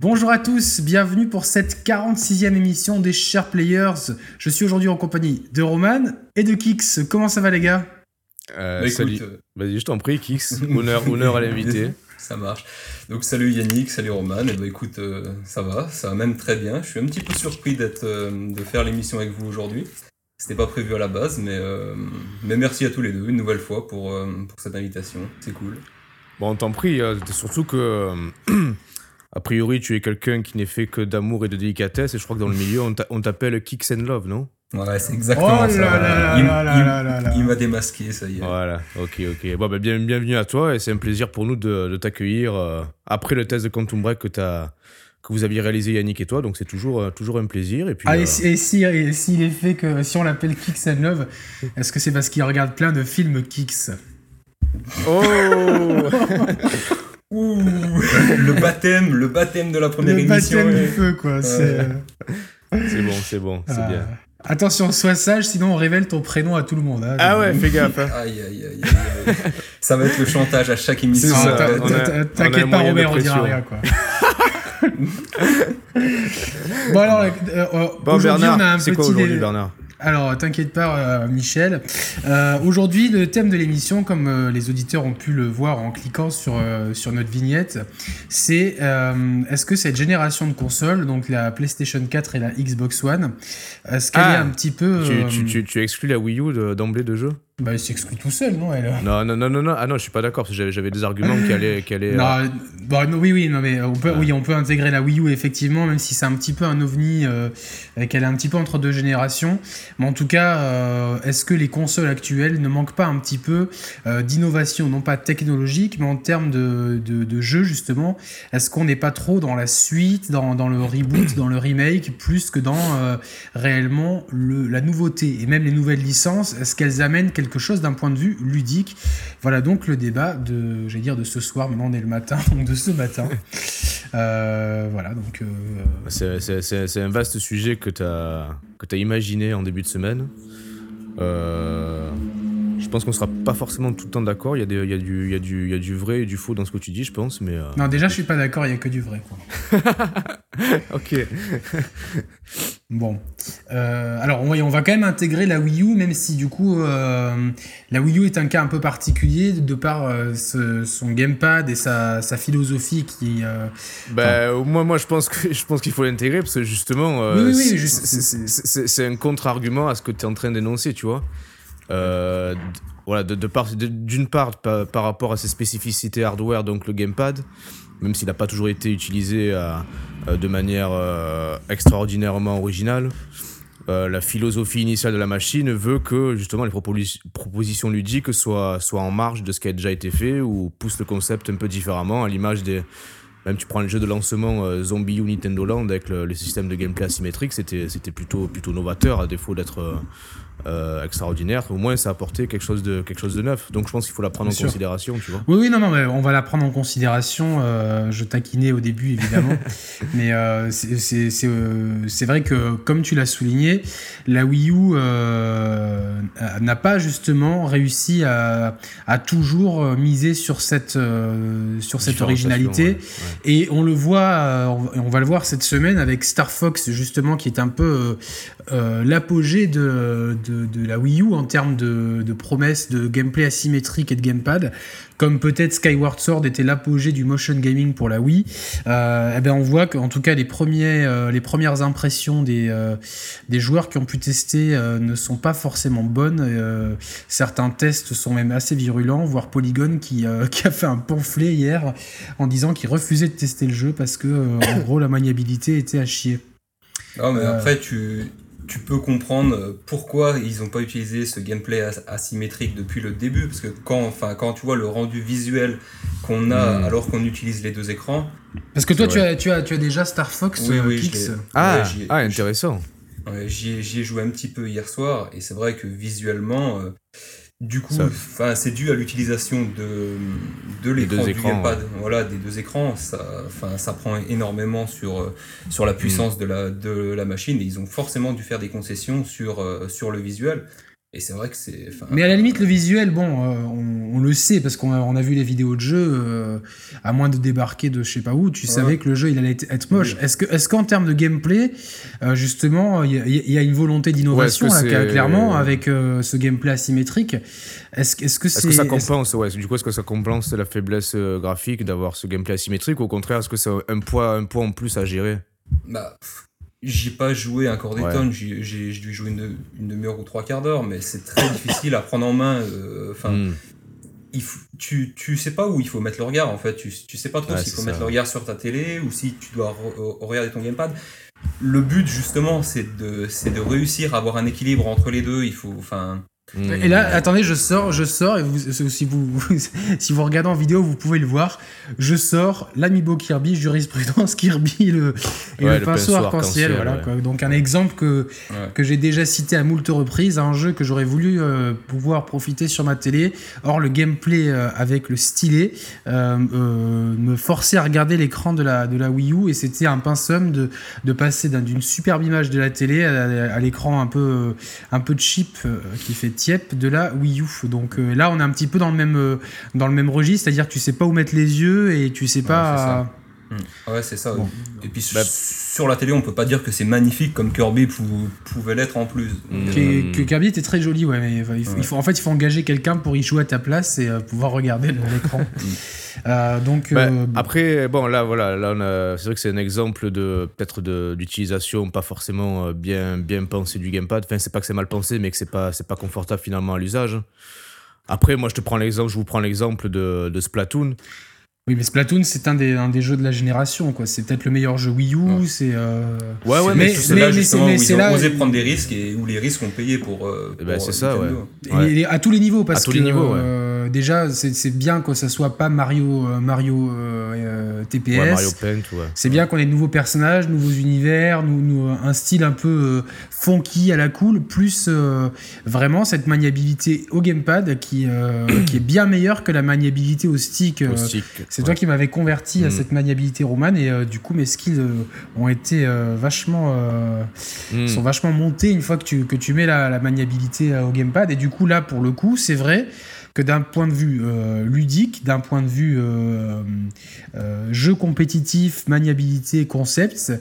Bonjour à tous, bienvenue pour cette 46e émission des Chers Players. Je suis aujourd'hui en compagnie de Roman et de Kix. Comment ça va les gars? Euh, bah, salut. Euh, Vas-y, je t'en prie, Kix. honneur, honneur à l'invité. ça marche. Donc salut Yannick, salut Roman. Et bah écoute, euh, ça va, ça va même très bien. Je suis un petit peu surpris d'être, de faire l'émission avec vous aujourd'hui. C'était pas prévu à la base, mais, mais merci à tous les deux une nouvelle fois pour, pour cette invitation. C'est cool. Bon, on t'en prie, surtout que a priori, tu es quelqu'un qui n'est fait que d'amour et de délicatesse, et je crois que dans le milieu, on t'appelle Kicks and Love, non? Ouais, c'est exactement oh ça. il, m'a démasqué, ça y est. Voilà, ok, ok. Bon, ben, bienvenue à toi, et c'est un plaisir pour nous de, t'accueillir euh, après le test de Quantum Break que, as, que vous aviez réalisé, Yannick et toi, donc c'est toujours, euh, toujours un plaisir. Et, puis, ah, et, euh, si, et s'il est fait que si on l'appelle Kicks and Love, est-ce que c'est parce qu'il regarde plein de films Kicks? Oh Ouh, le baptême, le baptême de la première émission. Le baptême du feu, quoi. C'est bon, c'est bon, c'est bien. Euh, attention, sois sage, sinon on révèle ton prénom à tout le monde. Hein, ah ouais, fais gaffe. Hein. Aïe, aïe, aïe, aïe, Ça va être le chantage à chaque émission. T'inquiète pas, Robert, on dira rien, quoi. bon alors, euh, euh bon, aujourd'hui on a un petit... Quoi aujourd'hui, Bernard? Alors, t'inquiète pas, euh, Michel. Euh, aujourd'hui, le thème de l'émission, comme euh, les auditeurs ont pu le voir en cliquant sur, sur notre vignette, c'est est-ce que cette génération de consoles, donc la PlayStation 4 et la Xbox One, est-ce qu'elle est ah, un petit peu... Tu, tu, tu, exclus la Wii U d'emblée de jeu? Bah, il s'exclut tout seul, non elle... Non, non, non, non, Ah non, je suis pas d'accord parce que j'avais des arguments qui allaient. Qui allaient non, bah, non, oui, oui, non, mais on peut, oui, on peut intégrer la Wii U effectivement, même si c'est un petit peu un ovni, euh, qu'elle est un petit peu entre deux générations. Mais en tout cas, euh, est-ce que les consoles actuelles ne manquent pas un petit peu euh, d'innovation, non pas technologique, mais en termes de, de, de jeu justement Est-ce qu'on n'est pas trop dans la suite, dans, dans, le reboot, dans le remake, plus que dans euh, réellement le, la nouveauté? Et même les nouvelles licences Est-ce qu'elles amènent quelque quelque chose d'un point de vue ludique. Voilà donc le débat de, j'allais dire de ce soir, maintenant on est le matin, donc de ce matin. Euh, voilà donc. Euh, c'est un vaste sujet que tu as, imaginé en début de semaine. Euh, je pense qu'on sera pas forcément tout le temps d'accord. Il y, a y du, y y a vrai et du faux dans ce que tu dis, je pense. Mais Non, déjà, je suis pas d'accord, il y a que du vrai. Quoi. ok. Bon. Euh, alors, on, on va quand même intégrer la Wii U, même si du coup, euh, la Wii U est un cas un peu particulier de par euh, son gamepad et sa, sa philosophie qui. bah, moi, moi, je pense que je pense qu'il faut l'intégrer parce que justement, oui, oui, oui, c'est un contre-argument à ce que tu es en train d'énoncer, tu vois. Voilà, de, d'une part, par, rapport à ses spécificités hardware, donc le gamepad, même s'il n'a pas toujours été utilisé euh, de manière euh, extraordinairement originale. Euh, la philosophie initiale de la machine veut que justement les propositions ludiques soient, en marge de ce qui a déjà été fait ou poussent le concept un peu différemment à l'image des, même tu prends le jeu de lancement Zombie ou Nintendo Land avec le, système de gameplay asymétrique, c'était plutôt, plutôt novateur à défaut d'être euh, extraordinaire, au moins ça a apporté quelque chose de, quelque chose de neuf. Donc je pense qu'il faut la prendre en considération, tu vois. Oui, oui, non, non, mais on va la prendre en considération. Euh, je taquinais au début, évidemment. mais euh, c'est vrai que, comme tu l'as souligné, la Wii U n'a pas justement réussi à, à, toujours miser sur cette, sur cette originalité. Et on le voit, on va le voir cette semaine avec Star Fox, justement, qui est un peu l'apogée de de, la Wii U en termes de, promesses de gameplay asymétrique et de gamepad, comme peut-être Skyward Sword était l'apogée du motion gaming pour la Wii, euh, eh ben on voit qu'en tout cas les, premiers, euh, les premières impressions des, euh, des joueurs qui ont pu tester ne sont pas forcément bonnes. certains tests sont même assez virulents, voire Polygon qui, qui a fait un pamphlet hier en disant qu'il refusait de tester le jeu parce que en gros la maniabilité était à chier. Non mais après tu tu peux comprendre pourquoi ils n'ont pas utilisé ce gameplay asymétrique depuis le début, parce que quand, enfin, quand tu vois le rendu visuel qu'on a hmm. alors qu'on utilise les deux écrans. Parce que toi, tu as, tu, as, tu as déjà Star Fox oui, oui, Ah, ah, intéressant. J'y ai joué un petit peu hier soir, et c'est vrai que visuellement, euh, du coup, enfin, c'est dû à l'utilisation de, de l'écran du gamepad, voilà, des deux écrans. Ça, enfin, ça prend énormément sur, euh, sur la puissance mm. de, la, de la machine et ils ont forcément dû faire des concessions sur, euh, sur le visuel. Et c'est vrai que c'est. Mais à la limite, le visuel, bon, euh, on, le sait parce qu'on a, on a vu les vidéos de jeu. Euh, à moins de débarquer de je sais pas où, tu savais que le jeu il allait être moche. Est-ce que, est-ce qu'en termes de gameplay, euh, justement, il y, a une volonté d'innovation clairement avec ce gameplay asymétrique Est-ce, est-ce que c'est. Est-ce que ça compense ouais, Du coup, est-ce que ça compense la faiblesse graphique d'avoir ce gameplay asymétrique ou au contraire, est-ce que c'est un poids, un poids en plus à gérer? Bah j'ai pas joué un corps des tonnes, j'ai dû jouer une, une demi-heure ou trois quarts d'heure, mais c'est très difficile à prendre en main. Euh, enfin, hmm. tu, tu sais pas où il faut mettre le regard en fait. Tu, tu sais pas trop s'il faut mettre le regard sur ta télé ou si tu dois regarder ton gamepad. Le but justement, c'est de, de réussir à avoir un équilibre entre les deux. Il faut, enfin, et là, attendez, je sors, je sors, et vous, si, vous, si vous regardez en vidéo, vous pouvez le voir. Je sors l'amiibo Kirby, jurisprudence Kirby le, et le, pinceau arc-en-ciel. Voilà, Donc un exemple que, que j'ai déjà cité à moult reprises, un jeu que j'aurais voulu euh, pouvoir profiter sur ma télé. Or, le gameplay euh, avec le stylet euh, me forçait à regarder l'écran de la, de la Wii U, et c'était un pinceau de, de passer d'une superbe image de la télé à, à l'écran un peu, un peu cheap qui fait Tiep de la Wii U. Donc euh, là, on est un petit peu dans le même, euh, dans le même registre, c'est-à-dire que tu sais pas où mettre les yeux et tu sais pas. Ouais, c'est ça. Et puis bah, sur la télé, on peut pas dire que c'est magnifique comme Kirby pouvait l'être en plus. Que, que, Kirby était très joli, ouais, mais il faut, en fait, il faut engager quelqu'un pour y jouer à ta place et euh, pouvoir regarder l'écran. Euh, donc bah, euh, après, bon là, voilà, là, c'est vrai que c'est un exemple de peut-être d'utilisation pas forcément bien bien pensée du gamepad. Enfin, c'est pas que c'est mal pensé, mais que c'est pas c'est pas confortable finalement à l'usage. Après, moi, je te prends l'exemple, je vous prends l'exemple de, de Splatoon. Oui, mais Splatoon, c'est un des, un des jeux de la génération, quoi. C'est peut-être le meilleur jeu Wii U, c'est... Euh... Ouais, ouais, mais, c'est là, justement, où ils ont osé prendre des risques et où les risques ont payé pour... Euh, eh ben, c'est ça, ouais. Et, à tous les niveaux, parce à tous que... Les niveaux, euh, déjà, c'est bien que ça soit pas Mario, euh, Mario euh, TPS. Mario Paint, C'est bien qu'on ait de nouveaux personnages, nouveaux univers, nous, un style un peu funky à la cool, plus vraiment cette maniabilité au gamepad qui, qui est bien meilleure que la maniabilité au stick. C'est toi qui m'avais converti à mm. cette maniabilité romane et du coup mes skills ont été vachement mm. sont vachement montés une fois que tu, que tu mets la, la maniabilité au gamepad et du coup là pour le coup c'est vrai d'un point de vue euh, ludique, d'un point de vue euh, euh, jeu compétitif, maniabilité, concept,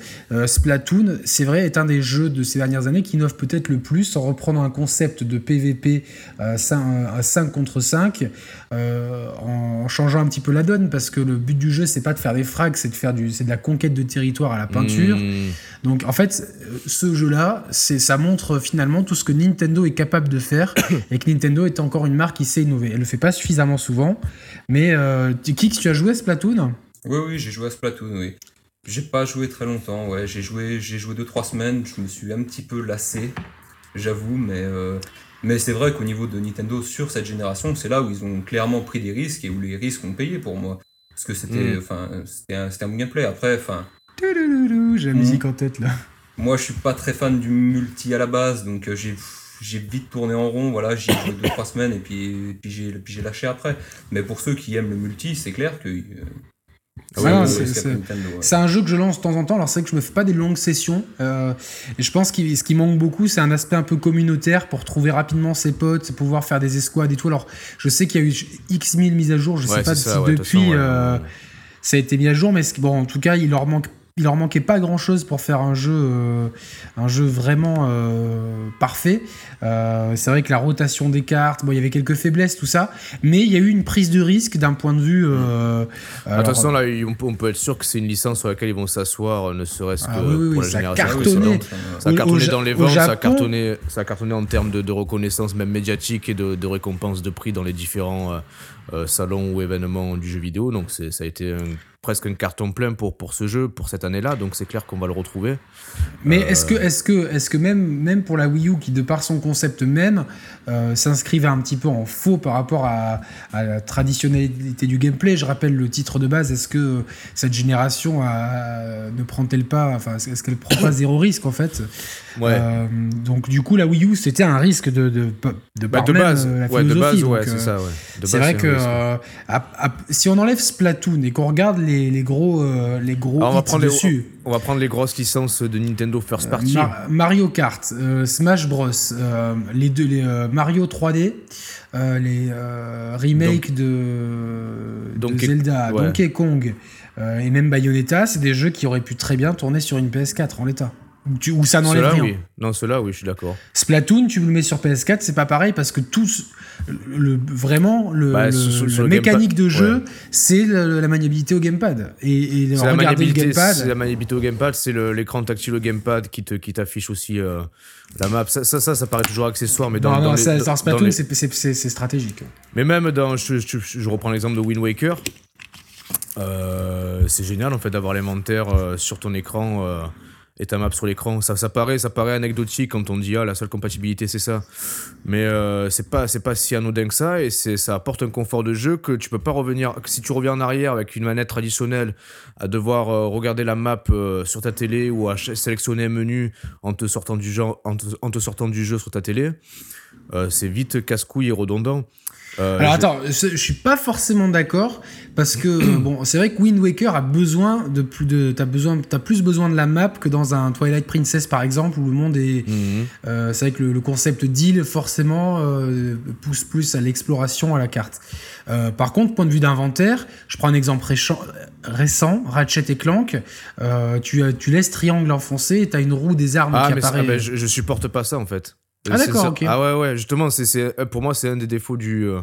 Splatoon, c'est vrai, est un des jeux de ces dernières années qui innove peut-être le plus en reprenant un concept de PVP à 5, contre 5, en changeant un petit peu la donne, parce que le but du jeu, c'est pas de faire des frags, c'est de faire du, c'est de la conquête de territoire à la peinture. Mmh. Donc en fait, ce jeu-là, c'est, ça montre finalement tout ce que Nintendo est capable de faire et que Nintendo est encore une marque qui sait innover. Elle le fait pas suffisamment souvent. Mais euh, Kix, tu as joué à Splatoon? Oui, oui, j'ai joué à Splatoon, oui. J'ai pas joué très longtemps, ouais. J'ai joué, j'ai joué 2-3 semaines, je me suis un petit peu lassé, j'avoue, mais, euh, mais c'est vrai qu'au niveau de Nintendo sur cette génération, c'est là où ils ont clairement pris des risques et où les risques ont payé pour moi. Parce que c'était, mm. enfin, c'était un, un, bon gameplay. Après, enfin. J'ai la musique en tête là. Moi, je suis pas très fan du multi à la base, donc euh, j'ai j'ai vite tourné en rond, voilà, j'ai joué 2-3 semaines et puis, puis j'ai lâché après. Mais pour ceux qui aiment le multi, c'est clair que. Euh, c'est un jeu que je lance de temps en temps. Alors c'est que je me fais pas des longues sessions. Euh, et je pense que ce qui manque beaucoup, c'est un aspect un peu communautaire pour trouver rapidement ses potes, pouvoir faire des escouades et tout. Alors je sais qu'il y a eu X mille mises à jour. Je sais pas si depuis euh, ça a été mis à jour, mais bon, en tout cas, il leur manque il leur manquait pas grand chose pour faire un jeu, euh, un jeu vraiment euh, parfait. Euh, c'est vrai que la rotation des cartes, bon, il y avait quelques faiblesses, tout ça, mais il y a eu une prise de risque d'un point de vue. Attention, là, on peut, être sûr que c'est une licence sur laquelle ils vont s'asseoir, ne serait-ce ah que pour la génération Ça a cartonné dans les ventes, ça a cartonné, ça a cartonné en termes de, reconnaissance, même médiatique et de, de récompenses de prix dans les différents salons ou événements du jeu vidéo. Donc, ça a été un presque un carton plein pour, pour ce jeu, pour cette année-là, donc c'est clair qu'on va le retrouver. Mais est-ce que, est que, est que même, même pour la Wii U, qui de par son concept même, euh, s'inscrivait un petit peu en faux par rapport à, la traditionnalité du gameplay, je rappelle le titre de base, est-ce que cette génération ne prend-elle pas, enfin, est-ce qu'elle prend pas zéro risque en fait? Ouais. Euh, donc du coup, la Wii U, c'était un risque de de, de, bah, de base, la ouais, de base, ouais, c'est ça. C'est vrai que si on enlève Splatoon et qu'on regarde les gros, les gros on va prendre dessus. Les, on va prendre les grosses licences de Nintendo First Party. Mario Kart, Smash Bros, les deux, les Mario 3D, les remakes de, Zelda, Donkey Kong et même Bayonetta, c'est des jeux qui auraient pu très bien tourner sur une PS4 en l'état. Ou, ça n'enlève rien. Oui. Non, cela, oui, je suis d'accord. Splatoon, tu le mets sur PS4, c'est pas pareil parce que tout, le, vraiment, le, bah, mécanique de jeu, c'est la, maniabilité au gamepad. Et, et la maniabilité, le gamepad. C'est la maniabilité au gamepad, c'est l'écran tactile au gamepad qui t'affiche qui aussi euh, la map. Ça, ça, ça, paraît toujours accessoire, mais dans, non, dans non, les, ça, Splatoon, c'est stratégique. Mais même dans, je, je, reprends l'exemple de Wind Waker. Euh, c'est génial en fait d'avoir l'inventaire euh, sur ton écran et ta map sur l'écran. Ça, ça, paraît, ça paraît anecdotique quand on dit ah la seule compatibilité c'est ça, mais euh, c'est pas c'est pas si anodin que ça et c'est ça apporte un confort de jeu que tu peux pas revenir. Si tu reviens en arrière avec une manette traditionnelle à devoir euh, regarder la map euh, sur ta télé ou à sélectionner un menu en te sortant du en te, sortant du jeu sur ta télé, c'est vite casse-couille et redondant. Euh, Alors attends, je, suis pas forcément d'accord parce que bon, c'est vrai que Wind Waker a besoin de plus de, t'as besoin, t'as plus besoin de la map que dans un Twilight Princess par exemple où le monde est, mhm. euh, c'est vrai que le, concept d'île forcément euh, pousse plus à l'exploration à la carte. par contre, point de vue d'inventaire, je prends un exemple récent, Ratchet et Clank, tu, tu laisses triangle enfoncé et t'as une roue des armes ah, qui apparaît. Ah, ben, je, je supporte pas ça en fait. Ah d'accord, ok. Ah ouais, ouais, justement, c'est, pour moi, c'est un des défauts du, euh,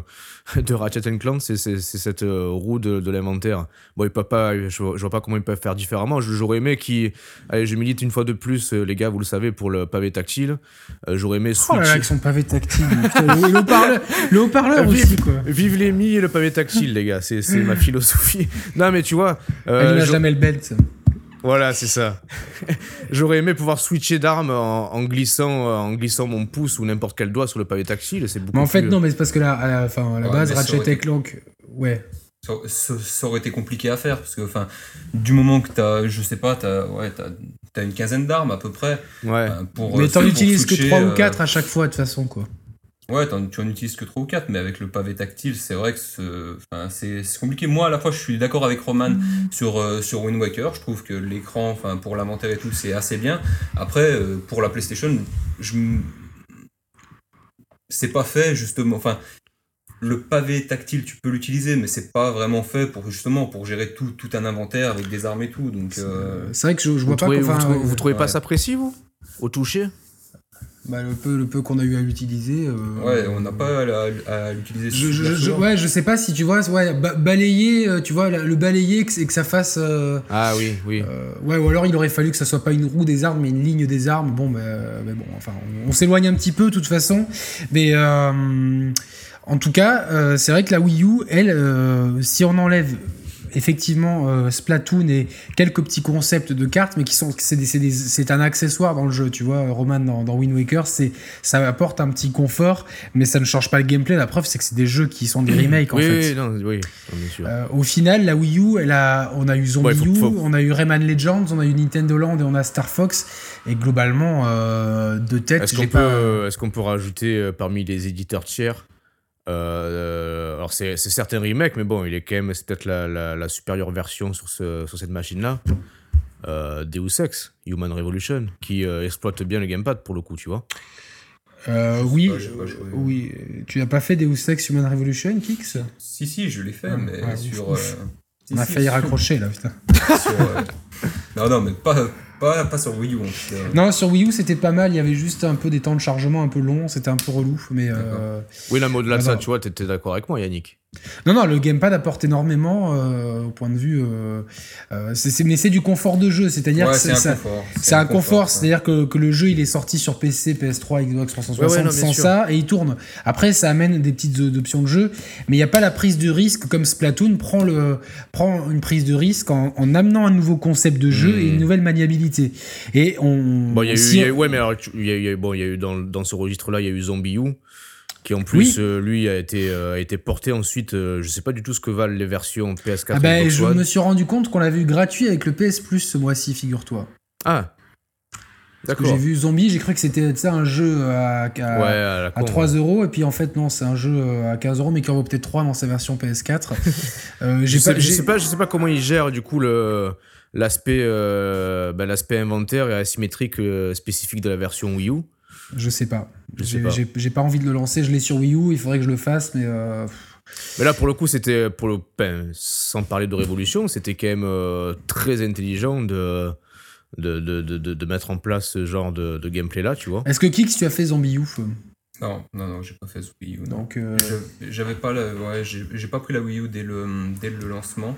de Ratchet Clank, c'est, cette euh, roue de, l'inventaire. Bon, il peut pas, je, vois pas comment ils peuvent faire différemment. J'aurais aimé qui, allez, je milite une fois de plus, euh, les gars, vous le savez, pour le pavé tactile. j'aurais aimé switcher. Oh là là, avec son pavé tactile. le haut-parleur, le haut-parleur aussi, quoi. Vive les mi et le pavé tactile, les gars, c'est, ma philosophie. Non, mais tu vois. Euh, Elle jamais le belt. Voilà, c'est ça. J'aurais aimé pouvoir switcher d'arme en, glissant, en glissant mon pouce ou n'importe quel doigt sur le pavé tactile. C'est beaucoup. Mais en fait, non, mais c'est parce que là, à la, à la base, Ratchet et Clank, ouais. Ça, aurait été compliqué à faire parce que, enfin, du moment que t'as, je sais pas, t'as, ouais, as, une quinzaine d'armes à peu près. Ouais. pour, mais euh, t'en utilises que 3 ou 4 euh, à chaque fois de toute façon, quoi. Ouais, tu en utilises que 3 ou 4, mais avec le pavé tactile, c'est vrai que c'est compliqué. Moi, à la fois, je suis d'accord avec Roman mm. sur, euh, sur Wind Waker. Je trouve que l'écran, enfin, pour l'inventaire et tout, c'est assez bien. Après, euh, pour la PlayStation, je c'est pas fait, justement. Enfin, le pavé tactile, tu peux l'utiliser, mais c'est pas vraiment fait pour justement pour gérer tout, tout un inventaire avec des armes et tout. Donc, c'est euh, vrai que je, vois pas. vous, trouvez, pas ça précis, vous? Au toucher? Bah, le peu, le peu qu'on a eu à l'utiliser. Euh, ouais, on n'a pas à, l'utiliser. Je, je, ouais, je sais pas si tu vois, ouais, balayer, euh, tu vois, le balayer et que ça fasse. Euh, ah oui, oui. ouais, ou alors il aurait fallu que ça soit pas une roue des armes, mais une ligne des armes. Bon, bah, mais bon, enfin, on, s'éloigne un petit peu, de toute façon. Mais en tout cas, c'est vrai que la Wii U, elle, si on enlève effectivement euh, Splatoon et quelques petits concepts de cartes, mais qui sont c'est un accessoire dans le jeu. Tu vois, Roman dans, Wind Waker, c'est ça apporte un petit confort, mais ça ne change pas le gameplay. La preuve, c'est que c'est des jeux qui sont des remakes en fait. Oui, non, oui, bien sûr. Euh, au final, la Wii U, elle a, on a eu Zombie U, on a eu Rayman Legends, on a eu Nintendo Land et on a Star Fox. Et globalement, euh, de tête, est-ce qu'on peut, est-ce qu'on peut rajouter parmi les éditeurs tiers euh, alors c'est certains remakes, mais bon, il est quand même, c'est peut-être la, la, supérieure version sur, ce, sur cette machine-là. Euh, Deus Ex, Human Revolution, qui euh, exploite bien le gamepad pour le coup, tu vois. Euh, oui, oui. Tu n'as pas fait Deus Ex Human Revolution, Kix? Si, si, je l'ai fait, mais sur. On a failli raccrocher là, putain. non, non, mais pas, pas, pas sur Wii U. Non, sur Wii U, c'était pas mal. Il y avait juste un peu des temps de chargement un peu longs. C'était un peu relou. Mais, euh... Oui, là, au-delà de ça, tu vois, t'étais d'accord avec moi, Yannick. Non, non, le gamepad apporte énormément euh, au point de vue. Euh, euh mais c'est du confort de jeu, c'est-à-dire que c'est un, confort. c'est-à-dire que, que, le jeu il est sorti sur PC, PS3, Xbox 360 sans ça et il tourne. Après, ça amène des petites options de jeu, mais il n'y a pas la prise de risque comme Splatoon prend, le, prend une prise de risque en, en amenant un nouveau concept de jeu et une hmm. nouvelle maniabilité. Et on. Bon, il y a eu, ouais, mais alors, il y a eu, bon, il y a eu dans, dans ce registre-là, il y a eu Zombie U qui en plus euh, lui a été euh, a été porté ensuite euh, je sais pas du tout ce que valent les versions PS4 ah bah, je me suis rendu compte qu'on l'avait eu gratuit avec le PS Plus ce mois-ci figure-toi. Ah J'ai vu Zombie, j'ai cru que c'était un jeu à, à, 3 euros, et puis en fait, non, c'est un jeu euh, à 15 euros, mais qui en vaut peut-être 3 dans sa version PS4. euh, je, sais, sais, pas, je sais pas comment ils gèrent du coup le l'aspect bah, l'aspect inventaire et asymétrique spécifique de la version Wii U. Je sais pas. J'ai pas envie de le lancer. Je l'ai sur Wii U. Il faudrait que je le fasse, mais. Mais là, pour le coup, c'était pour le, ben, sans parler de révolution, c'était quand même très intelligent de de, de, de, de, mettre en place ce genre de, gameplay là, tu vois. Est-ce que Kix, tu as fait Zombie U Non, non, non, j'ai pas fait Zombie U. Donc, euh, j'avais pas la, ouais, j'ai pas pris la Wii U dès le, dès le lancement.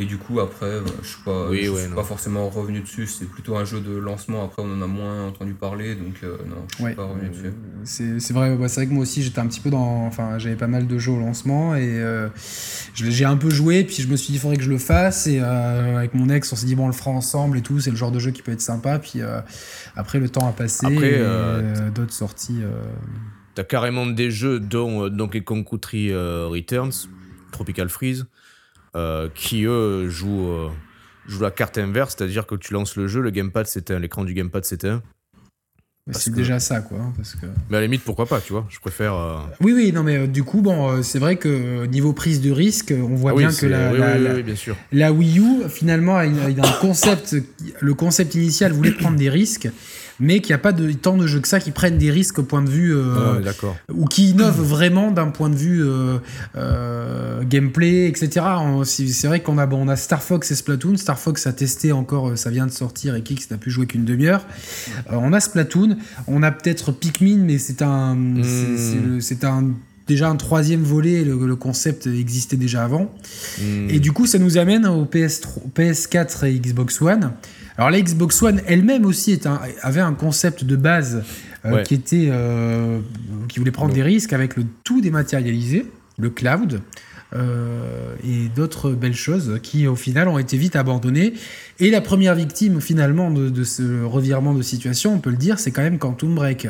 Et du coup, après, bah, je suis pas, suis pas forcément revenu dessus. C'est plutôt un jeu de lancement. Après, on en a moins entendu parler, donc euh, non, je suis pas revenu dessus. C'est vrai, c'est vrai que moi aussi, j'étais un petit peu dans. Enfin, j'avais pas mal de jeux au lancement et euh, j'ai un peu joué. Puis je me suis dit, il faudrait que je le fasse. Et euh, avec mon ex, on s'est dit, bon, on le fera ensemble et tout. C'est le genre de jeu qui peut être sympa. Puis après, le temps a passé. Après, d'autres sorties. T'as carrément des jeux dont Donkey Kong Country Returns, Tropical Freeze. Euh, qui eux jouent, euh, jouent la carte inverse, c'est-à-dire que tu lances le jeu, le gamepad s'éteint, l'écran du gamepad s'éteint. C'est déjà ça, quoi. Hein, parce que... Mais à la limite, pourquoi pas, tu vois Je préfère. Euh, oui, oui, non, mais du coup, bon, c'est vrai que niveau prise de risque, on voit ah bien que la, la, bien sûr. la, Wii U, finalement, a, un concept. le concept initial voulait prendre des risques mais qu'il n'y a pas de, tant de jeux que ça qui prennent des risques au point de vue. Euh, ah ou qui innovent vraiment d'un point de vue euh, euh, gameplay, etc. C'est vrai qu'on a, bon, on a Star Fox et Splatoon. Star Fox a testé encore, ça vient de sortir et Kix n'a pu jouer qu'une demi-heure. on a Splatoon, on a peut-être Pikmin, mais c'est un. C'est hmm. un déjà un troisième volet, le, concept existait déjà avant. Hmm. Et du coup, ça nous amène au PS3, PS4 et Xbox One. Alors la Xbox One elle-même aussi avait un concept de base euh, qui était euh, qui voulait prendre des risques avec le tout dématérialisé, le cloud. Euh, et d'autres belles choses qui au final ont été vite abandonnées. Et la première victime finalement de, ce revirement de situation, on peut le dire, c'est quand même Quantum Break.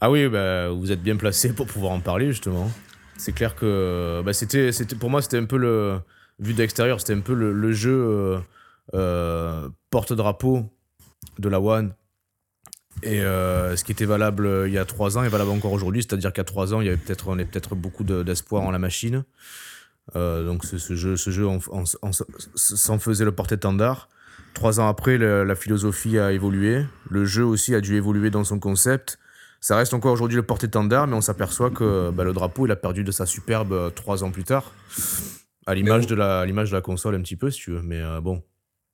Ah oui, bah, vous êtes bien placé pour pouvoir en parler justement. C'est clair que bah, c'était, c'était, pour moi c'était un peu le vu d'extérieur, c'était un peu le, jeu euh, porte-drapeau de la One. Et euh, ce qui était valable euh, il y a trois ans est valable encore aujourd'hui, c'est-à-dire qu'à trois ans, il y avait peut-être, on est peut-être beaucoup d'espoir en la machine. donc ce, jeu, ce jeu s'en faisait le porte-étendard. Trois ans après, la, philosophie a évolué. Le jeu aussi a dû évoluer dans son concept. Ça reste encore aujourd'hui le porte-étendard, mais on s'aperçoit que bah, le drapeau, il a perdu de sa superbe trois ans plus tard. À l'image de, la, l'image de la console, un petit peu, si tu veux. Mais bon,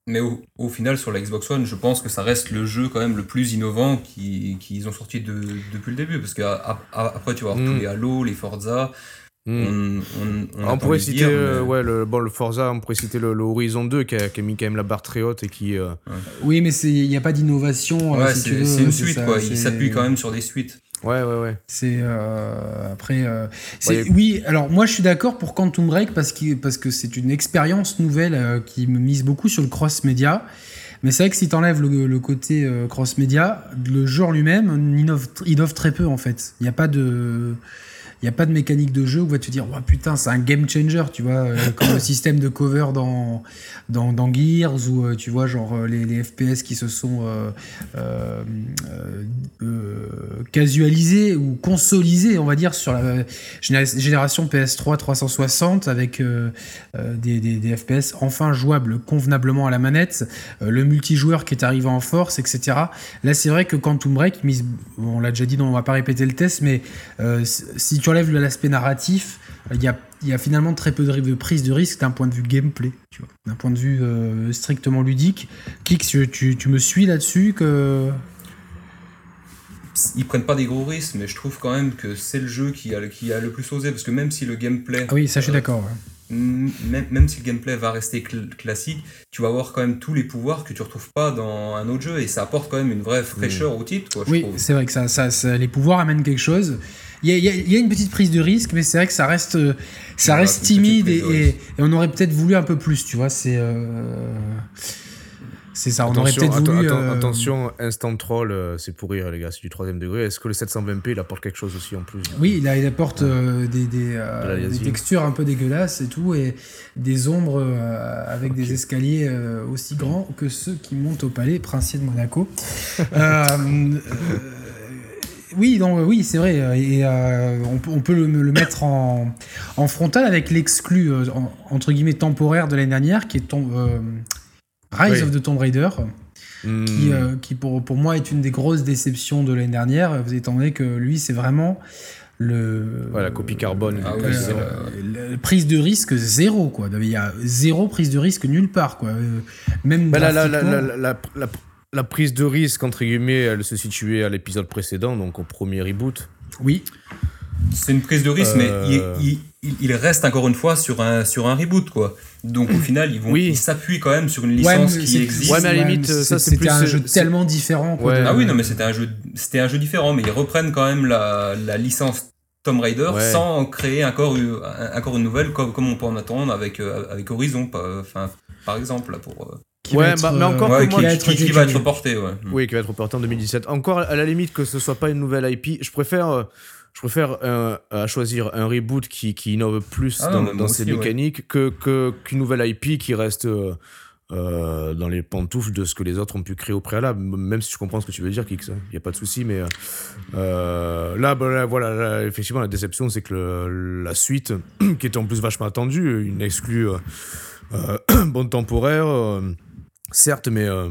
mais au, final, sur la Xbox One, je pense que ça reste le jeu quand même le plus innovant qu'ils ont sorti depuis le début. Parce qu'après, tu vois, mm. tous les Halo, les Forza. Mm. On, pourrait citer euh, ouais, le, bon, le Forza, on pourrait citer le, Horizon 2 qui a, mis quand même la barre très haute et qui. Euh, oui, mais il n'y a pas d'innovation. Euh, c'est une suite, quoi. Il s'appuie quand même sur des suites. Ouais, ouais, ouais. C'est euh, après. Euh, oui, alors moi je suis d'accord pour Quantum Break parce que parce que c'est une expérience nouvelle euh, qui me mise beaucoup sur le cross média. Mais c'est vrai que si t'enlèves le, le côté cross média, le genre lui-même innove, innove très peu en fait. Il n'y a pas de il n'y a pas de mécanique de jeu où va te dire putain c'est un game changer tu vois euh, comme le système de cover dans dans, Gears ou euh, tu vois genre euh, les, FPS qui se sont casualisés ou consolisés on va dire sur la génération PS3 360 avec des, des, des, FPS enfin jouables convenablement à la manette. Le multijoueur qui est arrivé en force etc là c'est vrai que Quantum Break mise on l'a déjà dit donc on va pas répéter le test mais si tu enlève l'aspect narratif, il y a, y a, finalement très peu de, prise de risque d'un point de vue gameplay, tu vois, d'un point de vue euh, strictement ludique. Kix, tu, tu, me suis là-dessus que ils prennent pas des gros risques, mais je trouve quand même que c'est le jeu qui a, qui a le plus osé, parce que même si le gameplay... Ah oui, ça je suis euh, d'accord. Même, même, si le gameplay va rester classique, tu vas avoir quand même tous les pouvoirs que tu retrouves pas dans un autre jeu, et ça apporte quand même une vraie fraîcheur mmh. au titre. Quoi, oui, c'est vrai que ça, ça, les pouvoirs amènent quelque chose. Il y, a, une petite prise de risque, mais c'est vrai que ça reste, euh, ça reste timide et, on aurait peut-être voulu un peu plus, tu vois. C'est. Euh, C'est ça, on aurait peut-être voulu. Attention, instant troll, c'est pour rire, les gars, c'est du troisième degré. Est-ce que le 720p, il apporte quelque chose aussi en plus? Oui, il, apporte des, des, textures un peu dégueulasses et tout, et des ombres avec des escaliers aussi grands que ceux qui montent au palais princier de Monaco. Oui, oui, c'est vrai. Et euh, on, peut le, mettre en, frontal avec l'exclu euh, entre guillemets temporaire de l'année dernière, qui est euh, Rise of the Tomb Raider. Hmm. Qui, pour, pour, moi est une des grosses déceptions de l'année dernière, vous étant donné que lui c'est vraiment le la copie carbone ah prise de risque zéro quoi il y a zéro prise de risque nulle part quoi même bah, la, la, la prise de risque, entre guillemets, elle se situait à l'épisode précédent, donc au premier reboot. Oui. C'est une prise de risque, mais euh. il, reste encore une fois sur un, sur un reboot, quoi. Donc au final, ils vont oui. s'appuient quand même sur une licence qui existe. Ouais, mais à la limite, ça c'est plus un jeu tellement différent. Ah oui, non, mais c'était un jeu, c'était un jeu différent, mais ils reprennent quand même la, la licence Tomb Raider sans créer encore, encore une nouvelle, comme, comme on peut en attendre avec, euh, avec Horizon, enfin, par exemple, pour. Euh, ouais, bah, mais encore euh, qui, va être, qui, va être reporté, ouais. Oui, qui va être reporté en 2017. Encore, à la limite, que ce soit pas une nouvelle IP, je préfère, euh, je préfère à choisir un reboot qui, qui innove plus ah dans, ses mécaniques que qu'une nouvelle IP qui reste euh, dans les pantoufles de ce que les autres ont pu créer au préalable. Même si je comprends ce que tu veux dire, Kix, il n'y a pas de souci, mais là, bah, voilà, effectivement, la déception, c'est que la suite, qui était en plus vachement attendue, une exclue bonne temporaire Certes, mais euh,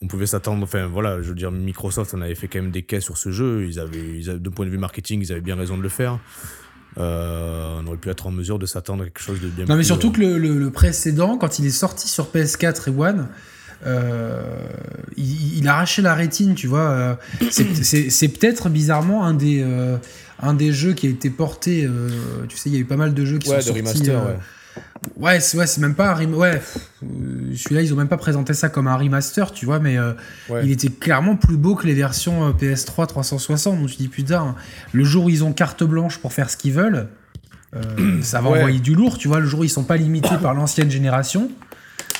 on pouvait s'attendre. Enfin, voilà, je veux dire, Microsoft en avait fait quand même des caisses sur ce jeu. Ils avaient, ils de point de vue marketing, ils avaient bien raison de le faire. Euh, on aurait pu être en mesure de s'attendre à quelque chose de bien. Non, mais surtout euh, que le, précédent, quand il est sorti sur PS4 et One, il, a arraché la rétine, tu vois. c'est peut-être bizarrement un des, un des jeux qui a été porté. tu sais, il y a eu pas mal de jeux qui sont sortis. Remaster, ouais Ouais, c'est ouais, même pas un remaster. Ouais, euh, celui-là, ils ont même pas présenté ça comme un remaster, tu vois, mais euh, il était clairement plus beau que les versions euh, PS3 360. Donc tu dis putain, le jour où ils ont carte blanche pour faire ce qu'ils veulent, ça va envoyer du lourd, tu vois. Le jour où ils sont pas limités par l'ancienne génération.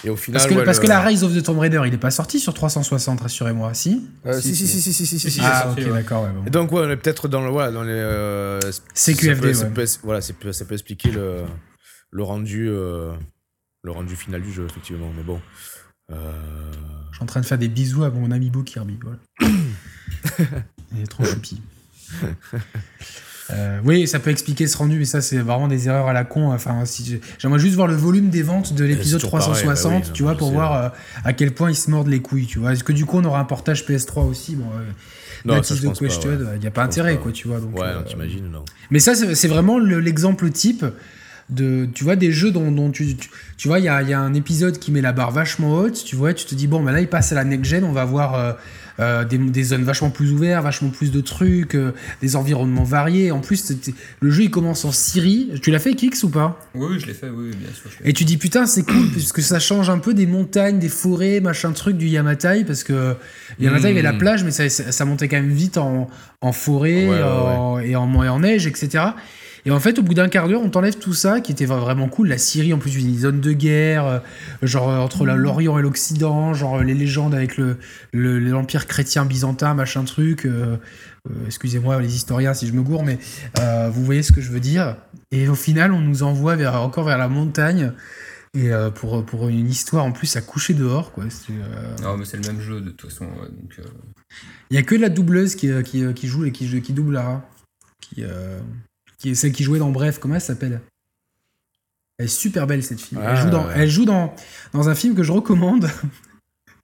Et au final, parce que, parce que la Rise of the Tomb Raider, il est pas sorti sur 360, rassurez-moi, si, si, si, si, si, si, si, Ah, ok, d'accord. Ouais, donc, ouais, on est peut-être dans, le, voilà, dans les. CQFD, ça peut, voilà, ça peut expliquer le le rendu, euh, le rendu final du jeu, effectivement. Mais bon. Euh, Je suis en train de faire des bisous à mon ami Beau Kirby. Voilà. Il est trop choupi. Euh, oui, ça peut expliquer ce rendu, mais ça, c'est vraiment des erreurs à la con. Enfin, si j'aimerais juste voir le volume des ventes de l'épisode 360, bah tu vois, pour voir à quel point ils se mordent les couilles, tu vois. Est-ce que du coup, on aura un portage PS3 aussi? Bon, non, ça, question, il n'y a pas intérêt, quoi, tu vois. Donc, ouais, t'imagines, non. Mais ça, c'est vraiment l'exemple type de tu vois des jeux dont, tu, tu, vois il y a, y a, un épisode qui met la barre vachement haute tu vois tu te dis bon bah là il passe à la next gen on va voir euh, euh, des, des, zones vachement plus ouvertes vachement plus de trucs euh, des environnements variés. En plus le jeu il commence en Syrie. Tu l'as fait Kix ou pas? Oui, je l'ai fait oui bien sûr et tu dis putain c'est cool puisque ça change un peu des montagnes des forêts machin truc du Yamatai parce que Yamatai il y avait la hmm. plage mais ça, ça, montait quand même vite en, en forêt Et, en, et en neige etc et en fait, au bout d'un quart d'heure, on t'enlève tout ça, qui était vraiment cool. La Syrie, en plus, une zone de guerre, euh, genre euh, entre l'Orient et l'Occident, genre euh, les légendes avec le l'empire chrétien byzantin, machin truc. Excusez-moi, les historiens, si je me gourre, mais vous voyez ce que je veux dire. Et au final, on nous envoie vers, encore vers la montagne. Et pour, pour une histoire en plus à coucher dehors, quoi. Non, mais c'est le même jeu de toute façon. Il y a que la doubleuse qui, qui, qui joue et qui, qui double Lara. Qui, qui est celle qui jouait dans Bref, comment elle s'appelle? Elle est super belle cette fille. elle joue, dans, elle joue dans, dans un film que je recommande.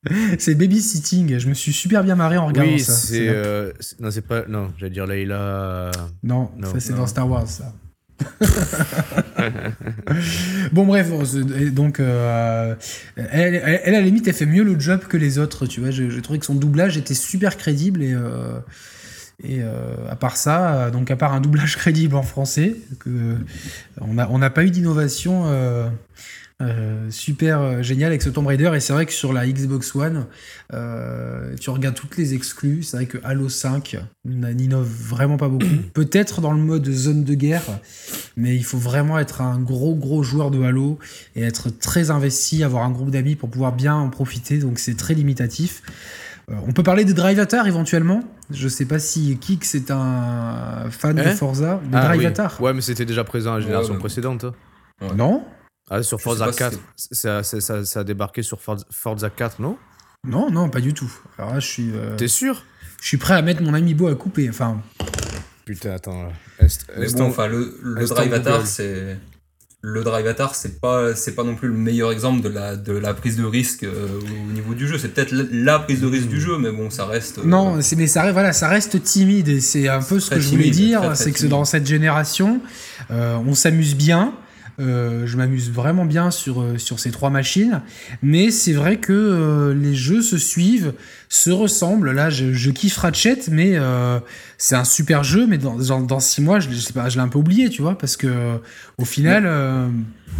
c'est Babysitting. Je me suis super bien marré en regardant oui, ça. C'est euh, non, c'est pas non, j'allais dire Layla. Non, ça c'est dans Star Wars ça. bon bref, donc euh, elle, elle, à la limite elle fait mieux le job que les autres, tu vois. J'ai trouvé que son doublage était super crédible et euh, et euh, à part ça, donc à part un doublage crédible en français, on n'a pas eu d'innovation euh, Euh, super euh, génial avec ce Tomb Raider. Et c'est vrai que sur la Xbox One tu regardes toutes les exclus. C'est vrai que Halo 5 n'innove vraiment pas beaucoup. Peut-être dans le mode zone de guerre mais il faut vraiment être un gros gros joueur de Halo et être très investi avoir un groupe d'amis pour pouvoir bien en profiter. Donc c'est très limitatif on peut parler de Drive éventuellement? Je sais pas si Kik c'est un fan de hein? Forza. De ah, Ouais, mais c'était déjà présent à la génération précédente. Hein. Non? Ah, sur Forza 4, ça, ça, a débarqué sur Forza 4, non? Non, non, pas du tout. Alors là, je suis. Euh, T'es sûr? Je suis prêt à mettre mon ami Beau à couper. Enfin. Putain, attends. Mais bon, enfin, le, le Drive Atar, c'est. Le Drive Atar, c'est pas, c'est pas non plus le meilleur exemple de la, de la prise de risque euh, au niveau du jeu. C'est peut-être la prise de risque du jeu, mais bon, ça reste. Euh, non, mais ça, voilà, ça reste timide et c'est un peu ce que je voulais dire. C'est que dans cette génération, on s'amuse bien. Euh, je m'amuse vraiment bien sur, euh, sur ces trois machines. Mais c'est vrai que euh, les jeux se suivent, se ressemblent. Là, je, je kiffe Ratchet, mais c'est un super jeu. Mais dans, dans, six mois, je, je sais pas, je l'ai un peu oublié, tu vois, parce que au final.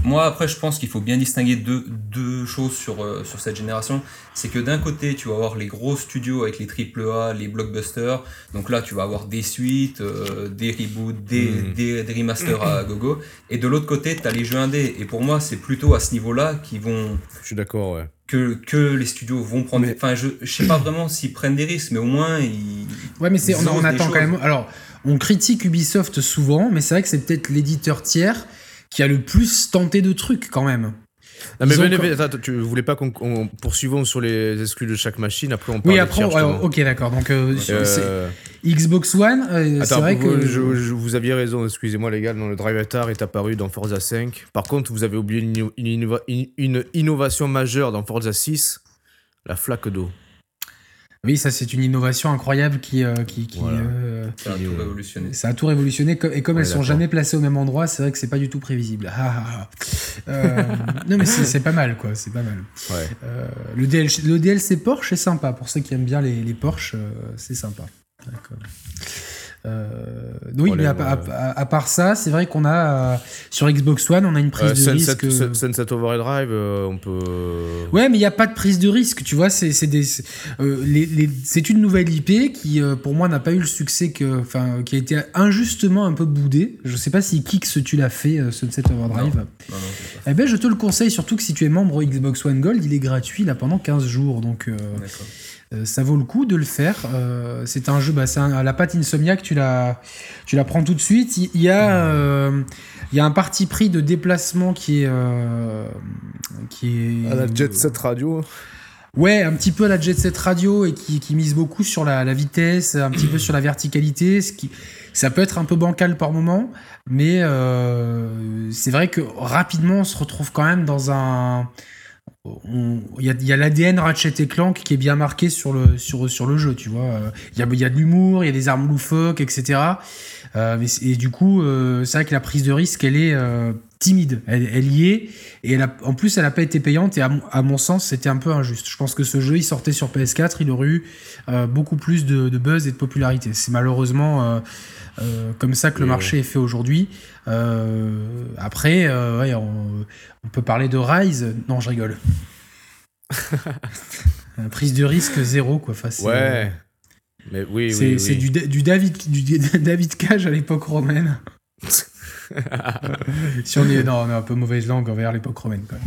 Moi, après, je pense qu'il faut bien distinguer deux, deux choses sur, euh, sur cette génération. C'est que d'un côté, tu vas avoir les gros studios avec les AAA, les blockbusters. Donc là, tu vas avoir des suites, euh, des reboots, des, hmm. des, des, remasters à gogo. Et de l'autre côté, tu as les jeux indés. Et pour moi, c'est plutôt à ce niveau-là qu'ils vont. Je suis d'accord, ouais. Que, que, les studios vont prendre. Enfin, je, je sais pas vraiment s'ils prennent des risques, mais au moins ils. Ouais, mais c'est, on, on attend quand même. Alors, on critique Ubisoft souvent, mais c'est vrai que c'est peut-être l'éditeur tiers qui a le plus tenté de trucs quand même. Non, mais venez, attends, tu voulais pas qu'on poursuivons sur les exclus de chaque machine, après on parle Oui, après, ok, d'accord. Donc, euh, euh, Xbox One, euh, c'est vrai que. Je, vous aviez raison, excusez-moi les gars, le Drive Atar est apparu dans Forza 5. Par contre, vous avez oublié une, une innovation majeure dans Forza 6, la flaque d'eau. Oui, ça c'est une innovation incroyable qui, euh, qui, euh, ça a tout révolutionné. Ça a tout révolutionné et comme elles sont jamais placées au même endroit, c'est vrai que c'est pas du tout prévisible. Ah, ah, ah. Euh, non mais c'est pas mal quoi, c'est pas mal. le, DLC, le DLC Porsche est sympa pour ceux qui aiment bien les, les Porsche, c'est sympa. D'accord. Euh, oui, mais à, part ça, c'est vrai qu'on a euh, sur Xbox One, on a une prise de risque. Euh, Sunset Overdrive, on peut. Ouais, mais il n'y a pas de prise de risque. Tu vois, c'est des, c'est une nouvelle IP qui, pour moi, n'a pas eu le succès que, enfin, qui a été injustement un peu boudé. Je sais pas si Kix tu l'as fait Sunset Overdrive. Non. Non, eh ben, je te le conseille, surtout que si tu es membre Xbox One Gold, il est gratuit là pendant 15 jours, donc. Euh, ça vaut le coup de le faire. Euh, c'est un jeu, bah, c'est la patte Insomniac, tu la, tu la prends tout de suite. Il y, a, euh, il y a un parti pris de déplacement qui est, qui est à la Jet Set Radio. Ouais, un petit peu à la Jet Set Radio et qui, qui mise beaucoup sur la, la, vitesse, un petit peu sur la verticalité, ce qui ça peut être un peu bancal par moment, mais c'est vrai que rapidement on se retrouve quand même dans un il y a, l'ADN Ratchet et Clank qui est bien marqué sur le, sur, sur le jeu, tu vois. Il y a, de l'humour, il y a des armes loufoques, etc. Euh, et du coup, euh, c'est vrai que la prise de risque, elle est euh, timide. Elle, y est. Et en plus, elle n'a pas été payante. Et à, mon sens, c'était un peu injuste. Je pense que ce jeu, il sortait sur PS4, il aurait eu beaucoup plus de, de, buzz et de popularité. C'est malheureusement euh, comme ça que le marché est fait aujourd'hui. Euh, après, euh, on, peut parler de Rise. Non, je rigole. Prise de risque zéro, quoi. ouais. Mais oui, c'est, c'est du, du, David, du David Cage à l'époque romaine. si on est, non, on a un peu mauvaise langue envers l'époque romaine. Quoi.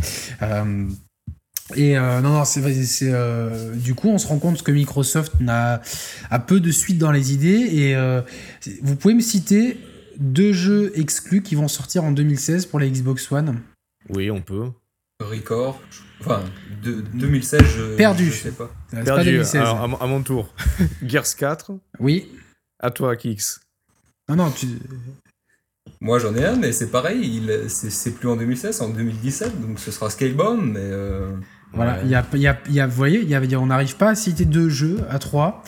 Et euh, non, non, c'est c'est euh, du coup, on se rend compte que Microsoft n'a a peu de suite dans les idées. Et euh, vous pouvez me citer deux jeux exclus qui vont sortir en 2016 pour la Xbox One Oui, on peut. Record, enfin, de, 2016, je, perdu. Je sais pas. Perdu. Alors, à, mon tour, Gears 4. Oui. À toi, Kix. Non, non, tu. Moi j'en ai un, mais c'est pareil, c'est plus en 2016, c'est en 2017, donc ce sera Scalebound, mais. Voilà, il y a, y, a, y a, vous voyez, y a, on n'arrive pas à citer deux jeux à trois,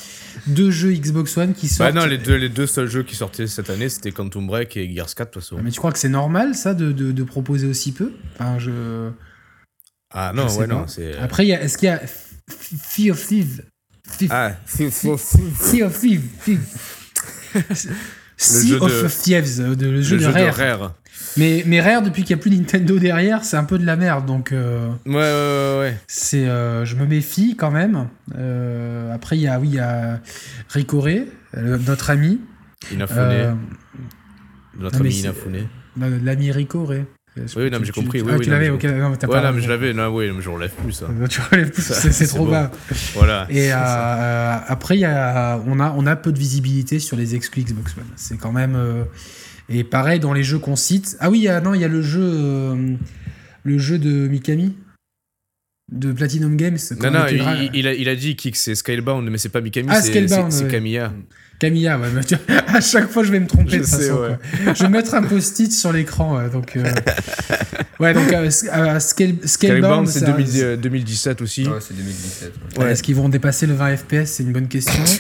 deux jeux Xbox One qui sortent. Bah non, les deux, les deux seuls jeux qui sortaient cette année, c'était Quantum Break et Gears 4 de toute façon. Mais tu crois que c'est normal ça de, de, de, proposer aussi peu? Enfin, je... Ah non, ouais, non. Après, est-ce qu'il y a Sea of Thieves? Ah, Sea of Thieves. Sea of Thieves, le jeu, de, Rare. Mais, mais Rare, depuis qu'il n'y a plus Nintendo derrière, c'est un peu de la merde. Donc, euh, ouais, ouais, ouais. C'est, euh, je me méfie quand même. Euh, après, il y a, oui, y a Ricoré, notre ami. Inafune. notre ami Inafune. L'ami Ricoré. Oui, non, mais j'ai compris. ah, tu l'avais, ok. Non, ouais, non, mais je l'avais. Non, oui, mais je relève plus ça. tu relèves plus, c'est trop bas. Voilà. Et euh, après, y a, on, a, on a peu de visibilité sur les exclus Xbox One. C'est quand même. Euh, et pareil dans les jeux qu'on cite. Ah oui, y a, non, il y a le jeu, euh, le jeu de Mikami de Platinum Games. Non, non, il, il, a, il a dit que c'est Scalebound, mais c'est pas Mikami, ah, c'est Camilla. Camilla, ouais, à chaque fois je vais me tromper de façon. Je vais mettre un post-it sur l'écran. donc, euh, ouais, donc euh, euh Scalebound, c'est 2017 aussi. Ouais, c'est 2017. Est-ce qu'ils vont dépasser le 20 FPS C'est une bonne question.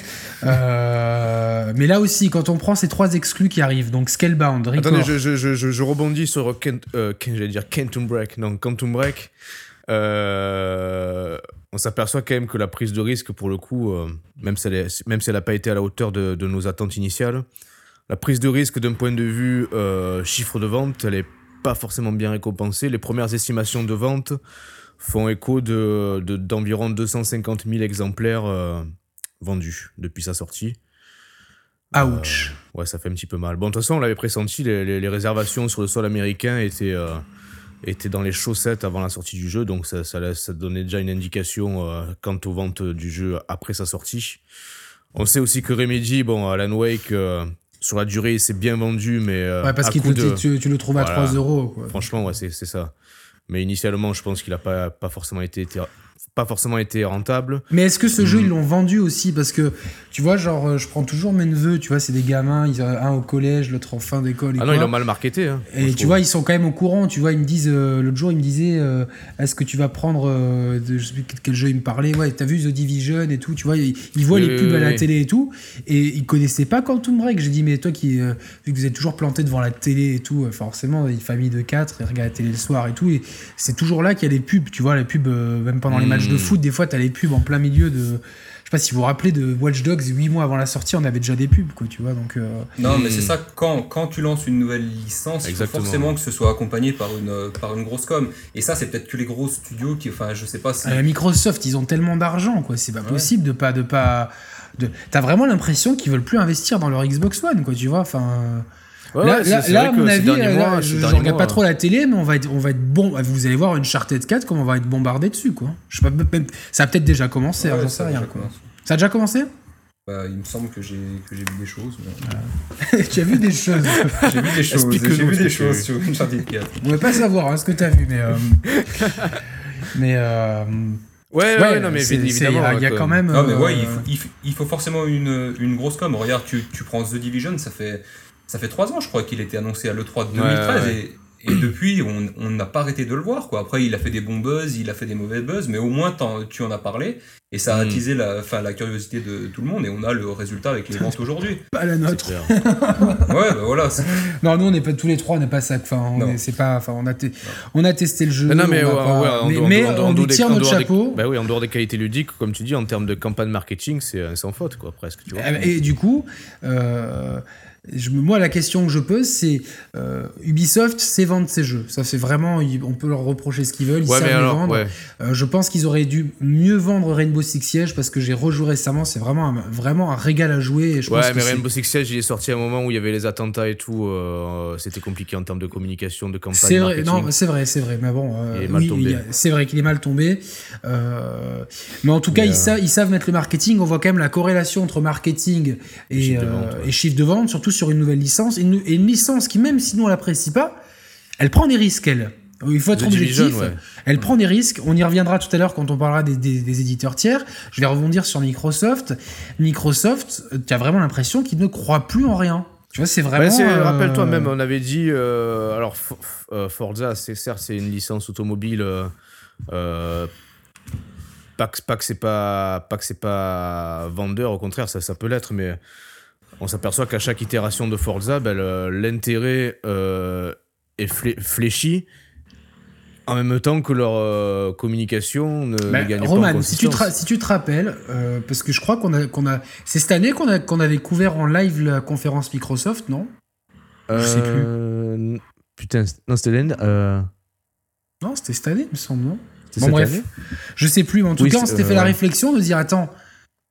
Euh, mais là aussi, quand on prend ces trois exclus qui arrivent, donc Scalebound, Record... Attendez, je, je, je, je rebondis sur Kent, j'allais dire Quantum Break. Non, Quantum Break. Euh, on s'aperçoit quand même que la prise de risque, pour le coup, euh, même si elle n'a pas été à la hauteur de, nos attentes initiales, la prise de risque d'un point de vue euh, chiffre de vente, elle n'est pas forcément bien récompensée. Les premières estimations de vente font écho d'environ de, d'environ 250 000 exemplaires vendus depuis sa sortie. Ouch. ouais, ça fait un petit peu mal. Bon, de toute façon, on l'avait pressenti, les, réservations sur le sol américain étaient, était dans les chaussettes avant la sortie du jeu, donc ça, ça, donnait déjà une indication euh, quant aux ventes du jeu après sa sortie. On sait aussi que Remedy, bon, Alan Wake, euh, sur la durée, c'est bien vendu, mais. Euh, ouais, parce que tu, tu, le trouves à 3 euros. Franchement, ouais, c'est ça. Mais initialement, je pense qu'il n'a pas, pas forcément été pas forcément été rentable. Mais est-ce que ce jeu, ils mm. l'ont vendu aussi Parce que, tu vois, genre, euh, je prends toujours mes neveux, tu vois, c'est des gamins, ils, un au collège, l'autre en fin d'école. Ah non, ils l'ont mal marketé. Hein, et tu vois, ils sont quand même au courant, tu vois, ils me disent, euh, l'autre jour, ils me disaient, euh, est-ce que tu vas prendre, je sais plus quel jeu ils me parlaient, ouais, t'as vu The Division et tout, tu vois, ils, voient les pubs à la télé et tout, et ils connaissaient pas Quantum Break. J'ai dit, mais toi qui, vu que vous êtes toujours planté devant la télé et tout, forcément, une famille de quatre, ils regardent la télé le soir et tout, et c'est toujours là qu'il y a les pubs, tu vois, les pubs, même pendant les matchs de mm. foot, des fois, t'as les pubs en plein milieu de. Je sais pas si vous vous rappelez de Watch Dogs, 8 mois avant la sortie, on avait déjà des pubs, quoi, tu vois. Donc, euh, Non, mais c'est ça, quand, quand tu lances une nouvelle licence, il faut forcément que ce soit accompagné par une, par une grosse com. Et ça, c'est peut-être que les gros studios qui. Enfin, je sais pas si. Euh, Microsoft, ils ont tellement d'argent, quoi. C'est pas possible de pas. De pas de... T'as vraiment l'impression qu'ils veulent plus investir dans leur Xbox One, quoi, tu vois. Enfin là, là, à mon avis, je, ne regarde pas trop la télé, mais on va être, on va être bon. Vous allez voir une Uncharted 4, comme on va être bombardé dessus, quoi. Je sais pas, même, ça a peut-être déjà commencé, j'en sais rien. Ça a déjà commencé? Bah, il me semble que j'ai vu des choses. tu as vu des choses? J'ai vu des choses. J'ai vu des choses sur Uncharted 4. On ne pas savoir hein, ce que tu as vu, mais. Euh, mais. Euh, ouais, ouais, non, mais évidemment. Il y, a quand même. Non, mais ouais, euh, il faut, il faut, forcément une, une grosse com. Regarde, tu, tu prends The Division, ça fait ça fait trois ans, je crois, qu'il était annoncé à l'E3 de 2013 et, et, depuis, on n'a pas arrêté de le voir. Quoi. Après, il a fait des bons buzz, il a fait des mauvais buzz, mais au moins tu en as parlé et ça a mm. attisé la, la curiosité de tout le monde et on a le résultat avec les ventes aujourd'hui. Pas la nôtre. ouais, bah voilà. Non, nous on n'est pas tous les trois, on n'est pas ça. Enfin, on c'est pas. Enfin, on a, on a testé le jeu. non, mais, on, mais, on nous tire notre chapeau. bah oui, en dehors des qualités ludiques, comme tu dis, en termes de campagne marketing, c'est sans faute, quoi, presque. Tu vois. Et, du coup. Euh, moi, la question que je pose, c'est euh, Ubisoft sait vendre ses jeux. Ça, c'est vraiment, on peut leur reprocher ce qu'ils veulent. Ils savent les vendre. Euh, je pense qu'ils auraient dû mieux vendre Rainbow Six Siege parce que j'ai rejoué récemment. C'est vraiment un, vraiment un régal à jouer. je ouais, mais Rainbow Six Siege, il est sorti à un moment où il y avait les attentats et tout. Euh, c'était compliqué en termes de communication, de campagne. C'est vrai, non, c'est vrai, c'est vrai. Mais bon, c'est vrai qu'il est mal tombé. mais en tout cas, ils, savent, ils savent mettre le marketing. On voit quand même la corrélation entre marketing et, et chiffre de vente, surtout sur une nouvelle licence, et une, licence qui, même si nous on l'apprécie pas, elle prend des risques, elle. Il faut être objectif. Elle prend des risques. On y reviendra tout à l'heure quand on parlera des, éditeurs tiers. Je vais rebondir sur Microsoft. Microsoft, tu as vraiment l'impression qu'ils ne croient plus en rien. Tu vois, c'est vraiment. Euh, rappelle-toi même, on avait dit. Euh, alors, euh, Forza, c'est certes, c'est une licence automobile. pas que, pas que c'est pas, pas vendeur, au contraire, ça, ça peut l'être, mais on s'aperçoit qu'à chaque itération de Forza, ben, l'intérêt euh, est fléchi En même temps que leur communication ne, bah, gagne Roman, pas en si tu, te, si tu te rappelles, parce que je crois qu'on a, qu'on a, c'est cette année qu'on a, qu'on avait couvert en live la conférence Microsoft, non? Je sais plus. Putain, non, c'était l'année. Non, c'était cette année, il me semble, non? Bon, bref, je sais plus, mais en tout cas, on s'était fait la réflexion de dire attends,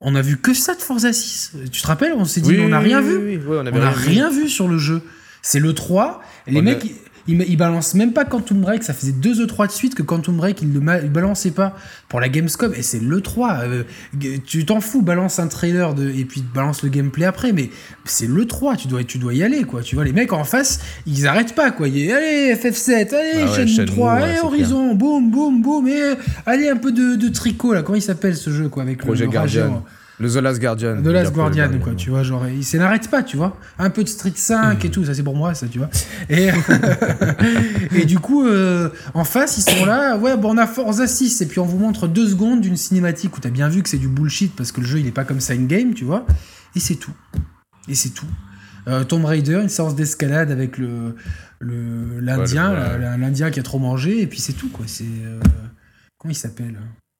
on a vu que ça de Forza 6. Tu te rappelles On s'est dit, on n'a rien vu. on n'a rien vu sur le jeu. C'est le 3. les mecs, il, il, balance même pas Quantum Break. Ça faisait deux E3 de suite que Quantum Break, il ne balançait pas pour la Gamescom. Et c'est le 3. Euh, tu t'en fous, balance un trailer de, et puis balance le gameplay après. Mais c'est le 3. Tu dois, tu dois y aller, quoi. Tu vois, les mecs en face, ils arrêtent pas, quoi. allez, FF7, allez, bah chaîne 3, allez, Horizon, boum, boum, boum. Et allez, un peu de, tricot, là. Comment il s'appelle ce jeu, quoi, avec Projet le, Guardian. Le The Last Guardian. The Last Guardian, quoi, tu vois, genre, il n'arrête pas, tu vois. Un peu de Street 5 et tout, ça c'est pour moi, ça, tu vois. Et, et du coup, euh, en face, ils sont là, ouais, bon, on a Forza 6, et puis on vous montre deux secondes d'une cinématique où t'as bien vu que c'est du bullshit parce que le jeu, il est pas comme ça in-game, tu vois. Et c'est tout. Et c'est tout. Euh, Tomb Raider, une séance d'escalade avec le l'Indien, l'Indien qui a trop mangé, et puis c'est tout, quoi. C'est. Euh, comment il s'appelle?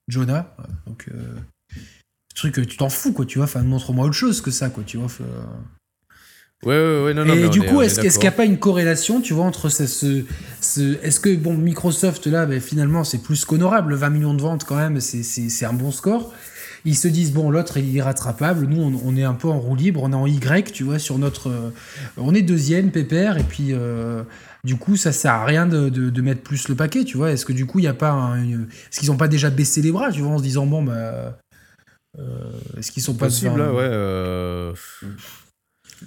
Jonah. Donc truc, tu t'en fous, quoi, tu vois. Enfin, montre-moi autre chose que ça, quoi, tu vois. Ouais, ouais, ouais, non, non. Et du coup, est-ce qu'il n'y a pas une corrélation, tu vois, entre ce. ce, est-ce que, bon, Microsoft, là, ben, finalement, c'est plus qu'honorable, 20 millions de ventes quand même, c'est un bon score. Ils se disent, bon, l'autre, est rattrapable. Nous, on, est un peu en roue libre, on est en Y, tu vois, sur notre. Euh, on est deuxième, pépère, et puis. Euh, du coup, ça sert à rien de, de, mettre plus le paquet, tu vois. Est-ce que du coup, il n'y a pas un, Est-ce qu'ils n'ont pas déjà baissé les bras, tu vois, en se disant, bon, bah euh, est-ce qu'ils sont pas possibles ouais. Euh,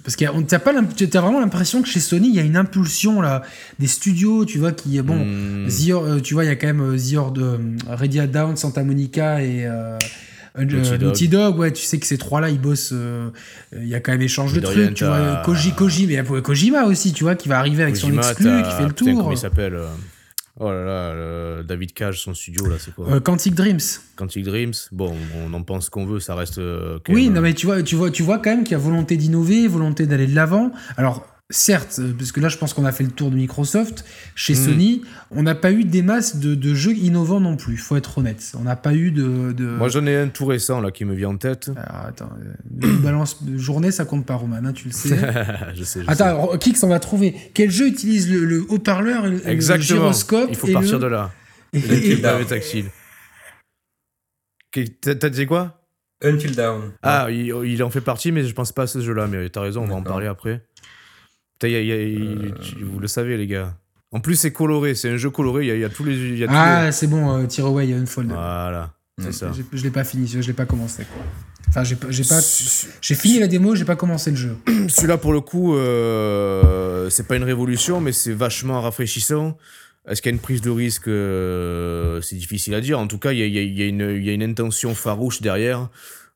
Parce que t'as pas as vraiment l'impression que chez Sony il y a une impulsion là des studios, tu vois qui bon, hmm. euh, tu vois il y a quand même The de Ready Down, Santa Monica et Naughty, Dog. ouais, tu sais que ces trois-là, ils bossent. Il y a quand même échange de trucs, tu vois. Koji, Koji, mais Kojima aussi, tu vois, qui va arriver avec son exclu, qui fait le tour. comment il s'appelle Oh là là, David Cage, son studio, là, c'est quoi euh, Quantic Dreams. Quantic Dreams, bon, on en pense qu'on veut, ça reste. Euh, oui, non, mais tu vois, tu vois, tu vois quand même qu'il y a volonté d'innover, volonté d'aller de l'avant. Alors, certes, euh, parce que là je pense qu'on a fait le tour de Microsoft, chez hmm. Sony, on n'a pas eu des masses de, jeux innovants non plus, faut être honnête. On n'a pas eu de, Moi j'en ai un tout récent là qui me vient en tête. Alors, attends, euh, une balance de journée ça compte pas Roman, hein, tu le sais. je sais je attends, Kix on va trouver. Quel jeu utilise le, haut-parleur et le, gyroscope Il faut partir de là. Et, et, T'as dit quoi? Until Down. Ah, il, il, en fait partie, mais je pense pas à ce jeu-là. Mais t'as raison, on va en parler après. Euh. vous le savez, les gars. En plus, c'est coloré, c'est un jeu coloré, il y, a, tous les. ah, c'est bon, euh, Tire Away, Unfold. Voilà, c'est ça. Je, l'ai pas fini, je l'ai pas commencé, quoi. Enfin, j'ai pas. J'ai fini la démo, j'ai pas commencé le jeu. Celui-là, pour le coup, euh, c'est pas une révolution, mais c'est vachement rafraîchissant. Est-ce qu'il y a une prise de risque C'est difficile à dire. En tout cas, il y a, y a, une intention farouche derrière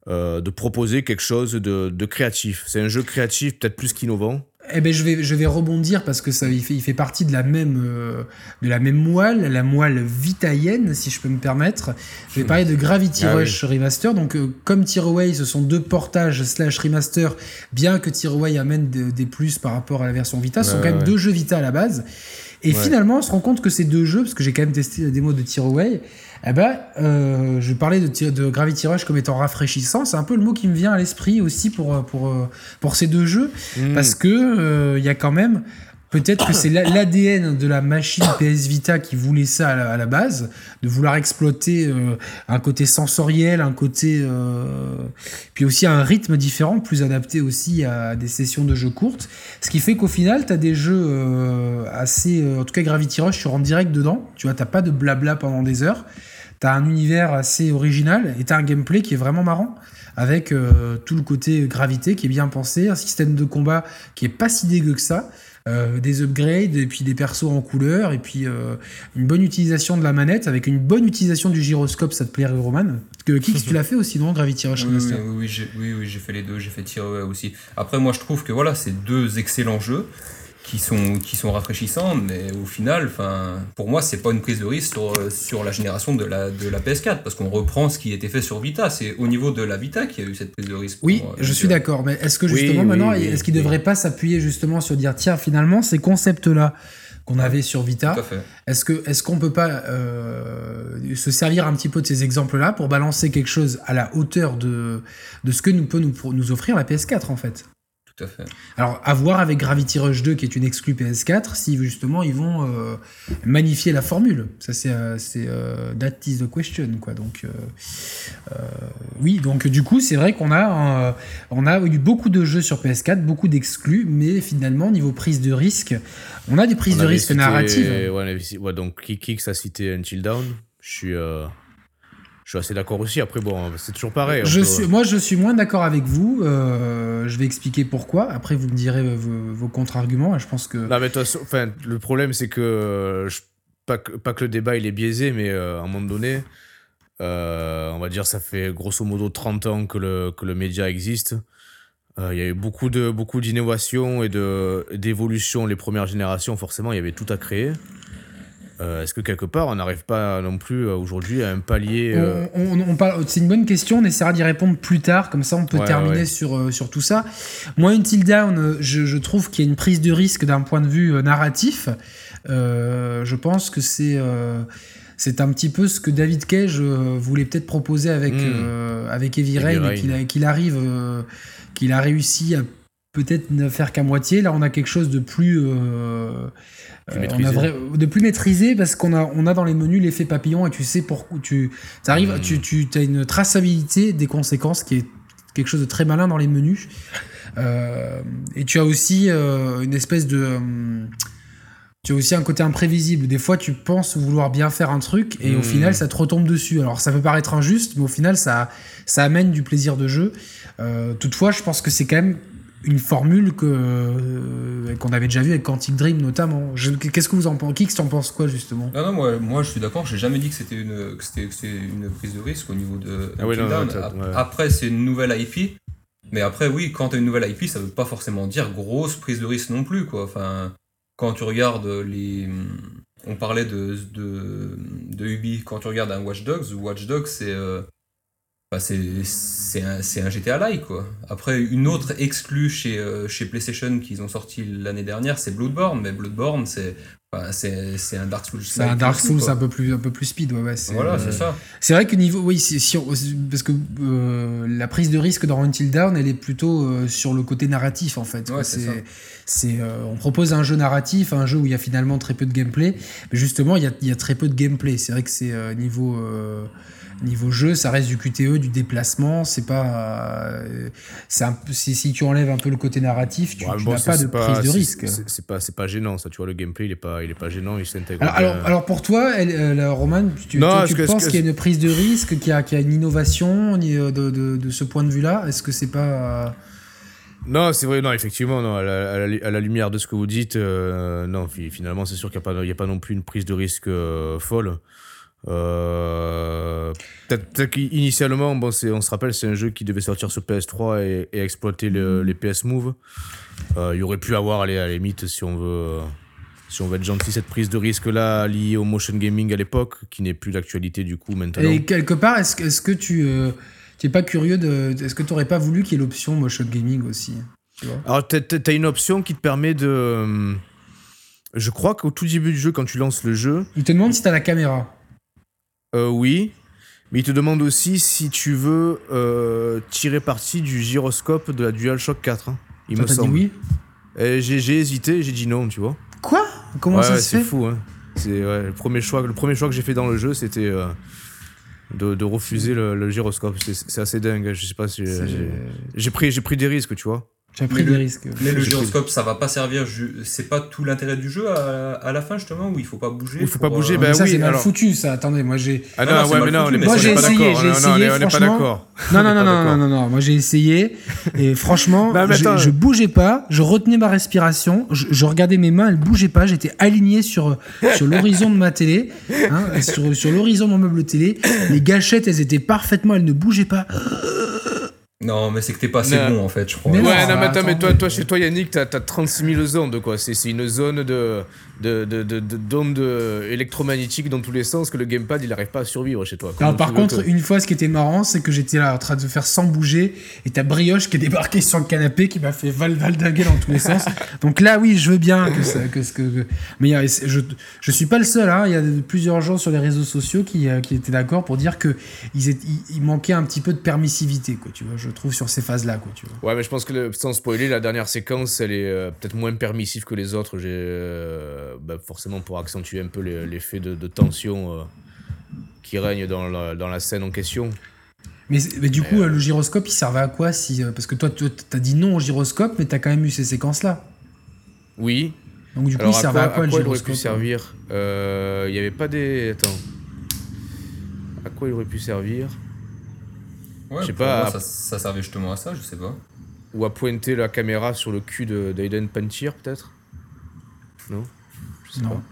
de proposer quelque chose de, de créatif. C'est un jeu créatif, peut-être plus qu'innovant. Eh ben je vais je vais rebondir parce que ça il fait, il fait partie de la même euh, de la même moelle, la moelle vitaïenne si je peux me permettre. Je vais parler de Gravity ah Rush Remaster. Donc euh, comme Tearaway, ce sont deux portages slash remaster, bien que Tearaway amène des plus par rapport à la version Vita, ce sont quand même deux jeux Vita à la base. Et finalement, on se rend compte que ces deux jeux, parce que j'ai quand même testé la démo de Tearaway, eh ben, euh, je parlais de, de Gravity Rush comme étant rafraîchissant. C'est un peu le mot qui me vient à l'esprit aussi pour, euh, pour, euh, pour ces deux jeux. Mm. Parce que il y a quand même. Peut-être que c'est l'ADN de la machine PS Vita qui voulait ça à la, base, de vouloir exploiter un côté sensoriel, un côté. puis aussi un rythme différent, plus adapté aussi à des sessions de jeux courtes. Ce qui fait qu'au final, tu as des jeux assez. en tout cas, Gravity Rush, tu rentres direct dedans. Tu vois, t'as pas de blabla pendant des heures. T'as un univers assez original et t'as un gameplay qui est vraiment marrant avec euh, tout le côté gravité qui est bien pensé, un système de combat qui est pas si dégueu que ça, euh, des upgrades et puis des persos en couleur et puis euh, une bonne utilisation de la manette. Avec une bonne utilisation du gyroscope, ça te plairait Roman? Que Kix tu l'as fait aussi non Gravity Rush Oui oui, oui, oui j'ai fait les deux, j'ai fait Tire aussi. Après moi je trouve que voilà c'est deux excellents jeux qui sont, qui sont rafraîchissants, mais au final, pour moi, c'est pas une prise de risque sur, sur la génération de la, de la PS4, parce qu'on reprend ce qui était fait sur Vita. C'est au niveau de la Vita qu'il y a eu cette prise de risque. Oui, je suis d'accord, mais est-ce que justement maintenant, est-ce qu'il ne devrait pas s'appuyer justement sur dire, tiens, finalement, ces concepts-là, qu'on avait sur Vita. Est-ce que est-ce qu'on peut pas euh, se servir un petit peu de ces exemples-là pour balancer quelque chose à la hauteur de, de ce que nous peut nous, nous offrir la PS4 en fait? Alors, à voir avec Gravity Rush 2, qui est une exclue PS4, si justement ils vont euh, magnifier la formule. Ça, c'est euh, euh, that is the question, quoi. Donc, oui, donc du coup, c'est vrai qu'on a, on a eu beaucoup de jeux sur PS4, beaucoup d'exclus, mais finalement, niveau prise de risque, on a des prises de risque narratives. Ouais, donc Kikix a cité Until Down. Je suis suis assez d'accord aussi. Après, bon, c'est toujours pareil. Je suis, moi, je suis moins d'accord avec vous. Euh, je vais expliquer pourquoi. Après, vous me direz vos, contre-arguments. Je pense que. Non, mais toi, enfin, le problème, c'est que, pas que, pas que le débat il est biaisé, mais euh, à un moment donné, euh, on va dire, ça fait grosso modo 30 ans que le, que le média existe. Il y a eu beaucoup de beaucoup d'innovations et d'évolutions les premières générations. Forcément, il y avait tout à créer. Euh, est-ce que quelque part, on n'arrive pas non plus euh, aujourd'hui à un palier euh, on, parle, C'est une bonne question, on essaiera d'y répondre plus tard, comme ça on peut terminer Sur, sur tout ça. Moi, Until Down, je, je trouve qu'il y a une prise de risque d'un point de vue narratif. je pense que c'est c'est un petit peu ce que David Cage voulait peut-être proposer avec, hmm. avec Heavy Rain, et qu'il arrive, qu'il a réussi à peut-être ne faire qu'à moitié. Là, on a quelque chose de plus euh, de plus maîtrisé parce qu'on a, on a dans les menus l'effet papillon et tu sais pourquoi tu arrives, hmm. tu, tu as une traçabilité des conséquences qui est quelque chose de très malin dans les menus. Euh, et tu as aussi euh, une espèce de. tu as aussi un côté imprévisible. Des fois, tu penses vouloir bien faire un truc et au hmm. final, ça te retombe dessus. Alors, ça peut paraître injuste, mais au final, ça, ça amène du plaisir de jeu. toutefois, je pense que c'est quand même une formule que euh, qu'on avait déjà vu avec Quantic Dream notamment. Qu'est-ce que vous en pensez? Qui en pense quoi justement? Non non moi, moi je suis d'accord. J'ai jamais dit que c'était une que c'était une prise de risque au niveau de ah Après c'est une nouvelle IP, mais après oui quand tu as une nouvelle IP ça veut pas forcément dire grosse prise de risque non plus quoi. Enfin quand tu regardes les on parlait de de, de Ubi quand tu regardes un Watch Dogs Watch Dogs c'est euh, bah, c'est un, un, GTA-like, quoi. Après, une autre exclue chez, euh, chez PlayStation qu'ils ont sorti l'année dernière, c'est Bloodborne. Mais Bloodborne, c'est c'est un Dark Souls. C'est un Dark Souls un peu plus un peu plus speed, ouais. voilà, c'est ça. C'est vrai que niveau, oui, si parce que euh, la prise de risque dans Until Dawn, elle est plutôt euh, sur le côté narratif en fait. Ouais, c'est c'est on propose un jeu narratif, un jeu où il y a finalement très peu de gameplay, mais justement il y a, il y a très peu de gameplay. C'est vrai que c'est niveau Niveau jeu, ça reste du QTE, du déplacement. C'est pas. Euh, un, si, tu enlèves un peu le côté narratif, tu n'as pas de prise de risque. C'est pas, pas gênant, ça. Tu vois, le gameplay, il est pas, il est pas gênant, il s'intègre. Alors, alors, pour toi, elle, euh, Roman, tu, tu, penses qu'il y a une prise de risque, qu'il y, a, y a une innovation de, de, de ce point de vue-là? Est-ce que c'est pas. Non, c'est vrai, non, effectivement, non, à, la, lumière de ce que vous dites, euh, non, finalement, c'est sûr qu'il n'y a, a, pas non plus une prise de risque folle. Euh, peut-être qu'initialement, bon, on se rappelle, c'est un jeu qui devait sortir sur PS3 et, exploiter les PS Move. Euh, il y aurait pu avoir, allez, à la limite, si on veut, si on veut être gentil, cette prise de risque-là liée au motion gaming à l'époque, qui n'est plus d'actualité du coup maintenant. Et quelque part, est-ce que, est que tu euh, es pas curieux de. Est-ce que tu n'aurais pas voulu qu'il y ait l'option motion gaming aussi Alors, tu as, une option qui te permet de. Je crois qu'au tout début du jeu, quand tu lances le jeu. Il te demande si tu as la caméra. Euh, oui. Mais il te demande aussi si tu veux euh, tirer parti du gyroscope de la DualShock 4. Hein, il me semble. Dit oui? J'ai hésité, j'ai dit non, tu vois. Quoi? Comment ça se fait? C'est fou. Hein. C'est le premier choix. Le premier choix que j'ai fait dans le jeu, c'était euh, de, refuser le, gyroscope. C'est assez dingue. Je sais pas si j'ai pris j'ai pris des risques, tu vois. J'ai pris des risques. Mais le gyroscope, ça va pas servir. C'est pas tout l'intérêt du jeu à, la fin, justement, où il faut pas bouger. Il faut pas bouger, ben ça, oui. c'est mal foutu, ça. Attendez, moi j'ai. Ah non, ouais, mais non, moi j'ai essayé, j'ai essayé. On n'est pas d'accord. Non, non, non, non, non, non, Moi j'ai essayé et franchement, je bougeais pas, je retenais ma respiration, je regardais mes mains, elles bougeaient pas, j'étais aligné sur sur l'horizon de ma télé, hein, sur sur l'horizon de mon meuble télé. Les gâchettes, elles étaient parfaitement, elles ne bougeaient pas. Non, mais c'est que t'es pas assez bon en fait, je crois. ouais, non, mais, attends, mais toi, toi, chez toi, Yannick, t'as as 36 000 zones de quoi C'est une zone de d'ondes de, de, de, électromagnétiques dans tous les sens que le gamepad il n'arrive pas à survivre chez toi. Alors, par contre, une fois, ce qui était marrant, c'est que j'étais là en train de faire sans bouger et t'as Brioche qui est débarqué sur le canapé qui m'a fait val valdinguer dans tous les sens. Donc là, oui, je veux bien que ça. Que, que, mais je, je suis pas le seul, hein. il y a plusieurs gens sur les réseaux sociaux qui, euh, qui étaient d'accord pour dire qu'il il, manquait un petit peu de permissivité, quoi, tu vois, je trouve, sur ces phases-là, quoi, tu vois. Ouais, mais je pense que sans spoiler, la dernière séquence, elle est euh, peut-être moins permissive que les autres. J'ai. Euh, bah, forcément pour accentuer un peu l'effet de, tension euh, qui règne dans la, dans la, scène en question. Mais, mais du coup, euh, le gyroscope, il servait à quoi si, Parce que toi, tu as dit non au gyroscope, mais tu as quand même eu ces séquences-là. Oui. Donc du coup, il servait à quoi, le gyroscope il aurait pu servir? Il n'y avait pas des... Attends. À quoi il aurait pu servir? Ouais, je sais pas. ça, ça, servait justement à ça, je sais pas. Ou à pointer la caméra sur le cul d'Aiden Pantier, peut-être? Non? Non.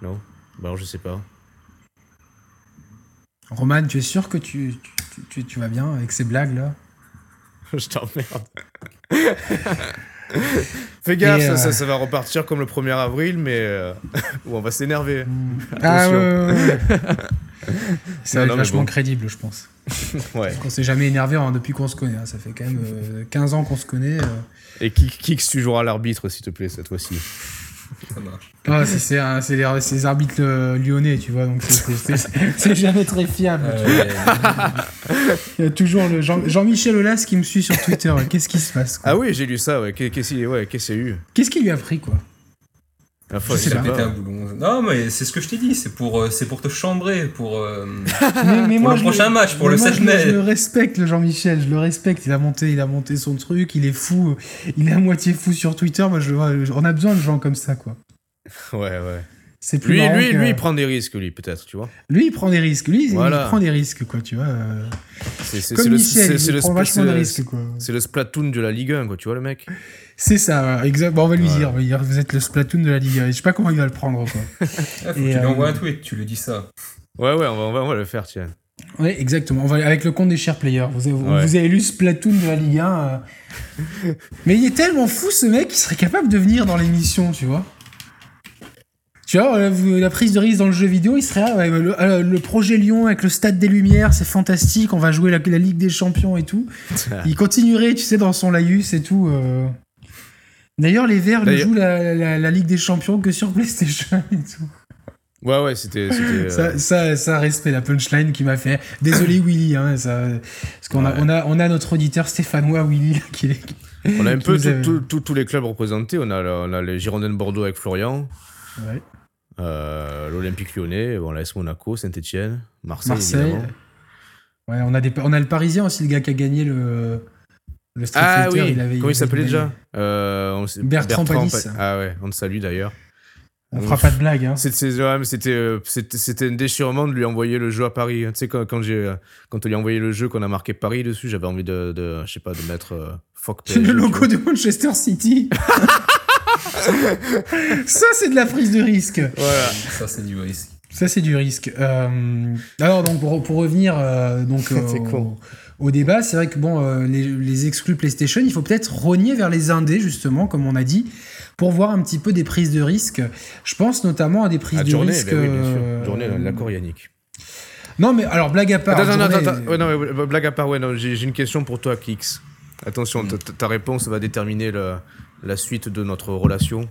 Non? Bah alors je sais pas. Roman, tu es sûr que tu, tu, tu, vas bien avec ces blagues là Je t'emmerde. Fais gaffe, ça, ça, euh, va repartir comme le 1er avril, mais euh, où on va s'énerver. Ah ouais, ouais, ouais. Ça va être vachement crédible, je pense. ouais. Parce qu'on s'est jamais énervé hein, depuis qu'on se connaît. Hein. Ça fait quand même 15 euh, ans qu'on se connaît. Et qui, qui tu joueras l'arbitre, s'il te plaît, cette fois-ci? Ça marche. Ah, c'est les, arbitres euh, lyonnais, tu vois, donc c'est jamais très fiable. Il y a toujours le Jean-Michel Aulas qui me suit sur Twitter. Qu'est-ce qui se passe Ah oui, j'ai lu ça, ouais. Qu'est-ce qu'il ouais, qu a eu? Qu'est-ce qui lui a pris, quoi? Je Un boulon. Non, mais c'est ce que je t'ai dit, c'est pour, euh, c'est pour te chambrer, pour, euh, mais, moi, le prochain match, pour le 7 mai. Je, le respecte, le Jean-Michel, je le respecte. Il a, monté, il a monté son truc, il est fou, il est à moitié fou sur Twitter. Moi, je, on a besoin de gens comme ça, quoi. Ouais, ouais. C'est plus lui, lui, lui, il prend des risques, lui, peut-être, tu vois. Lui, il prend des risques. Lui, il prend des risques, quoi, tu vois. C'est le, Michel, il prend vachement des risques, quoi. C'est le Splatoon de la Ligue 1, quoi, tu vois, le mec. C'est ça, exactement. on va lui dire, vous êtes le Splatoon de la Ligue 1. Je sais pas comment il va le prendre, quoi. Ah, tu lui euh, envoies un tweet, tu lui dis ça. Ouais, ouais, on va, on va, le faire, tiens. Oui, exactement. On va, avec le compte des chers players. Vous avez, vous avez lu Splatoon de la Ligue 1. Euh. Mais il est tellement fou, ce mec, qu'il serait capable de venir dans l'émission, tu vois. Tu vois, euh, la prise de risque dans le jeu vidéo, il serait là, le, projet Lyon avec le stade des Lumières, c'est fantastique, on va jouer la, Ligue des Champions et tout. il continuerait, tu sais, dans son laïus et tout. D'ailleurs, les Verts ne jouent la, Ligue des Champions que sur PlayStation et tout. Ouais, ouais, c'était. Ça, ça, ça, respect la punchline qui m'a fait. Désolé, Willy, hein, ça, parce qu'on a, on a, on a notre auditeur stéphanois, Willy, qui est. On a un peu tous les clubs représentés. On a, on a les Girondins de Bordeaux avec Florian. Ouais. Euh, L'Olympique lyonnais, bon, l'AS Monaco, Saint-Etienne, Marseille. Marseille. Ouais, on a, des, on a le Parisien aussi, le gars qui a gagné le, le Street ah, oui. il avait. Comment il s'appelait déjà euh, Bertrand, Bertrand Ah ouais, on te salue d'ailleurs. On fera pas de blague. Hein. Euh, c'était c'était un déchirement de lui envoyer le jeu à Paris. Tu sais, quand, quand, quand on lui a envoyé le jeu qu'on a marqué Paris dessus, j'avais envie de, de, je sais pas, de mettre euh, fuck Le logo de Manchester City. ça, c'est de la prise de risque. Voilà. Ça, c'est du risque. Ça, c'est du risque. Euh, alors, donc, pour, pour revenir donc, con au débat. C'est vrai que bon, euh, les, exclus PlayStation, il faut peut-être rogner vers les indés, justement, comme on a dit, pour voir un petit peu des prises de risque. Je pense notamment à des prises de risque. Ben oui, bien sûr. Euh, journée, d'accord, Yannick. Non, mais alors, blague à part. Attends, attends, attends. non, blague à part, ouais, non, j'ai une question pour toi, Kix. Attention, ta réponse va déterminer la suite de notre relation.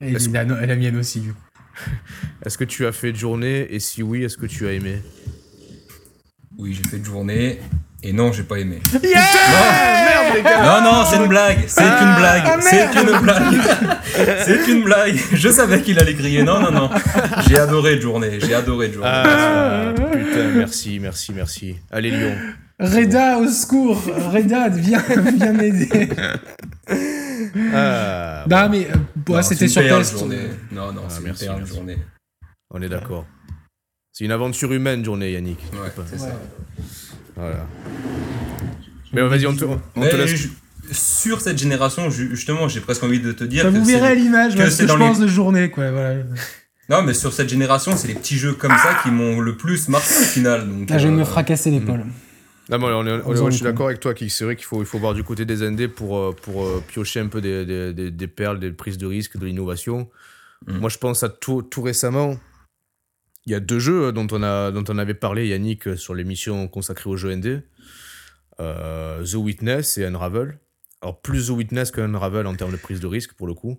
Et la, la mienne aussi, du coup. Est-ce que tu as fait de journée? Et si oui, est-ce que tu as aimé? Oui, j'ai fait de journée. Et non, j'ai pas aimé. Yeah non. Merde, les gars Non, non, c'est une blague C'est une ah, blague ah, C'est une blague C'est une blague Je savais qu'il allait crier. Non, non, non. J'ai adoré de journée. J'ai adoré de journée. Ah, putain, merci, merci, merci. Allez, Lyon. Reda, au secours Reda, viens, viens m'aider ah, Non, mais euh, c'était sur test. Journée. Non, non, c'est merci, une journée. On est d'accord. C'est une aventure humaine, journée, Yannick. Ouais, c'est ça. Voilà. Mais vas-y, on te, laisse. sur cette génération, justement, j'ai presque envie de te dire. Ça vous verrez l'image, que c'est je pense de journée, quoi. Voilà. Non, mais sur cette génération, c'est les petits jeux comme ça qui m'ont le plus marqué au final. Donc, ah, je vais me fracasser l'épaule. Non, mais on est, je suis d'accord avec toi, c'est vrai qu'il faut, il faut voir du côté des indés pour, pour piocher un peu des, des, des, perles, des prises de risque, de l'innovation. Mm. Moi, je pense à tout, tout récemment, il y a deux jeux dont on, a, dont on avait parlé, Yannick, sur l'émission consacrée aux jeux ND. Euh, The Witness et Unravel. Alors, plus The Witness qu'Unravel en termes de prise de risque, pour le coup.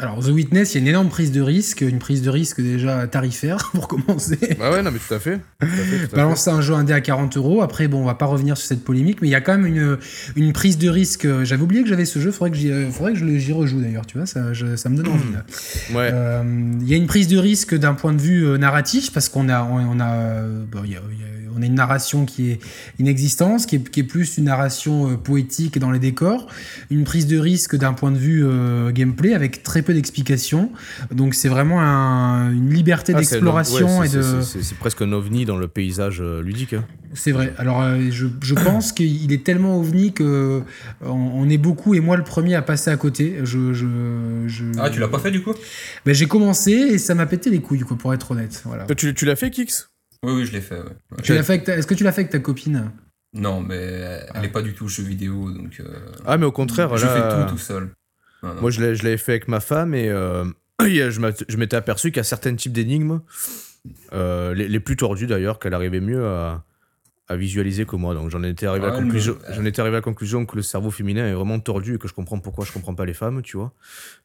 Alors, The Witness, il y a une énorme prise de risque, une prise de risque déjà tarifaire pour commencer. Bah ouais, non, mais tout à fait. Balancer un jeu indé à 40 euros. Après, bon, on va pas revenir sur cette polémique, mais il y a quand même une, une prise de risque. J'avais oublié que j'avais ce jeu, faudrait que j'y, faudrait que j'y rejoue d'ailleurs, tu vois, ça, ça me donne envie. Ouais. Euh, il y a une prise de risque d'un point de vue euh, narratif, parce qu'on a, on, a, bon, y a, on a une narration qui est inexistante, qui est, qui est plus une narration euh, poétique dans les décors, une prise de risque d'un point de vue gameplay avec très peu d'explications. Donc c'est vraiment une liberté ah, d'exploration et de. C'est presque un ovni dans le paysage euh, ludique. Hein. C'est vrai. Alors euh, je, je pense qu'il est tellement ovni que euh, on, est beaucoup et moi le premier à passer à côté. Je, je, Ah tu l'as pas fait du coup? Ben, j'ai commencé et ça m'a pété les couilles quoi pour être honnête. Voilà. Tu, tu l'as fait Kix? Oui oui je l'ai fait. Tu l'as fait. Est-ce que tu l'as fait avec ta copine? Non, mais elle n'est pas du tout jeu vidéo, donc. ah, mais au contraire, je fais tout tout seul. Moi, je l'avais fait avec ma femme et euh, je m'étais aperçu qu'à certains types d'énigmes, euh, les, plus tordus d'ailleurs, qu'elle arrivait mieux à, visualiser que moi. Donc j'en étais arrivé, à la conclusion, j'en étais arrivé à la conclusion que le cerveau féminin est vraiment tordu et que je comprends pourquoi je comprends pas les femmes, tu vois.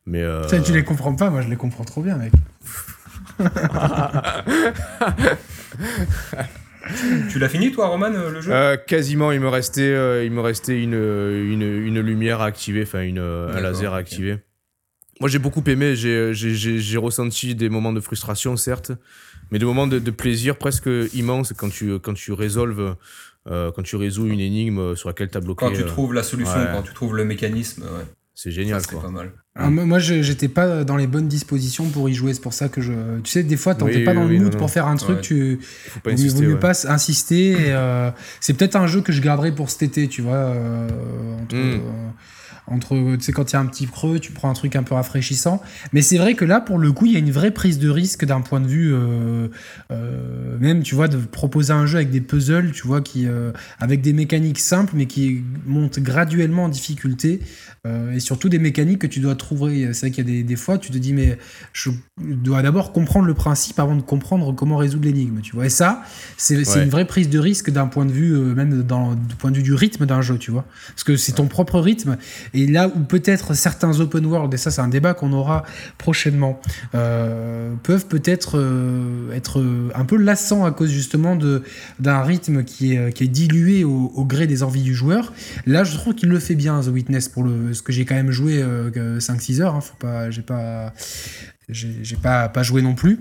Mais euh... Ça, tu les comprends pas, moi je les comprends trop bien, mec. tu l'as fini toi Roman le jeu? Euh, Quasiment, il me restait, euh, il me restait une, une, une, lumière à activer, enfin un laser à activer. Moi j'ai beaucoup aimé, j'ai ressenti des moments de frustration certes, mais des moments de, plaisir presque immenses quand tu, quand tu résolves, euh, quand tu résous une énigme sur laquelle tu as bloqué. Quand tu trouves la solution, quand tu trouves le mécanisme, ouais. C'est génial, quoi. pas mal. Ah, moi, j'étais pas dans les bonnes dispositions pour y jouer. C'est pour ça que je. Tu sais, des fois, t'es pas dans le mood pour faire un truc. Tu. Faut pas insister. Il vaut mieux pas insister. Euh, c'est peut-être un jeu que je garderai pour cet été, tu vois. Euh, entre, hmm. Entre tu sais quand il y a un petit creux tu prends un truc un peu rafraîchissant. Mais c'est vrai que là pour le coup il y a une vraie prise de risque d'un point de vue euh, euh, même tu vois de proposer un jeu avec des puzzles tu vois qui euh, avec des mécaniques simples mais qui montent graduellement en difficulté et surtout des mécaniques que tu dois trouver. C'est vrai qu'il y a des, des, fois tu te dis mais je dois d'abord comprendre le principe avant de comprendre comment résoudre l'énigme tu vois. Et ça c'est une vraie prise de risque d'un point de vue même dans du point de vue du rythme d'un jeu tu vois. Parce que c'est ton propre rythme et là où peut-être certains open world, et ça c'est un débat qu'on aura prochainement, euh, peuvent peut-être euh, être un peu lassants à cause justement d'un rythme qui est, dilué au, gré des envies du joueur. Là, je trouve qu'il le fait bien, The Witness, pour le, ce que j'ai quand même joué 5-6 euh, heures. Hein, faut pas, j'ai pas, j'ai pas, pas joué non plus.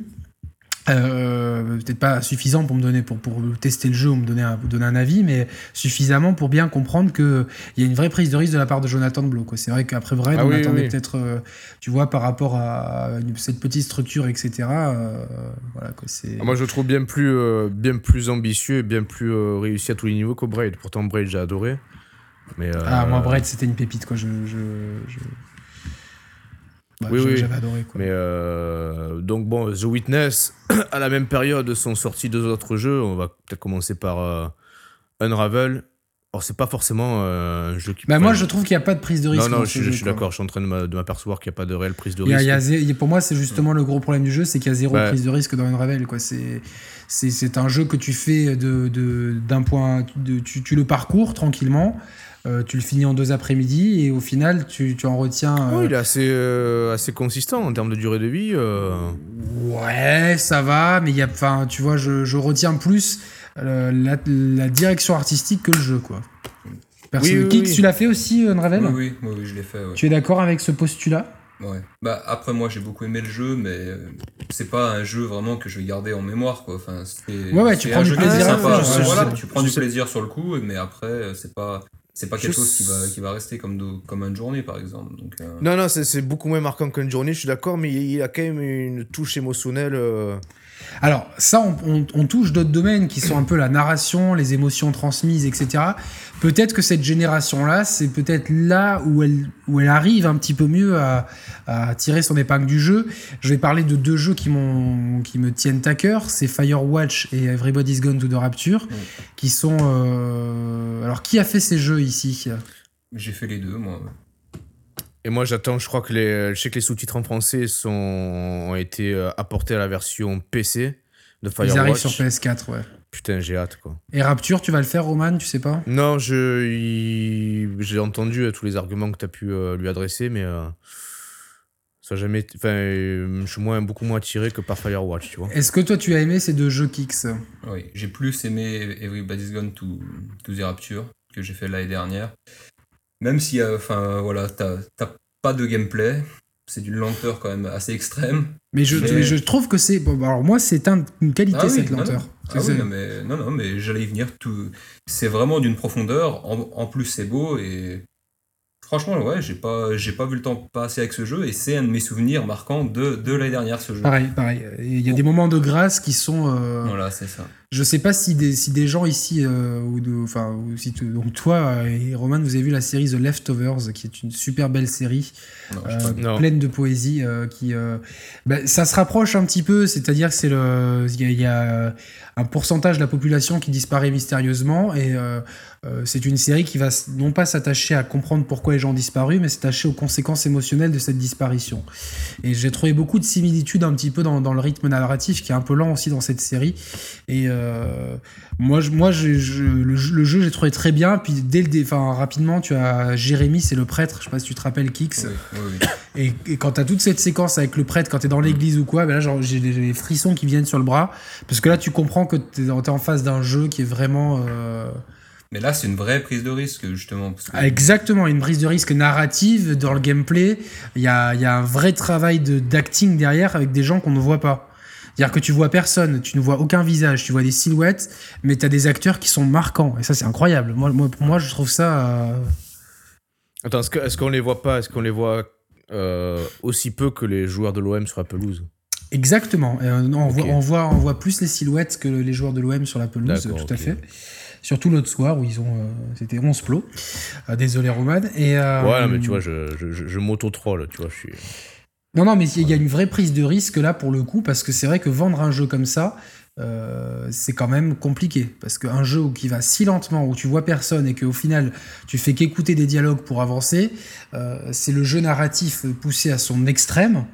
Euh, peut-être pas suffisant pour me donner pour, pour tester le jeu ou me donner un, donner un avis mais suffisamment pour bien comprendre que il y a une vraie prise de risque de la part de Jonathan Blow c'est vrai qu'après vrai ah on attendait peut-être euh, tu vois par rapport à cette petite structure etc euh, voilà quoi c'est ah, moi je le trouve bien plus bien plus ambitieux et bien plus réussi à tous les niveaux qu'au Braid. Pourtant Braid j'ai adoré mais ah moi Braid c'était une pépite quoi. Je, je, je oui, oui. J'avais adoré. Quoi. Mais euh, donc bon, The Witness, à la même période sont sortis deux autres jeux. On va peut-être commencer par euh, Unravel. Alors c'est pas forcément euh, un jeu qui. Bah moi je trouve qu'il n'y a pas de prise de risque. Non non, je, suis d'accord. Je suis en train de m'apercevoir qu'il n'y a pas de réelle prise de risque. Y a, pour moi c'est justement le gros problème du jeu, c'est qu'il y a zéro prise de risque dans Unravel. Quoi. C'est c'est un jeu que tu fais de d'un point, de, tu, tu le parcours tranquillement. Euh, tu le finis en deux après-midi et au final, tu, tu en retiens. Euh, oui, il est assez, euh, assez consistant en termes de durée de vie. Ouais, ça va, mais il y a, enfin, tu vois, je, je retiens plus la, la, direction artistique que le jeu, quoi. Oui, tu l'as fait aussi, Unravel oui, oui, oui, je l'ai fait. Tu es d'accord avec ce postulat? Ouais. Bah après moi j'ai beaucoup aimé le jeu mais c'est pas un jeu vraiment que je vais garder en mémoire quoi. Enfin ouais ouais tu prends du plaisir. Sympa. voilà, tu prends du plaisir sur le coup mais après c'est pas c'est pas quelque chose qui va, qui va rester comme, comme une journée, par exemple. Donc, euh. Non, non, c'est beaucoup moins marquant qu'une journée, je suis d'accord, mais il a quand même une touche émotionnelle. Euh. Alors, ça, on, touche d'autres domaines qui sont un peu la narration, les émotions transmises, etc. Peut-être que cette génération-là, c'est peut-être là où elle, où elle arrive un petit peu mieux à, tirer son épingle du jeu. Je vais parler de deux jeux qui, qui me tiennent à cœur. C'est Firewatch et Everybody's Gone to the Rapture, qui sont... Euh, alors, qui a fait ces jeux ici? J'ai fait les deux, moi. Et moi, j'attends, je crois que les, je sais que les sous-titres en français sont, ont été euh, apportés à la version PC de Firewatch. Ils arrivent sur PS4, ouais. Putain, j'ai hâte, quoi. Et Rapture, tu vas le faire, Roman, tu sais pas? Non, je, j'ai entendu euh, tous les arguments que tu as pu euh, lui adresser, mais ça jamais. Enfin, je suis moins, beaucoup moins attiré que par Firewatch, tu vois. Est-ce que toi, tu as aimé ces deux jeux Kicks Oui, j'ai plus aimé Everybody's Gone to, to the Rapture que j'ai fait l'année dernière. Même si, enfin, voilà, t'as pas de gameplay, c'est d'une lenteur quand même assez extrême. Mais je, je trouve que c'est. Bon, alors moi, c'est une qualité ah cette lenteur. Ah oui, non, mais, non, non, mais j'allais y venir. Tout... C'est vraiment d'une profondeur. En, en plus, c'est beau et Franchement, ouais, j'ai pas, j'ai pas vu le temps passer avec ce jeu et c'est un de mes souvenirs marquants de, de l'année dernière, ce jeu. Pareil, pareil. Il y a des moments de grâce qui sont. Euh, voilà, c'est ça. Je sais pas si des, si des gens ici, euh, ou de, enfin, si donc toi et Roman, vous avez vu la série The Leftovers, qui est une super belle série, euh, pleine de poésie, qui, bah, ça se rapproche un petit peu, c'est-à-dire que c'est le, il y, y, a un pourcentage de la population qui disparaît mystérieusement et euh, c'est une série qui va non pas s'attacher à comprendre pourquoi les gens ont disparu, mais s'attacher aux conséquences émotionnelles de cette disparition. Et j'ai trouvé beaucoup de similitudes un petit peu dans, le rythme narratif qui est un peu lent aussi dans cette série. Et euh, moi, je, moi je, le, jeu, j'ai trouvé très bien. Puis dès le, enfin, rapidement, tu as Jérémy, c'est le prêtre. Je sais pas si tu te rappelles Kix. Et, quand tu as toute cette séquence avec le prêtre, quand tu es dans l'église ou quoi, ben là, j'ai des frissons qui viennent sur le bras. Parce que là, tu comprends que tu es, en face d'un jeu qui est vraiment. Euh, mais là, c'est une vraie prise de risque, justement. Ah, exactement, une prise de risque narrative dans le gameplay. Il y a, y a, un vrai travail d'acting derrière avec des gens qu'on ne voit pas. C'est-à-dire que tu vois personne, tu ne vois aucun visage, tu vois des silhouettes, mais tu as des acteurs qui sont marquants. Et ça, c'est incroyable. Moi, moi, pour moi, je trouve ça. Euh, Attends, est-ce qu'on est les voit pas? Est-ce qu'on les voit euh, aussi peu que les joueurs de l'OM sur la pelouse Exactement. on, voit, on, voit, on voit plus les silhouettes que les joueurs de l'OM sur la pelouse, tout à fait surtout l'autre soir où ils ont. Euh, c'était 11 plots. Euh, désolé, Roman. Et, euh, ouais, mais tu vois, je, je, je m'auto-troll, tu vois, je suis. Non, non, mais il y a une vraie prise de risque là pour le coup, parce que c'est vrai que vendre un jeu comme ça, c'est quand même compliqué. Parce qu'un jeu qui va si lentement, où tu vois personne et qu'au final tu fais qu'écouter des dialogues pour avancer, c'est le jeu narratif poussé à son extrême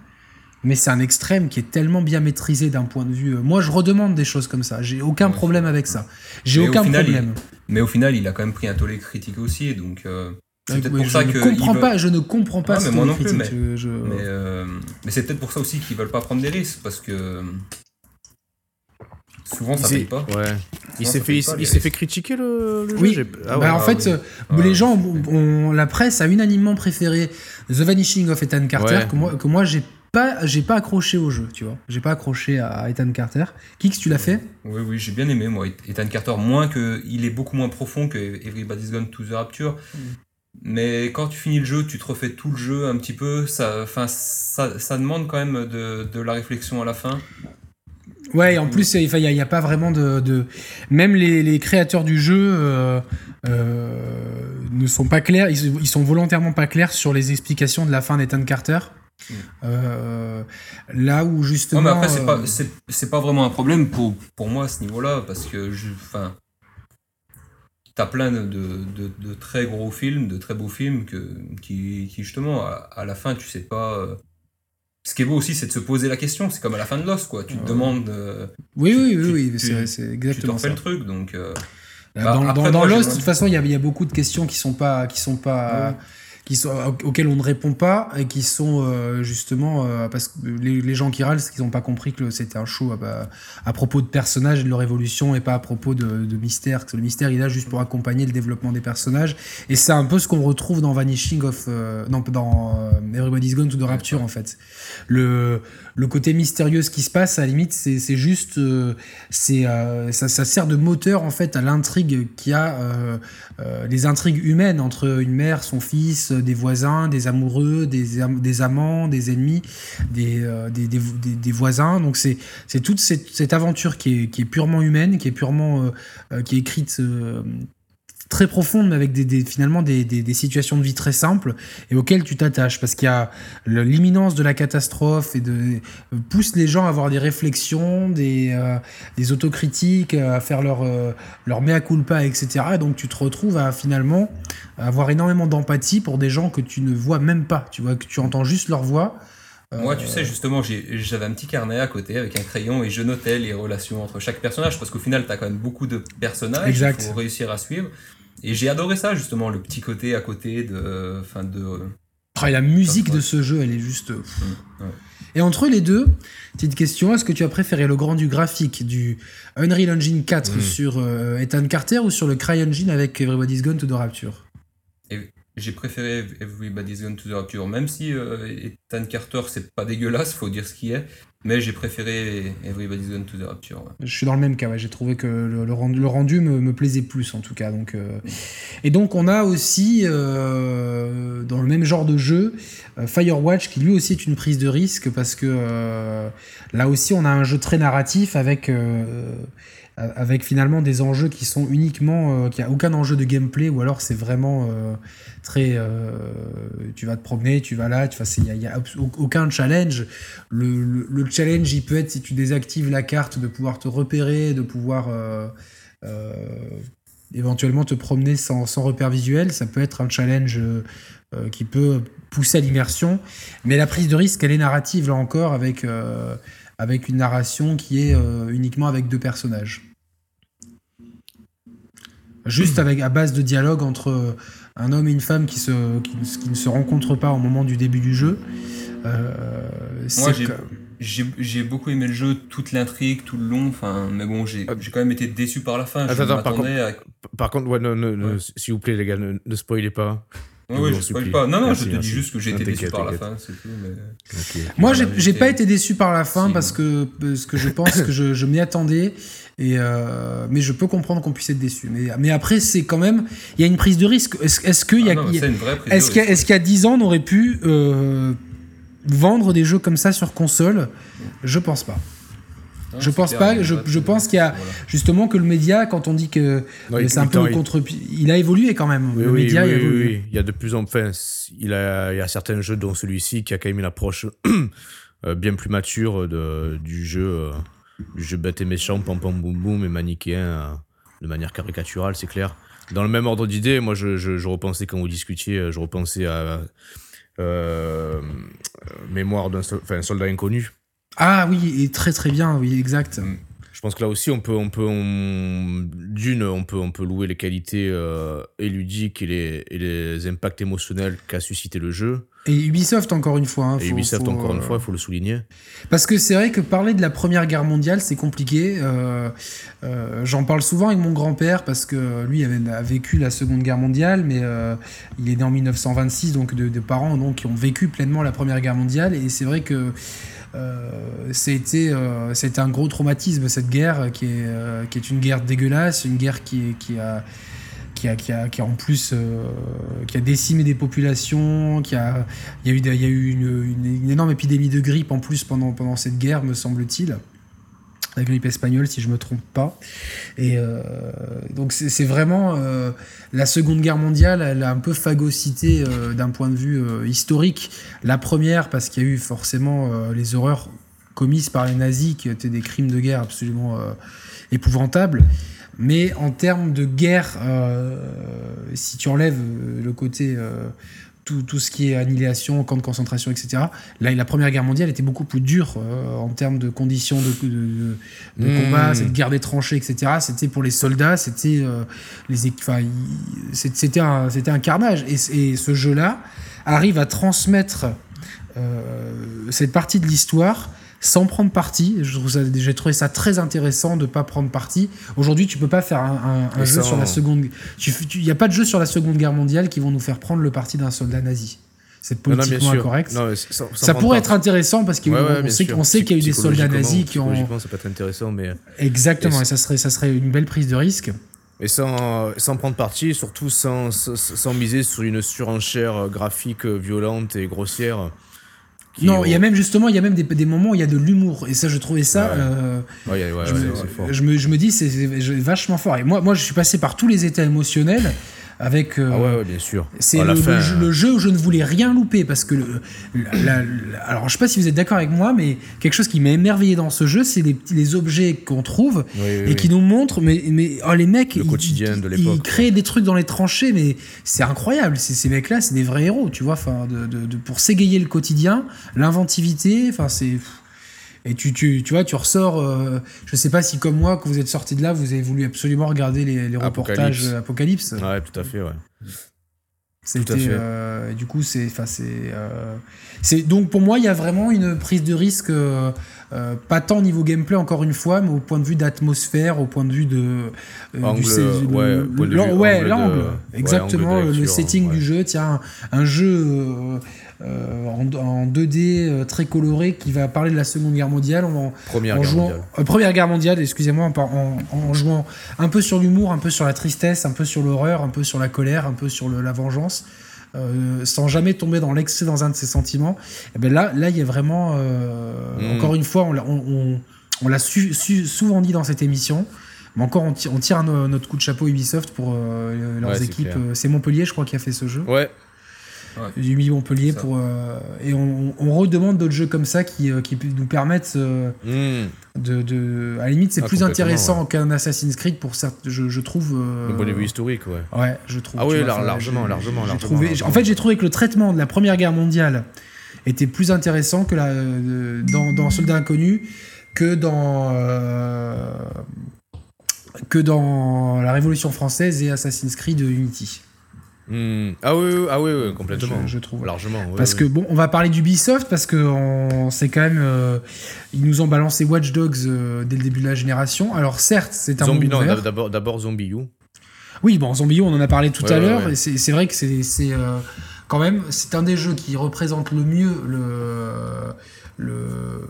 mais c'est un extrême qui est tellement bien maîtrisé d'un point de vue. Euh, moi, je redemande des choses comme ça. J'ai aucun problème avec ça. J'ai aucun problème. Mais au final, il a quand même pris un tollé critique aussi, donc. Euh, c'est peut-être pour ça que. Comprends pas, Je ne comprends pas. mais moi non plus. Mais, euh, mais, c'est peut-être pour ça aussi qu'ils veulent pas prendre des risques, parce que. Souvent, ça paye pas. Ouais. il s'est fait, il s'est fait critiquer le, jeu. Oui. Ah bah, en ah fait, les gens, ont, la presse a unanimement préféré The Vanishing of Ethan Carter que moi, que moi j'ai pas, j'ai pas accroché au jeu, tu vois. J'ai pas accroché à Ethan Carter. Kix, tu l'as fait? Oui, oui, j'ai bien aimé, moi, Ethan Carter. Moins que. Il est beaucoup moins profond que Everybody's Gone to the Rapture. Mm. Mais quand tu finis le jeu, tu te refais tout le jeu un petit peu. Ça, ça, ça demande quand même de, de, la réflexion à la fin. Ouais, en plus, il n'y a, a, pas vraiment de. de... Même les, les, créateurs du jeu euh, euh, ne sont pas clairs, ils, ils, sont volontairement pas clairs sur les explications de la fin d'Ethan Carter. Euh, là où justement. Non, mais après, c'est pas, euh, c'est, pas vraiment un problème pour, pour moi à ce niveau-là, parce que je, enfin, t'as plein de, de, de, très gros films, de très beaux films que, qui, qui justement, à, la fin, tu sais pas. Euh, ce qui est beau aussi, c'est de se poser la question. C'est comme à la fin de l'os, quoi. Tu te demandes. oui, oui, oui, oui, c'est, exactement. Tu fais le truc, donc. dans, bah, dans, dans l'os, de toute façon, il y a, y a, beaucoup de questions qui sont pas, qui sont pas qui sont, auxquels on ne répond pas et qui sont euh, justement euh, parce que les, gens qui râlent, c'est qu'ils n'ont pas compris que c'était un show à, propos de personnages et de leur évolution et pas à propos de, de mystère. Que le mystère, il est là juste pour accompagner le développement des personnages. Et c'est un peu ce qu'on retrouve dans Vanishing of. Euh, dans Everybody's Gone to the Rapture, en fait. Le, le côté mystérieux ce qui se passe, à la limite, c'est juste. c'est ça, ça, sert de moteur, en fait, à l'intrigue qui a. les intrigues humaines entre une mère, son fils, des voisins, des amoureux, des, des amants, des ennemis, des, euh, des, des, des, voisins. Donc c'est toute cette, cette, aventure qui est, qui est, purement humaine, qui est purement euh, euh, qui est écrite très profonde, mais avec des, finalement des, des, situations de vie très simples et auxquelles tu t'attaches, parce qu'il y a l'imminence de la catastrophe et de pousse les gens à avoir des réflexions, des, euh, des autocritiques, à faire leur, euh, leur mea culpa, etc. Et donc tu te retrouves à finalement avoir énormément d'empathie pour des gens que tu ne vois même pas, tu vois, que tu entends juste leur voix. Moi, tu sais, justement, j'avais un petit carnet à côté avec un crayon et je notais les relations entre chaque personnage parce qu'au final, tu as quand même beaucoup de personnages. Faut réussir à suivre. Et j'ai adoré ça, justement, le petit côté à côté de. Enfin, de. Ah, la musique de ce jeu, elle est juste. Mmh, et entre les deux, petite question, est-ce que tu as préféré le grand du graphique du Unreal Engine 4 mmh. sur euh, Ethan Carter ou sur le CryEngine avec Everybody's Gone to the Rapture? J'ai préféré Everybody's Gone to the Rapture, même si euh, Ethan Carter, c'est pas dégueulasse, faut dire ce qui est. Mais j'ai préféré Everybody's Gone to the Rapture. Je suis dans le même cas, j'ai trouvé que le, rendu, me, plaisait plus en tout cas. Donc, euh. Et donc on a aussi, euh, dans le même genre de jeu, Firewatch, qui lui aussi est une prise de risque, parce que là aussi on a un jeu très narratif avec avec finalement des enjeux qui sont uniquement, qui a aucun enjeu de gameplay, ou alors c'est vraiment très. Euh, tu vas te promener, tu vas là, il n'y a, aucun challenge. Le, challenge, il peut être si tu désactives la carte, de pouvoir te repérer, de pouvoir. Euh, euh, éventuellement te promener sans, sans, repère visuel, ça peut être un challenge qui peut pousser à l'immersion, mais la prise de risque, elle est narrative là encore, avec, avec une narration qui est uniquement avec deux personnages. Juste avec, à base de dialogue entre un homme et une femme qui, se, qui, ne se rencontrent pas au moment du début du jeu. Euh, Moi, j'ai beaucoup aimé le jeu, toute l'intrigue, tout le long. Enfin, mais bon, j'ai quand même été déçu par la fin. Attends, attends, par, contre, par contre, ouais, s'il vous plaît, les gars, ne, spoilez pas. Oui, oui, je spoil pas. Non, non, je te dis juste que j'ai été déçu par la fin, c'est tout. Moi, j'ai pas été déçu par la fin parce que, parce que je pense que je, je m'y attendais et euh, mais je peux comprendre qu'on puisse être déçu. Mais, mais après, c'est quand même. Il y a une prise de risque. Est-ce qu'il y a. Ah est-ce qu'il y, a 10 ans, on aurait pu euh, vendre des jeux comme ça sur console? Je pense pas. Je pense pas. Je, je pense qu'il y a justement que le média, quand on dit que c'est un peu le contre, il... a évolué quand même. le média oui, oui, il y a de plus en plus. Il, a, il y a certains jeux, dont celui-ci, qui a quand même une approche euh, bien plus mature de, du jeu jeu bête et méchant, pam pam boum boum et manichéen euh, de manière caricaturale, c'est clair. Dans le même ordre d'idée, moi je, je, repensais quand vous discutiez, euh, je repensais à euh, Mémoire d'un soldat inconnu. Ah oui, et très très bien, oui, exact. Je pense que là aussi, on peut, on peut, d'une, on peut, on peut louer les qualités euh, ludiques et les, et les impacts émotionnels qu'a suscité le jeu. Et Ubisoft, encore une fois. Hein, et Ubisoft, encore une euh, fois, il faut le souligner. Parce que c'est vrai que parler de la Première Guerre mondiale, c'est compliqué. Euh, euh, j'en parle souvent avec mon grand-père parce que lui avait, a vécu la Seconde Guerre mondiale, mais il est né en 1926, donc de, de, parents donc, qui ont vécu pleinement la Première Guerre mondiale. Et c'est vrai que c'était euh, un gros traumatisme cette guerre qui est, euh, qui est une guerre dégueulasse, une guerre qui, qui a qui a, qui a, qui a en plus euh, qui a décimé des populations, qui a, il y a eu, il y a eu une, une, énorme épidémie de grippe en plus pendant, pendant cette guerre, me semble-t-il la grippe espagnole, si je me trompe pas. Et euh, donc c'est vraiment euh, la Seconde Guerre mondiale, elle a un peu phagocyté euh, d'un point de vue historique. La première parce qu'il y a eu forcément les horreurs commises par les nazis, qui étaient des crimes de guerre absolument épouvantables. Mais en termes de guerre, si tu enlèves le côté tout, tout, ce qui est annihilation, camp de concentration, etc. Là, la Première Guerre mondiale était beaucoup plus dure en termes de conditions de, de, de, mmh. combat, cette guerre des tranchées, etc. C'était pour les soldats, c'était les, enfin, c'était un, c'était un carnage. Et, et ce jeu-là arrive à transmettre cette partie de l'histoire sans prendre parti. J'ai trouvé ça très intéressant de ne pas prendre parti. Aujourd'hui, tu peux pas faire un, jeu sur la seconde. Il n'y a pas de jeu sur la Seconde Guerre mondiale qui vont nous faire prendre le parti d'un soldat nazi. C'est politiquement incorrect. ça pourrait être intéressant parce qu'on on sait qu'il y a eu des soldats nazis qui ont. ça peut être intéressant, mais. Exactement, et, ça, serait, ça serait une belle prise de risque. Et sans, sans prendre parti, surtout sans, sans miser sur une surenchère graphique violente et grossière. Non, il y a même justement, il y a même des, des, moments où il y a de l'humour. Et ça, je trouvais ça. je, me, je me dis, c'est vachement fort. Et moi, moi, je suis passé par tous les états émotionnels avec euh, ah ouais, bien sûr. c'est le, le, jeu où je ne voulais rien louper parce que le, alors je sais pas si vous êtes d'accord avec moi mais quelque chose qui m'a émerveillé dans ce jeu c'est les, les objets qu'on trouve et qui nous montrent mais, mais oh, les mecs le ils, quotidien de l'époque ils créent des trucs dans les tranchées mais c'est incroyable. Ces mecs là c'est des vrais héros tu vois enfin de, de, pour s'égayer le quotidien l'inventivité enfin c'est et tu, tu, tu vois, tu ressors. Euh, je sais pas si, comme moi, quand vous êtes sorti de là, vous avez voulu absolument regarder les, les reportages Apocalypse. Ouais, tout à fait, ouais. C'était. Euh, du coup, c'est. c'est euh, c'est donc, pour moi, il y a vraiment une prise de risque. Pas tant au niveau gameplay encore une fois, mais au point de vue d'atmosphère, au point de vue de angle, ouais, ouais l'angle, exactement, le setting du jeu. Tiens, un jeu euh, en, 2D euh, très coloré qui va parler de la Seconde Guerre mondiale. En, première, guerre jouant, mondiale. Euh, première Guerre mondiale, excusez-moi, en, jouant un peu sur l'humour, un peu sur la tristesse, un peu sur l'horreur, un peu sur la colère, un peu sur la vengeance. Sans jamais tomber dans l'excès dans un de ses sentiments. Et eh ben là, là, il y a vraiment, mm. encore une fois, on, on, l'a souvent dit dans cette émission, mais encore on, tire, notre coup de chapeau Ubisoft pour leurs équipes. C'est Montpellier, je crois, qui a fait ce jeu. Ouais, du Montpellier pour euh, et on, on redemande d'autres jeux comme ça qui, euh, qui nous permettent euh, hmm. De, de, à la limite c'est ah, plus intéressant qu'un Assassin's Creed pour certes je, je trouve un point de vue historique ouais. ouais je trouve ah oui largement largement, largement, en fait j'ai trouvé que le traitement de la première guerre mondiale était plus intéressant que la dans, dans Soldat inconnu que dans que dans la Révolution française et Assassin's Creed Unity Hmm. Ah oui, ah oui, complètement. Je, trouve. Largement. parce que, bon, on va parler d'Ubisoft parce que c'est quand même. Euh, ils nous ont balancé Watch Dogs euh, dès le début de la génération. Alors, certes, c'est un Zombie, non, d'abord Zombie You. Oui, bon, Zombie You, on en a parlé tout à l'heure. et c'est vrai que c'est euh, quand même. C'est un des jeux qui représente le mieux le. Le,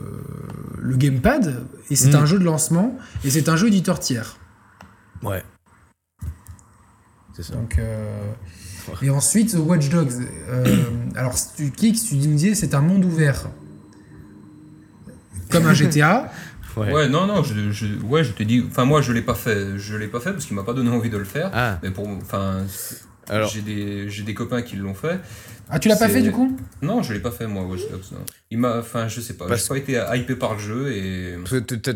le gamepad, et c'est hmm. un jeu de lancement, et c'est un jeu éditeur tiers. Ouais. C'est ça. Donc, et ensuite, Watch Dogs. Euh, alors, tu kicks, tu me disais, c'est un monde ouvert. Comme un GTA. Ouais. non, non, je, je, ouais, je te dis, enfin moi je l'ai pas fait, je l'ai pas fait parce qu'il m'a pas donné envie de le faire. Ah. Mais pour, enfin, j'ai des, j'ai des copains qui l'ont fait. Ah, tu l'as pas fait du coup? Non, je l'ai pas fait moi, Watch Dogs. Il m'a, enfin, je sais pas, j'ai pas été hypé par le jeu et.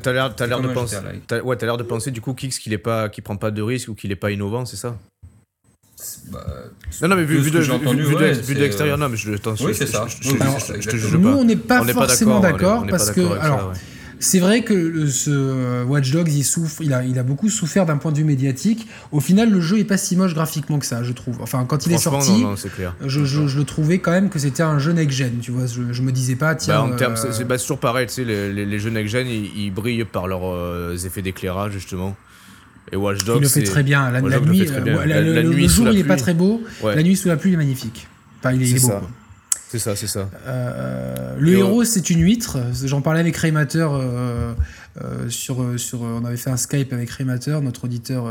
T'as l'air, t'as l'air de penser, ouais, t'as l'air de penser du coup Kix qu'il est pas, qu'il prend pas de risque ou qu'il est pas innovant, c'est ça? Bah, non, non, mais vu, vu de, l'extérieur, non, mais je Oui, c'est ça. Nous, on n'est pas forcément d'accord parce que. Alors, c'est vrai que ce Watch Dogs, il, souffre, il, a, il a beaucoup souffert d'un point de vue médiatique. Au final, le jeu est pas si moche graphiquement que ça, je trouve. Enfin, quand il est sorti, Je, je, le trouvais quand même que c'était un jeu next-gen, tu vois. Je, je, me disais pas, tiens. Bah, en euh, c'est bah, toujours pareil, tu sais, les, les, jeux next-gen, ils, brillent par leurs euh, effets d'éclairage, justement. Et Watch Dogs. Il le fait très bien. La, nuit, le, jour, il n'est pas très beau. La nuit sous la pluie, il est magnifique. Enfin, il est, beau. C'est ça, c'est ça. Euh, le héros, c'est une huître. J'en parlais avec Raymater euh, euh, sur, sur. On avait fait un Skype avec Raymater, notre auditeur,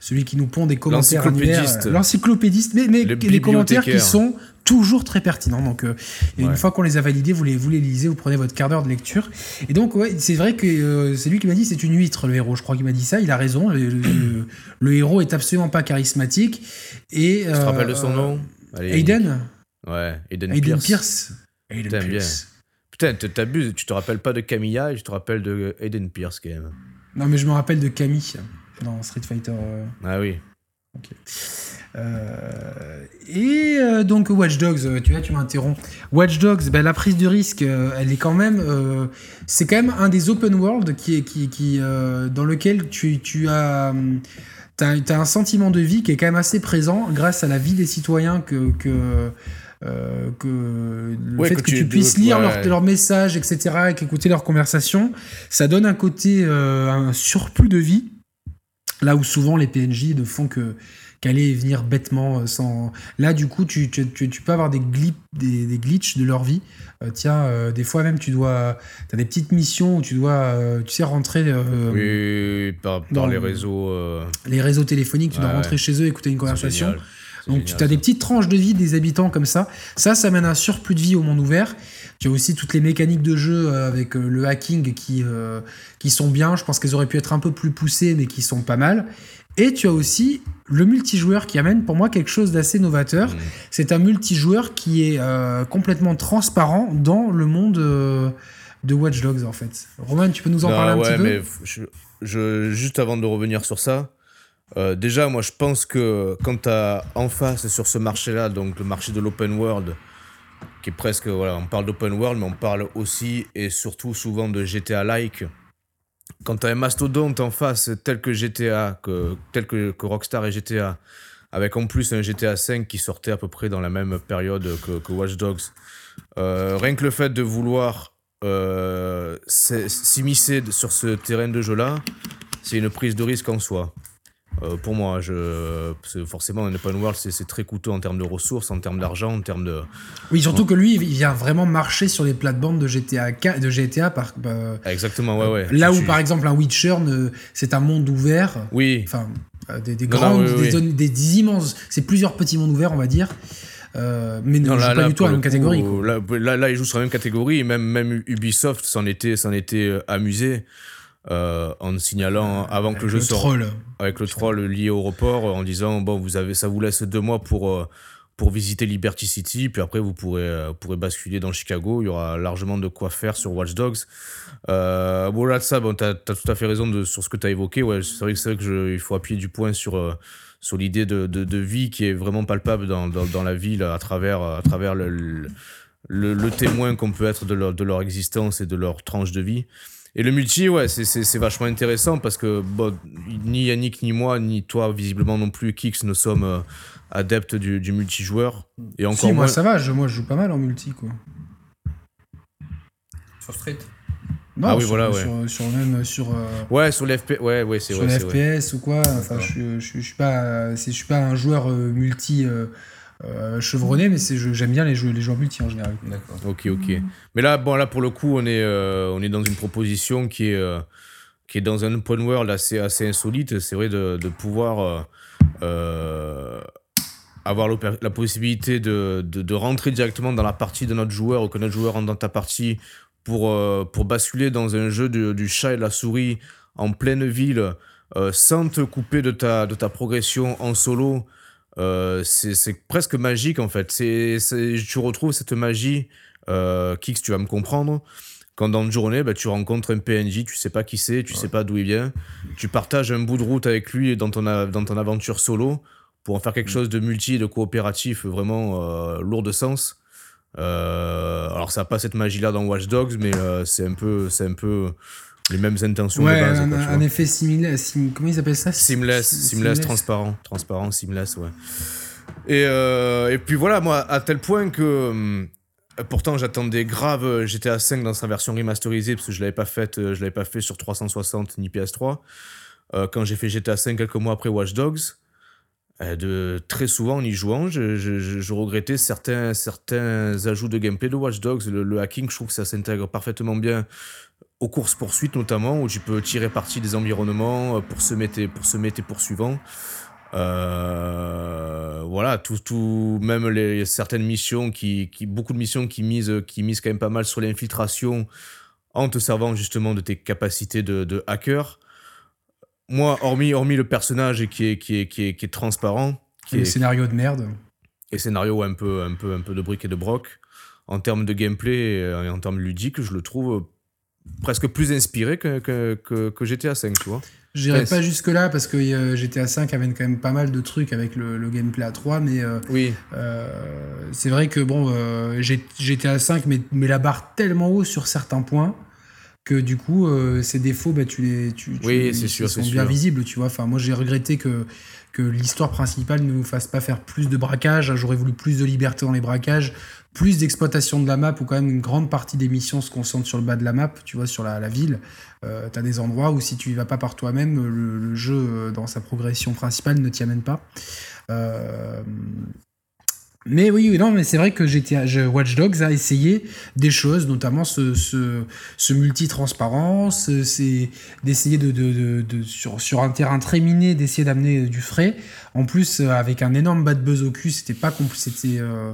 celui qui nous pond des commentaires L'encyclopédiste. L'encyclopédiste, mais, mais les commentaires qui sont toujours très pertinent. Donc, euh, une fois qu'on les a validés, vous les, vous les lisez, vous prenez votre quart d'heure de lecture. Et donc, ouais, c'est vrai que euh, c'est lui qui m'a dit c'est une huître, le héros. Je crois qu'il m'a dit ça. Il a raison. Le, héros est absolument pas charismatique. Et, tu te rappelles de son euh, nom? Aiden Ouais, Aiden, Aiden Pierce. Aiden Pierce. Putain, t'abuses, tu te rappelles pas de Camilla et tu te rappelles de Aiden Pierce quand même. Non, mais je me rappelle de Camille dans Street Fighter. Ah oui. Ok. Euh, et euh, donc Watch Dogs, euh, tu vois, tu m'interromps. Watch Dogs, ben, la prise de risque, elle est quand même, c'est quand même un des open world qui est, qui, qui dans lequel tu, tu as, as, as, un sentiment de vie qui est quand même assez présent grâce à la vie des citoyens que, que que le fait que, tu, puisses lire leurs messages, etc., et qu'écouter leurs conversations, ça donne un côté, un surplus de vie, là où souvent les PNJ ne font que qu'aller et venir bêtement euh, sans. Là, du coup, tu, tu, tu, peux avoir des, glitch, des, des, glitches de leur vie. Euh, tiens, euh, des fois même, tu dois. Tu as des petites missions où tu dois, tu sais, rentrer. oui, par, dans les réseaux. Les réseaux téléphoniques, tu dois rentrer chez eux, écouter une conversation. Donc, tu as des petites tranches de vie des habitants comme ça. Ça, ça mène un surplus de vie au monde ouvert. Tu as aussi toutes les mécaniques de jeu avec le hacking qui, qui sont bien. Je pense qu'elles auraient pu être un peu plus poussées, mais qui sont pas mal. Et tu as aussi le multijoueur qui amène pour moi quelque chose d'assez novateur. Mmh. C'est un multijoueur qui est euh, complètement transparent dans le monde euh, de Watch Dogs en fait. Roman, tu peux nous en parler un petit peu? mais je, Juste avant de revenir sur ça, euh, déjà moi je pense que quand tu as en face sur ce marché-là, donc le marché de l'open world, qui est presque, voilà, on parle d'open world, mais on parle aussi et surtout souvent de GTA-like quand tu as un mastodonte en face tel que GTA, que, tel que, Rockstar et GTA, avec en plus un GTA 5 qui sortait à peu près dans la même période que, Watch Dogs, euh, rien que le fait de vouloir euh, s'immiscer sur ce terrain de jeu-là, c'est une prise de risque en soi. Euh, pour moi, je, forcément, un open world, c'est très coûteux en termes de ressources, en termes d'argent, en termes de. Oui, surtout que lui, il vient vraiment marcher sur les plates-bandes de GTA, de GTA par. Bah, Exactement, ouais, ouais. Là où, par exemple, un Witcher, c'est un monde ouvert. Oui. Enfin, euh, des, des grandes, des, Zones, des, immenses. C'est plusieurs petits mondes ouverts, on va dire. Euh, mais non, là, pas du tout à la même catégorie. Là, là, il joue sur la même catégorie, et même, même Ubisoft s'en était, était amusé. Euh, en signalant avant que le jeu sorte avec le troll lié au report en disant bon vous avez ça vous laisse deux mois pour euh, pour visiter Liberty City puis après vous pourrez euh, pourrez basculer dans Chicago. Il y aura largement de quoi faire sur Watch Dogs. Euh, bon là de ça bon t'as as tout à fait raison de, sur ce que tu as évoqué. Ouais c'est vrai vrai que je, il faut appuyer du point sur sur l'idée de, de, de, vie qui est vraiment palpable dans, dans, dans la ville à travers à travers le, le, le témoin qu'on peut être de leur, de leur existence et de leur tranche de vie et le multi, ouais, c'est vachement intéressant parce que bon, ni Yannick, ni moi, ni toi, visiblement non plus, Kix, ne sommes euh, adeptes du, du, multijoueur. Et encore si, moi ça va, je, moi je joue pas mal en multi, quoi. Sur Street non, ah oui, sur, voilà, ouais. sur, même sur euh, ouais sur les FPS ouais ouais c'est sur les FPS ou quoi enfin je, je, je, suis pas je suis pas un joueur euh, multi euh, chevronné, mais j'aime bien les, jeux, les joueurs multi en général. D'accord. Ok, ok. Mais là, bon, là pour le coup, on est, euh, on est dans une proposition qui est, euh, qui est dans un open world assez, insolite. C'est vrai de, de pouvoir avoir la possibilité de, de, de, rentrer directement dans la partie de notre joueur ou que notre joueur rentre dans ta partie pour, pour basculer dans un jeu du chat et de la souris en pleine ville sans te couper de ta, de ta progression en solo. Euh, c'est presque magique en fait. C'est tu retrouves cette magie, euh, Kix, tu vas me comprendre. Quand dans une journée, bah, tu rencontres un PNJ, tu sais pas qui c'est, tu sais pas d'où il vient, tu partages un bout de route avec lui dans ton, dans ton aventure solo pour en faire quelque mm. chose de multi et de coopératif vraiment euh, lourd de sens. Euh, alors ça n'a pas cette magie là dans Watch Dogs, mais c'est un peu, c'est un peu les mêmes intentions ouais, de base. Un, un effet similaire. comment ils appellent ça? Seamless, seamless, transparent. Transparent, seamless, ouais. Et, euh, et puis voilà, moi, à tel point que. Euh, pourtant, j'attendais grave GTA 5 dans sa version remasterisée parce que je l'avais pas fait, euh, je l'avais pas fait sur 360 ni PS3. quand j'ai fait GTA 5 quelques mois après Watch Dogs, de très souvent en y jouant, je, je, je, regrettais certains, certains ajouts de gameplay de Watch Dogs. Le, le hacking, je trouve que ça s'intègre parfaitement bien aux courses-poursuites notamment, où tu peux tirer parti des environnements euh, pour se mettre, pour se mettre poursuivant. Euh, voilà, tout, tout, même les certaines missions qui, qui, beaucoup de missions qui misent, qui misent quand même pas mal sur l'infiltration en te servant justement de tes capacités de, de hacker. Moi, hormis, hormis le personnage qui est, qui est, qui est, qui est transparent, qui et est, scénario de merde. Et scénario un peu, un peu, un peu de briques et de broc. En termes de gameplay et en termes ludiques, je le trouve presque plus inspiré que, que, que, GTA 5, tu vois. J'irai pas jusque-là parce que euh, GTA 5 avait quand même pas mal de trucs avec le, gameplay à 3, mais euh, oui. Euh, c'est vrai que bon, GTA 5 met, met, la barre tellement haut sur certains points que du coup, ces défauts, bah, tu les, tu, oui, c'est sûr, sont bien visibles, tu vois. Enfin, moi, j'ai regretté que que l'histoire principale ne nous fasse pas faire plus de braquages. J'aurais voulu plus de liberté dans les braquages, plus d'exploitation de la map, où quand même une grande partie des missions se concentre sur le bas de la map, tu vois, sur la, ville. Euh, tu as des endroits où si tu y vas pas par toi-même, le, jeu, euh, dans sa progression principale, ne t'y amène pas. Euh, mais oui, non, mais c'est vrai que GTA, Watch Dogs a essayé des choses, notamment ce, ce, ce multi-transparence, c'est d'essayer de, de, de, sur, sur un terrain très miné, d'essayer d'amener du frais. En plus, euh, avec un énorme bad buzz au cul, c'était pas c'était euh,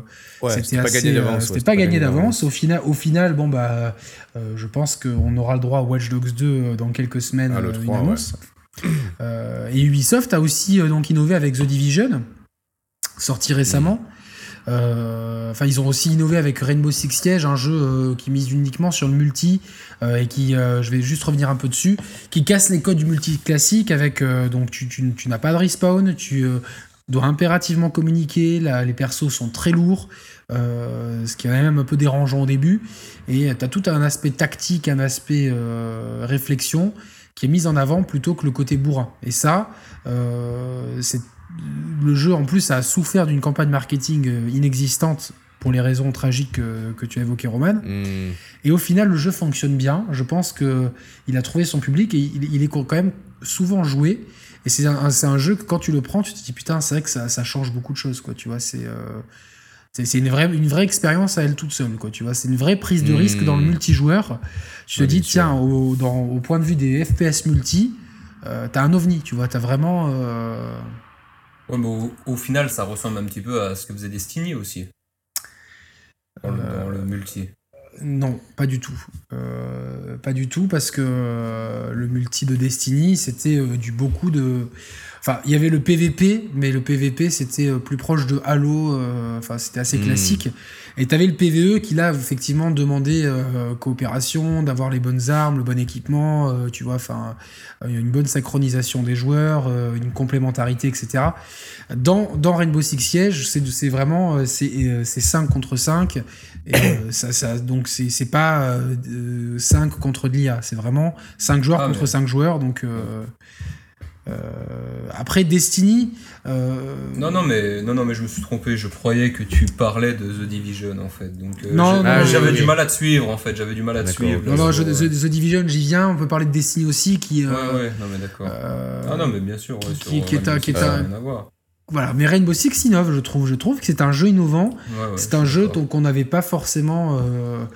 c'était pas gagné d'avance. c'était pas, gagné d'avance. Au final, au final, bon bah, euh, je pense qu'on aura le droit à Watch Dogs 2 dans quelques semaines, ah, une annonce. et Ubisoft a aussi donc innové avec The Division, sorti récemment. Euh, enfin, ils ont aussi innové avec Rainbow Six Siege, un jeu euh, qui mise uniquement sur le multi euh, et qui, je vais juste revenir un peu dessus, qui casse les codes du multi classique avec donc tu, n'as pas de respawn, tu dois impérativement communiquer, les persos sont très lourds. ce qui est même un peu dérangeant au début. Et tu as tout un aspect tactique, un aspect réflexion qui est mis en avant plutôt que le côté bourrin. Et ça, c'est le jeu en plus a souffert d'une campagne marketing euh, inexistante pour les raisons tragiques que, tu as évoquées, Roman. Hmm. Et au final, le jeu fonctionne bien. Je pense qu'il a trouvé son public et il, est quand même souvent joué. Et c'est un, jeu que quand tu le prends, tu te dis putain, c'est vrai que ça, change beaucoup de choses. Quoi, tu vois, c'est. Euh, c'est une vraie, une vraie expérience à elle toute seule, quoi, tu vois. C'est une vraie prise de risque dans le hmm. multijoueur. Tu te dis, tiens, au, au, point de vue des FPS multi, euh, t'as un ovni, tu vois. T'as vraiment. Ouais, mais au, final, ça ressemble un petit peu à ce que faisait Destiny aussi. Dans, le, euh, multi. Non, pas du tout. Euh, pas du tout, parce que euh, le multi de Destiny, c'était du beaucoup de. Enfin, il y avait le PVP, mais le PVP, c'était plus proche de Halo. Enfin, c'était assez hmm. classique. Et tu avais le PVE qui, là, effectivement, demandait euh, coopération, d'avoir les bonnes armes, le bon équipement, euh, tu vois, enfin, une bonne synchronisation des joueurs, euh, une complémentarité, etc. Dans, dans Rainbow Six Siege, c'est vraiment c'est 5 contre 5. Et, ça, ça, donc, c'est pas 5 contre de l'IA, c'est vraiment 5 joueurs ah, contre 5 joueurs. Donc. Euh, après Destiny. Euh, non non mais non non mais je me suis trompé. Je croyais que tu parlais de The Division en fait. Donc euh, non, j'avais du mal à te suivre en fait. J'avais du mal à te suivre. Non non The, Division j'y viens. On peut parler de Destiny aussi qui. ouais ouais non mais d'accord. ah non mais bien sûr. qui, qui, est un qui est un. Voilà, mais Rainbow Six innove, je trouve. Je trouve que c'est un jeu innovant. c'est un jeu qu'on n'avait pas forcément.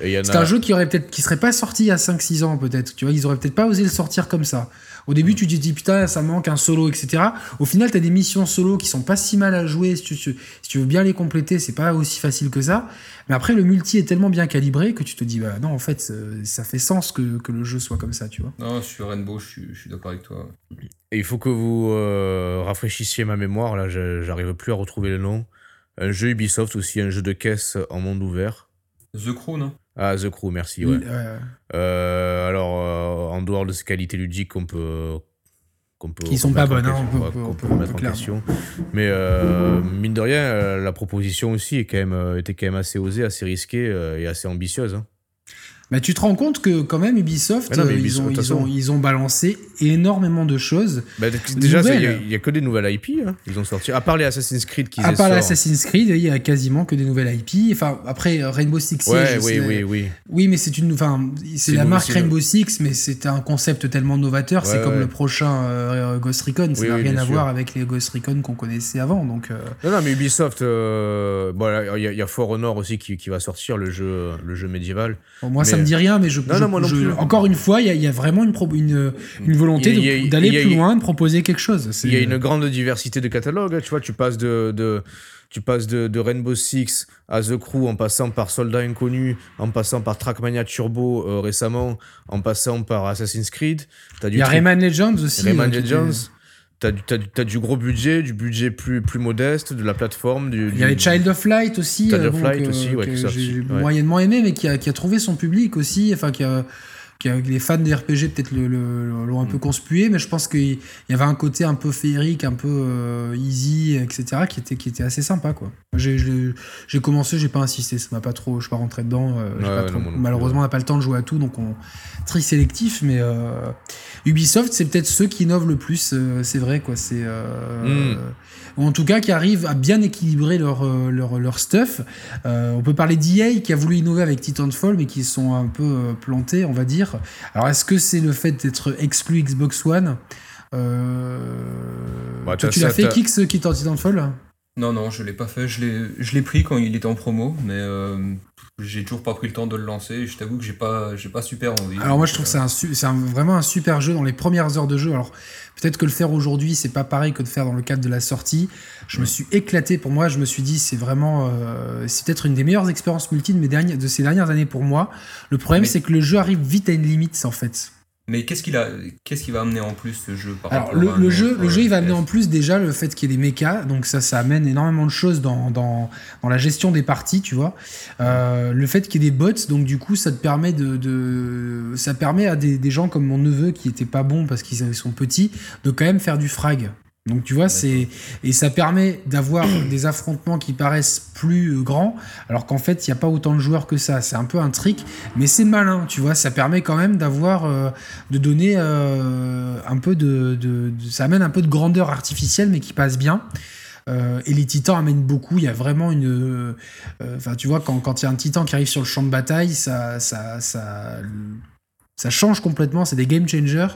c'est un jeu qui aurait peut-être, qui serait pas sorti il y a 5-6 ans peut-être. Tu vois, ils auraient peut-être pas osé le sortir comme ça. Au début, tu te dis putain, ça manque un solo, etc. Au final, tu as des missions solo qui sont pas si mal à jouer. Si tu, si tu veux bien les compléter, c'est pas aussi facile que ça. Mais après, le multi est tellement bien calibré que tu te dis, bah non, en fait, ça fait sens que, que le jeu soit comme ça, tu vois. Non, sur Rainbow, je suis, je suis d'accord avec toi. Et il faut que vous euh, rafraîchissiez ma mémoire, là, j'arrive plus à retrouver le nom. Un jeu Ubisoft aussi, un jeu de caisse en monde ouvert. The Crew, non? Ah, The Crew, merci. Ouais. Euh, alors, euh, en dehors de ces qualités ludiques qu'on peut. Qu'on peut Qui sont pas bonnes, hein, on peut, remettre en question. Mais euh, mine de rien, la proposition aussi est quand même, était quand même assez osée, assez risquée et assez ambitieuse. Hein. Mais tu te rends compte que quand même Ubisoft, euh, ils, ont, ils, ont, ils, ont, balancé énormément de choses. Bah, déjà, il n'y a, que des nouvelles IP. Hein. Ils ont sorti. À part les Assassin's Creed qui À part les Assassin's Creed, il y a quasiment que des nouvelles IP. Enfin, après Rainbow Six Siege. oui, oui, oui. Oui, mais c'est une. Enfin, c'est la marque Rainbow Six, mais c'est un concept tellement novateur. c'est comme le prochain euh, Ghost Recon. Ça n'a rien à voir avec les Ghost Recon qu'on connaissait avant. Donc. Euh. Non, non, mais Ubisoft. bon, il y, a For Honor aussi qui, qui, va sortir le jeu, le jeu médiéval. moi, ça me dit rien, mais je. encore une fois, il y, a vraiment une, une, une volonté d'aller plus loin, de proposer quelque chose. Il y a une grande diversité de catalogues. Hein, tu vois, tu passes de, de tu passes de, Rainbow Six à The Crew en passant par Soldat Inconnu, en passant par Trackmania Turbo euh, récemment, en passant par Assassin's Creed. Il y a Rayman Legends aussi. Rayman Legends. T'as du, gros budget, du budget plus, plus modeste, de la plateforme. Du, Il y avait Child of Light aussi. Child of Light aussi, que j'ai moyennement aimé, mais qui a, qui a, trouvé son public aussi. Enfin, qui a, les fans de RPG peut-être l'ont un peu mm. conspué, mais je pense qu'il y avait un côté un peu féerique, un peu euh, easy, etc., qui était, qui était assez sympa, quoi. J'ai commencé, j'ai pas insisté, ça m'a pas trop, je suis pas rentré dedans. Euh, malheureusement, on n'a pas le temps de jouer à tout, donc on tri sélectif, mais euh, Ubisoft, c'est peut-être ceux qui innovent le plus, c'est vrai, quoi. C'est mm. Ou en tout cas qui arrivent à bien équilibrer leur leur, leur stuff. on peut parler d'EA qui a voulu innover avec Titanfall, mais qui sont un peu plantés, on va dire. Alors, est-ce que c'est le fait d'être exclu Xbox One? Euh... Bah, tu l'as fait Kix qui est en Titanfall? Non, non, je l'ai pas fait. Je l'ai pris quand il était en promo, mais euh, j'ai toujours pas pris le temps de le lancer. Je t'avoue que j'ai pas, pas super envie. Alors, moi, je trouve que c'est vraiment un super jeu dans les premières heures de jeu. Alors, peut-être que le faire aujourd'hui, c'est pas pareil que de faire dans le cadre de la sortie. Je me suis éclaté pour moi. Je me suis dit, c'est vraiment. Euh, c'est peut-être une des meilleures expériences multi de, mes dernières, de ces dernières années pour moi. Le problème, c'est que le jeu arrive vite à une limite, en fait. Mais qu'est-ce qu'il a, qu'est-ce qu'il va amener en plus ce jeu par Alors le, jeu, le jeu, il va amener en plus déjà le fait qu'il y ait des mechas, donc ça, ça amène énormément de choses dans, dans, dans la gestion des parties, tu vois. Euh, le fait qu'il y ait des bots, donc du coup, ça te permet de, de ça permet à des, des, gens comme mon neveu qui était pas bon parce qu'ils sont petits, de quand même faire du frag. Donc tu vois, c'est et ça permet d'avoir des affrontements qui paraissent plus euh, grands, alors qu'en fait il n'y a pas autant de joueurs que ça. C'est un peu un trick, mais c'est malin, tu vois. Ça permet quand même d'avoir, euh, de donner euh, un peu de, de, ça amène un peu de grandeur artificielle, mais qui passe bien. et les titans amènent beaucoup. Il y a vraiment une, enfin tu vois, quand quand il y a un titan qui arrive sur le champ de bataille, ça, ça, ça ça change complètement, c'est des game changers.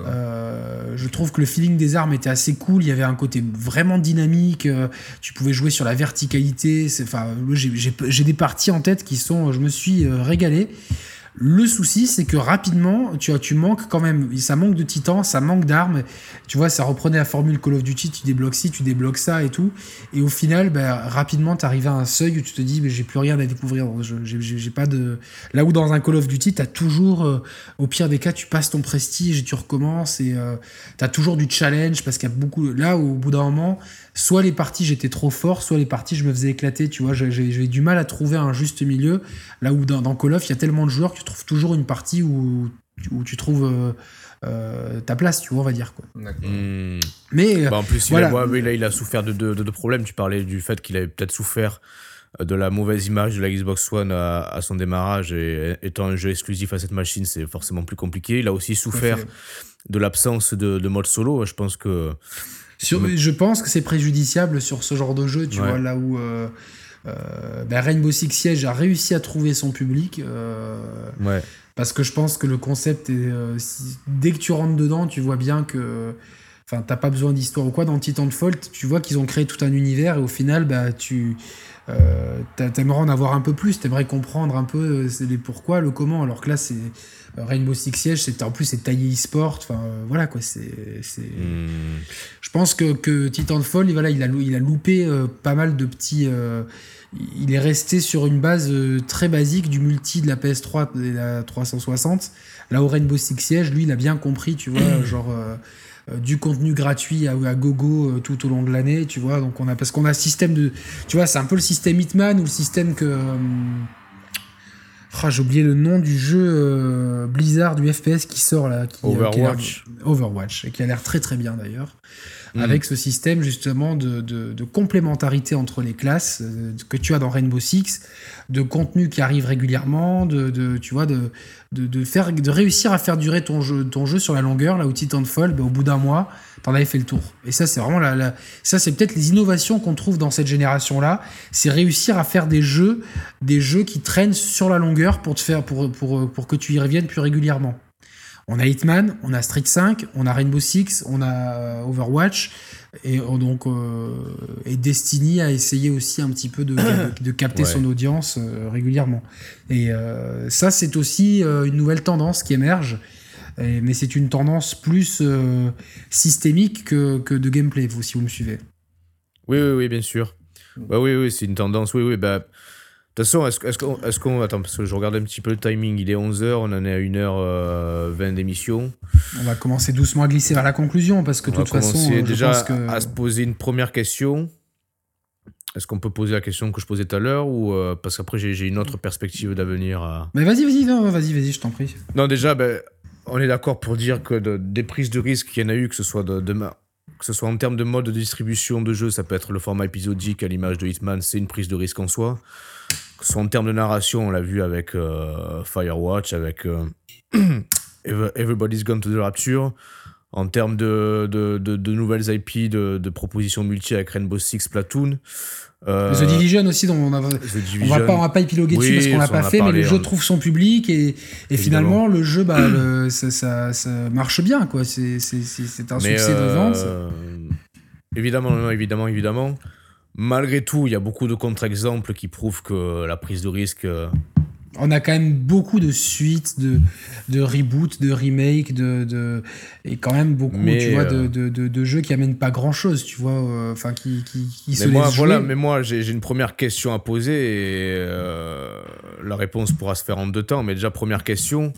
Euh, je trouve que le feeling des armes était assez cool, il y avait un côté vraiment dynamique, euh, tu pouvais jouer sur la verticalité, enfin, j'ai des parties en tête qui sont, je me suis euh, régalé. Le souci, c'est que rapidement, tu, vois, tu manques quand même. Ça manque de titans, ça manque d'armes. Tu vois, ça reprenait la formule Call of Duty tu débloques ci, tu débloques ça et tout. Et au final, ben, rapidement, tu arrives à un seuil où tu te dis, mais j'ai plus rien à découvrir. J'ai pas de. Là où dans un Call of Duty, tu as toujours, euh, au pire des cas, tu passes ton prestige et tu recommences. Et euh, tu as toujours du challenge parce qu'il y a beaucoup. Là, au bout d'un moment, soit les parties j'étais trop fort, soit les parties je me faisais éclater, tu vois, j'ai du mal à trouver un juste milieu, là où dans, Call of il y a tellement de joueurs que tu trouves toujours une partie où, où tu trouves euh, euh, ta place, tu vois, on va dire. Quoi. Hmm. Mais bah, en plus, il, a, là, il a souffert de deux de, problèmes. Tu parlais du fait qu'il avait peut-être souffert euh, de la mauvaise image de la Xbox One à, son démarrage et étant un jeu exclusif à cette machine, c'est forcément plus compliqué. Il a aussi souffert de l'absence de, de, mode solo. Je pense que je pense que c'est préjudiciable sur ce genre de jeu, tu vois, là où euh, euh, ben, Rainbow Six Siege a réussi à trouver son public. Euh, ouais. Parce que je pense que le concept est. dès que tu rentres dedans, tu vois bien que. Enfin, t'as pas besoin d'histoire ou quoi. Dans Titanfall, tu vois qu'ils ont créé tout un univers et au final, bah, tu. t'aimerais en avoir un peu plus, t'aimerais comprendre un peu les pourquoi, le comment, alors que là, c'est Rainbow Six Siege, c'était en plus c'est taillé e-sport. Enfin euh, voilà quoi, c'est. Hmm. Je pense que, que Titanfall, voilà, il a il a loupé euh, pas mal de petits. Euh, il est resté sur une base très basique du multi de la PS3 et la 360. Là où Rainbow Six Siege, lui, il a bien compris, tu vois, genre. du contenu gratuit à, à gogo tout au long de l'année, tu vois. Donc on a parce qu'on a système de, tu vois, c'est un peu le système Hitman ou le système que ah, j'ai oublié le nom du jeu euh, Blizzard du FPS qui sort là. Qui, euh, Overwatch. Overwatch, et qui a l'air très très bien d'ailleurs. Mm. Avec ce système justement de, de, complémentarité entre les classes euh, que tu as dans Rainbow Six, de contenu qui arrive régulièrement, de, de tu vois, de, de, faire, de réussir à faire durer ton jeu, ton jeu sur la longueur, là où Titanfall, bah, au bout d'un mois, t'en avais fait le tour. Et ça, c'est vraiment la, ça, c'est peut-être les innovations qu'on trouve dans cette génération-là. C'est réussir à faire des jeux, des jeux qui traînent sur la longueur pour te faire, pour, pour, pour que tu y reviennes plus régulièrement. On a Hitman, on a Street 5, on a Rainbow Six, on a euh, Overwatch et donc euh, et Destiny a essayé aussi un petit peu de, de, capter son audience euh, régulièrement. Et ça, c'est aussi une nouvelle tendance qui émerge mais c'est une tendance plus euh, systémique que, que, de gameplay, vous, si vous me suivez. Oui, oui, oui, bien sûr. Bah, oui, oui, c'est une tendance. Oui, oui, bah. De toute façon, est-ce qu'on. Est attends, parce que je regarde un petit peu le timing. Il est 11h, on en est à 1h20 euh, d'émission. On va commencer doucement à glisser vers la conclusion, parce que de toute façon. déjà à se poser une première question. est-ce qu'on peut poser la question que je posais tout à l'heure ou parce qu'après j'ai une autre perspective d'avenir à... Mais vas-y, vas-y, vas-y, vas-y, je t'en prie. Non, déjà, ben, on est d'accord pour dire que des prises de risque, qu'il y en a eu, que ce soit de, que ce soit en termes de mode de distribution de jeu, ça peut être le format épisodique à l'image de Hitman, c'est une prise de risque en soi. En termes de narration, on l'a vu avec euh, Firewatch, avec euh, Everybody's Gone to the Rapture. En termes de, de, de, nouvelles IP, de, propositions multi avec Rainbow Six Platoon, euh, The Division aussi, dont on, a, on va pas, on va pas épiloguer dessus parce qu'on l'a pas fait, mais le jeu trouve son public et, et finalement le jeu, bah, ça, ça, marche bien, quoi. C'est un succès de vente. Évidemment, évidemment, évidemment. Malgré tout, il y a beaucoup de contre-exemples qui prouvent que la prise de risque euh, on a quand même beaucoup de suites, de, de reboots, de remakes, de, de, et quand même beaucoup tu vois, de, euh, de, de, jeux qui amènent pas grand chose, tu vois, euh, enfin qui, qui, se moi, voilà, Mais moi, j'ai une première question à poser et euh, la réponse pourra se faire en deux temps. Mais déjà, première question.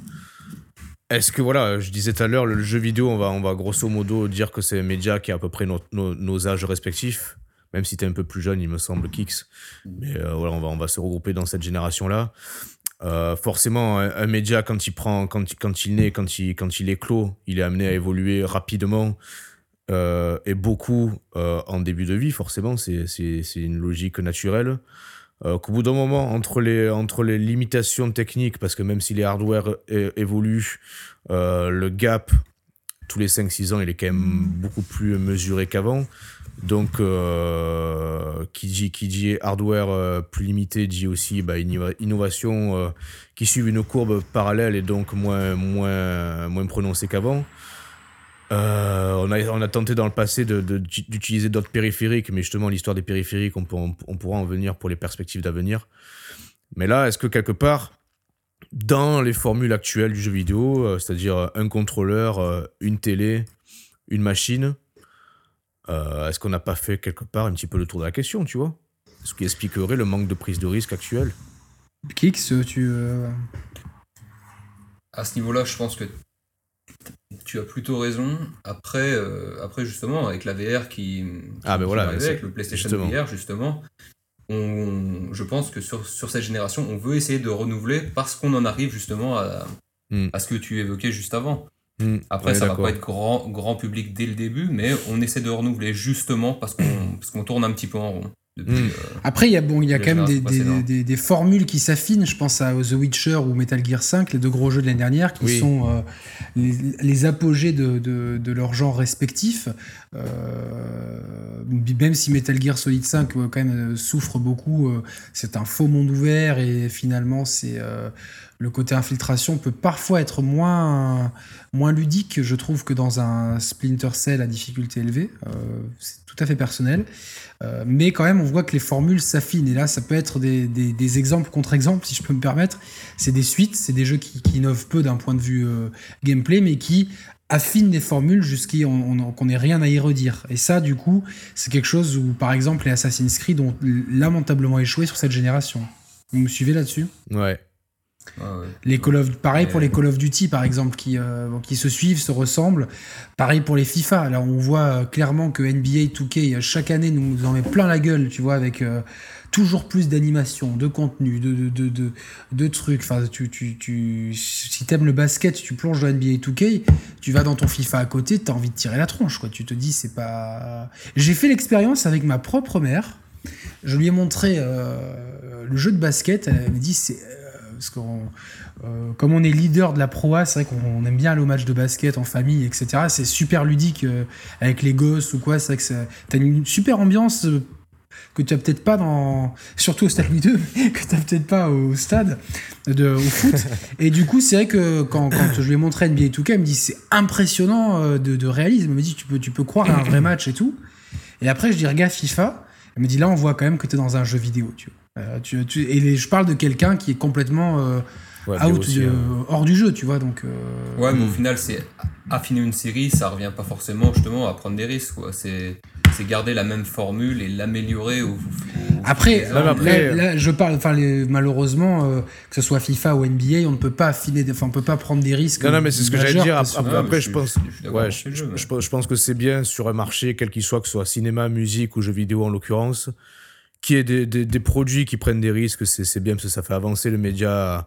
Est-ce que, voilà, je disais tout à l'heure, le jeu vidéo, on va, on va grosso modo dire que c'est un média qui a à peu près nos, nos, âges respectifs même si tu es un peu plus jeune, il me semble, Kix. Mais voilà, on va, on va se regrouper dans cette génération-là. Euh, forcément, un, média, quand il prend, quand, quand il naît, quand il, quand il il est amené à évoluer rapidement euh, et beaucoup euh, en début de vie, forcément, c'est une logique naturelle. Qu'au bout d'un moment, entre les, entre les limitations techniques, parce que même si les hardware évoluent, le gap tous les 5-6 ans, il est quand même beaucoup plus mesuré qu'avant. Donc, euh, qui, dit, qui dit hardware euh, plus limité dit aussi bah, innovation euh, qui suit une courbe parallèle et donc moins, moins, moins prononcée qu'avant. on, a, on a tenté dans le passé d'utiliser d'autres périphériques, mais justement, l'histoire des périphériques, on, on, pourra en venir pour les perspectives d'avenir. Mais là, est-ce que quelque part, dans les formules actuelles du jeu vidéo, c'est-à-dire un contrôleur, une télé, une machine, euh, est-ce qu'on n'a pas fait quelque part un petit peu le tour de la question, tu vois? Ce qui expliquerait le manque de prise de risque actuel. Kix, tu. Euh, à ce niveau-là, je pense que tu as plutôt raison. Après, euh, après justement, avec la VR qui, ah, ben voilà, avec le PlayStation VR, justement, on, je pense que sur, sur, cette génération, on veut essayer de renouveler parce qu'on en arrive justement à, hmm. à ce que tu évoquais juste avant. Hmm. Après, ça va pas être grand, grand public dès le début, mais on essaie de renouveler justement parce qu'on qu'on tourne un petit peu en rond. Hmm. Euh, Après, il y a, bon, il y a quand même des, des, des, formules qui s'affinent. Je pense à The Witcher ou Metal Gear 5, les deux gros jeux de l'année dernière, qui sont euh, les, apogées de, de, de, leur genre respectif. Euh, même si Metal Gear Solid 5 quand même souffre beaucoup, c'est un faux monde ouvert et finalement c'est le côté infiltration peut parfois être moins, moins ludique, je trouve, que dans un Splinter Cell à difficulté élevée. Euh, c'est tout à fait personnel. Euh, mais quand même, on voit que les formules s'affinent. Et là, ça peut être des, des, exemples contre exemples, si je peux me permettre. C'est des suites, c'est des jeux qui, qui innovent peu d'un point de vue euh, gameplay, mais qui affinent les formules jusqu'à qu'on n'ait rien à y redire. Et ça, du coup, c'est quelque chose où, par exemple, les Assassin's Creed ont lamentablement échoué sur cette génération. Vous me suivez là-dessus? Ouais. Les Call of, pareil pour les Call of Duty par exemple qui, euh, qui se suivent, se ressemblent. Pareil pour les FIFA. Là on voit euh, clairement que NBA 2K chaque année nous en met plein la gueule, tu vois, avec euh, toujours plus d'animation, de contenu, de, de, de, de, trucs. Enfin, tu, tu, tu, si t'aimes le basket, tu plonges dans NBA 2K, tu vas dans ton FIFA à côté, t'as envie de tirer la tronche, quoi. Tu te dis c'est pas. J'ai fait l'expérience avec ma propre mère. Je lui ai montré le jeu de basket. Elle m'a dit c'est parce que euh, comme on est leader de la proa, c'est vrai qu'on aime bien aller au match de basket en famille, etc. C'est super ludique euh, avec les gosses ou quoi. C'est vrai que t'as une super ambiance euh, que tu as peut-être pas dans surtout au stade 2 que tu peut-être pas au stade de au foot. Et du coup c'est vrai que quand, quand, je lui ai montré NBA 2K elle me dit c'est impressionnant de, réalisme. Elle me dit tu peux tu peux croire à un vrai match et tout. Et après je dis regarde FIFA. Elle me dit là on voit quand même que tu es dans un jeu vidéo tu vois euh, tu, et je parle de quelqu'un qui est complètement euh, out hors du jeu, tu vois. Donc, euh, Ouais, mais au hmm. final, c'est affiner une série, ça revient pas forcément justement à prendre des risques. C'est c'est garder la même formule et l'améliorer au, après, là, je parle enfin malheureusement que ce soit FIFA ou NBA on ne peut pas affiner enfin on peut pas prendre des risques non non mais c'est ce que j'allais dire après, je, pense ouais, je, je, pense que c'est bien sur un marché quel qu'il soit que ce soit cinéma musique ou jeu vidéo en l'occurrence qu'il y ait des, des, des, produits qui prennent des risques, c'est bien parce que ça fait avancer le média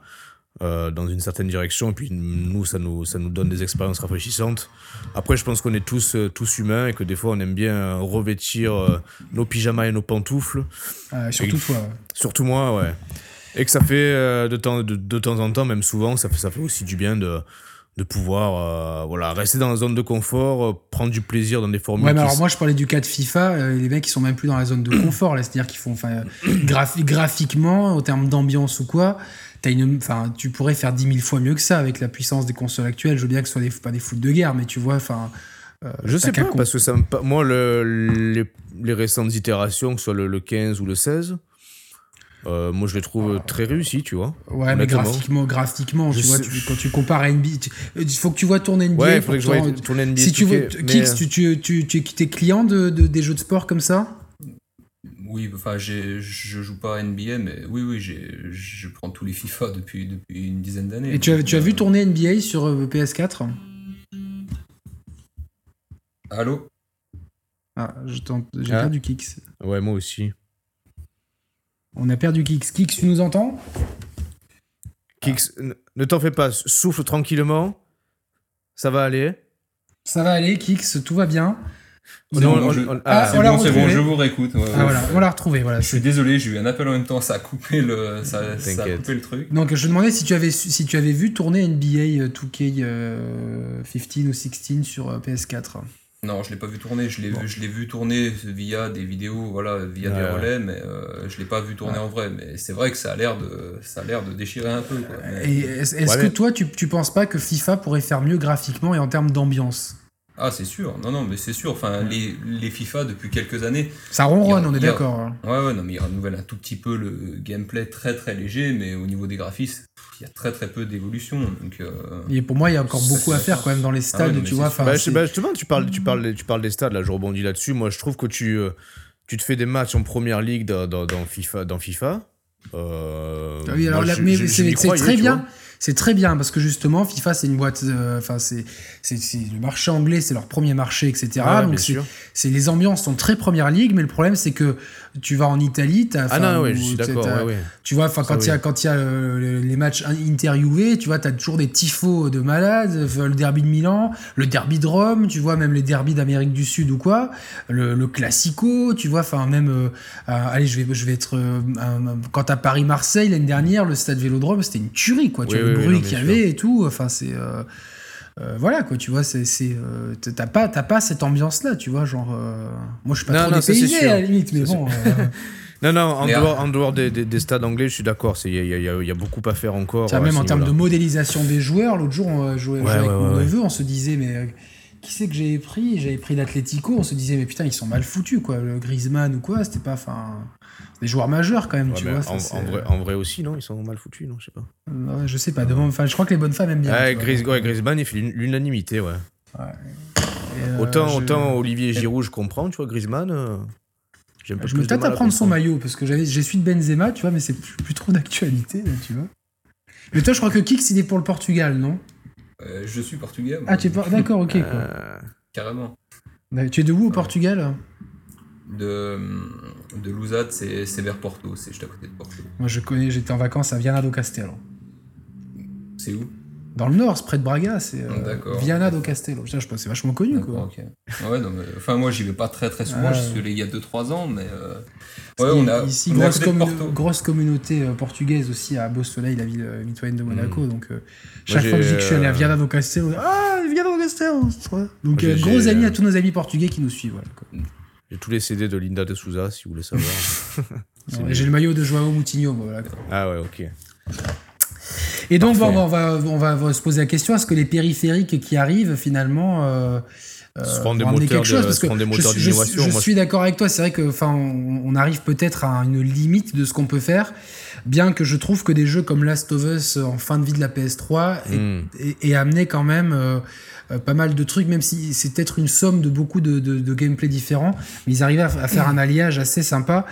euh, dans une certaine direction. Et puis nous, ça nous, ça nous donne des expériences rafraîchissantes. Après, je pense qu'on est tous, euh, tous humains et que des fois, on aime bien revêtir euh, nos pyjamas et nos pantoufles. surtout toi. Surtout moi, ouais. Et que ça fait de, temps, de, de, temps en temps, même souvent, ça fait, ça fait aussi du bien de de pouvoir voilà rester dans la zone de confort prendre du plaisir dans des formules ouais mais alors moi je parlais du cas de FIFA les mecs ils sont même plus dans la zone de confort là c'est à dire qu'ils font enfin graphiquement au terme d'ambiance ou quoi une, enfin, tu pourrais faire 10 000 fois mieux que ça avec la puissance des consoles actuelles. Je veux bien que ce soit des, pas des foot de guerre, mais tu vois, enfin. Euh, je sais pas, parce que ça moi, le, les, récentes itérations, que ce soit le, 15 ou le 16, euh, moi je les trouve très réussis, tu vois. Ouais, mais graphiquement, graphiquement tu vois, quand tu compares à NBA, il faut que tu vois tourner NBA. Ouais, il faut que je vois tourner NBA. Si tu veux, Kix, tu, tu, tu, tu, es client de, de, des jeux de sport comme ça? Oui, enfin, je joue pas à NBA, mais oui, oui, je prends tous les FIFA depuis, depuis une dizaine d'années. Et tu as, tu as vu euh, tourner NBA sur euh, PS4 Allô? Ah, j'ai ah. perdu Kix. Ouais, moi aussi. On a perdu Kix. Kix, tu nous entends? Kix, ne t'en fais pas, souffle tranquillement. Ça va aller. Ça va aller, Kix, tout va bien. Non, je... Ah, c'est bon, je vous réécoute. ah, voilà, on l'a retrouvé. Voilà, je suis désolé, j'ai eu un appel en même temps, ça a coupé le, ça, ça a coupé le truc. Donc je demandais si tu avais, si tu avais vu tourner NBA 2K euh, 15 ou 16 sur euh, PS4. Non, je l'ai pas vu tourner. Je l'ai vu, je l'ai vu tourner via des vidéos, voilà, via des relais, mais euh, je l'ai pas vu tourner en vrai. Mais c'est vrai que ça a l'air de, ça a l'air de déchirer un peu. Et est-ce que toi, tu, tu penses pas que FIFA pourrait faire mieux graphiquement et en termes d'ambiance? Ah, c'est sûr. Non, non, mais c'est sûr. Enfin, les, les, FIFA depuis quelques années. Ça ronronne, on est d'accord. Hein. Ouais, ouais, non, mais ils renouvellent un tout petit peu le gameplay très très léger, mais au niveau des graphismes, il y a très très peu d'évolution. Donc, euh, Et pour moi, il y a encore beaucoup à faire quand même dans les stades, ah tu vois. Bah, bah, justement, tu parles, tu, parles, tu parles des stades, là, je rebondis là-dessus. Moi, je trouve que tu, euh, tu te fais des matchs en première ligue dans, dans, FIFA. Dans FIFA. Euh, ah oui, alors mais c'est très bien c'est très bien parce que justement FIFA c'est une boîte euh, enfin c'est c'est le marché anglais c'est leur premier marché etc donc c'est les ambiances sont très première ligue mais le problème c'est que tu vas en Italie as, ah non ouais, je suis d'accord tu vois enfin quand il y a quand il y a euh, les matchs interviewés tu vois tu as toujours des tifos de malades le derby de Milan le derby de Rome tu vois même les derbys d'Amérique du Sud ou quoi le, le classico tu vois enfin même euh, allez je vais je vais être quand à Paris Marseille l'année dernière le stade Vélodrome c'était une tuerie quoi tu le bruit qu'il y avait et tout. Enfin, c'est. Euh, euh, voilà quoi tu vois c'est euh, t'as pas t'as pas cette ambiance là tu vois genre moi je suis pas trop non, dépaysé à la limite mais bon non non en dehors, en dehors des, des, stades anglais je suis d'accord il y, y, y a, beaucoup à faire encore même en termes de modélisation des joueurs l'autre jour on jouait, avec mon neveu on se disait mais qui c'est que j'avais pris? J'avais pris l'Atletico on se disait mais putain ils sont mal foutus quoi le Griezmann ou quoi c'était pas enfin des joueurs majeurs quand même, tu vois. en, vrai, aussi, non? Ils sont mal foutus, non? Je sais pas. je sais pas. enfin, je crois que les bonnes femmes aiment bien. Ouais, Griezmann, il fait l'unanimité, ouais. Euh, autant, autant Olivier Giroud, je comprends, tu vois, Griezmann. Euh, je me tâte à prendre son maillot parce que j'ai suivi de Benzema, tu vois, mais c'est plus, trop d'actualité, tu vois. Mais toi, je crois que Kix, il est pour le Portugal, non? Euh, Je suis portugais. Ah, tu es D'accord, ok. Quoi. Carrément. Bah, tu es de où au Portugal de, de Lousade, c'est vers Porto, c'est juste à côté de Porto. Moi je connais, j'étais en vacances à Viana do Castelo. C'est où? Dans le nord, c'est près de Braga, c'est euh, Viana do Castelo. je pense c'est vachement connu quoi. Ouais, non, mais, enfin moi j'y vais pas très très souvent, je suis allé il y a 2-3 ans, mais euh, ouais, on a, ici grosse, grosse, communauté euh, portugaise aussi à Beau Soleil, la ville mitoyenne de Monaco. Hmm. Donc chaque fois que je, suis allé à Viana do Castelo, ah Viana do Castelo. Donc gros amis à tous nos amis portugais qui nous suivent. Voilà, quoi. Hmm. J'ai tous les CD de Linda de Souza, si vous voulez savoir. J'ai le maillot de Joao Moutinho. Voilà. Ah ouais, ok. Et donc, bon, on, va, on va se poser la question est-ce que les périphériques qui arrivent, finalement. Euh, euh, des moteurs chose, que je, je, suis d'accord avec toi. C'est vrai que, enfin, on, arrive peut-être à une limite de ce qu'on peut faire, bien que je trouve que des jeux comme Last of Us en fin de vie de la PS3 aient, hmm. amené quand même euh, euh, pas mal de trucs, même si c'est peut-être une somme de beaucoup de, de, gameplay différents, mais ils arrivaient à, faire un alliage assez sympa.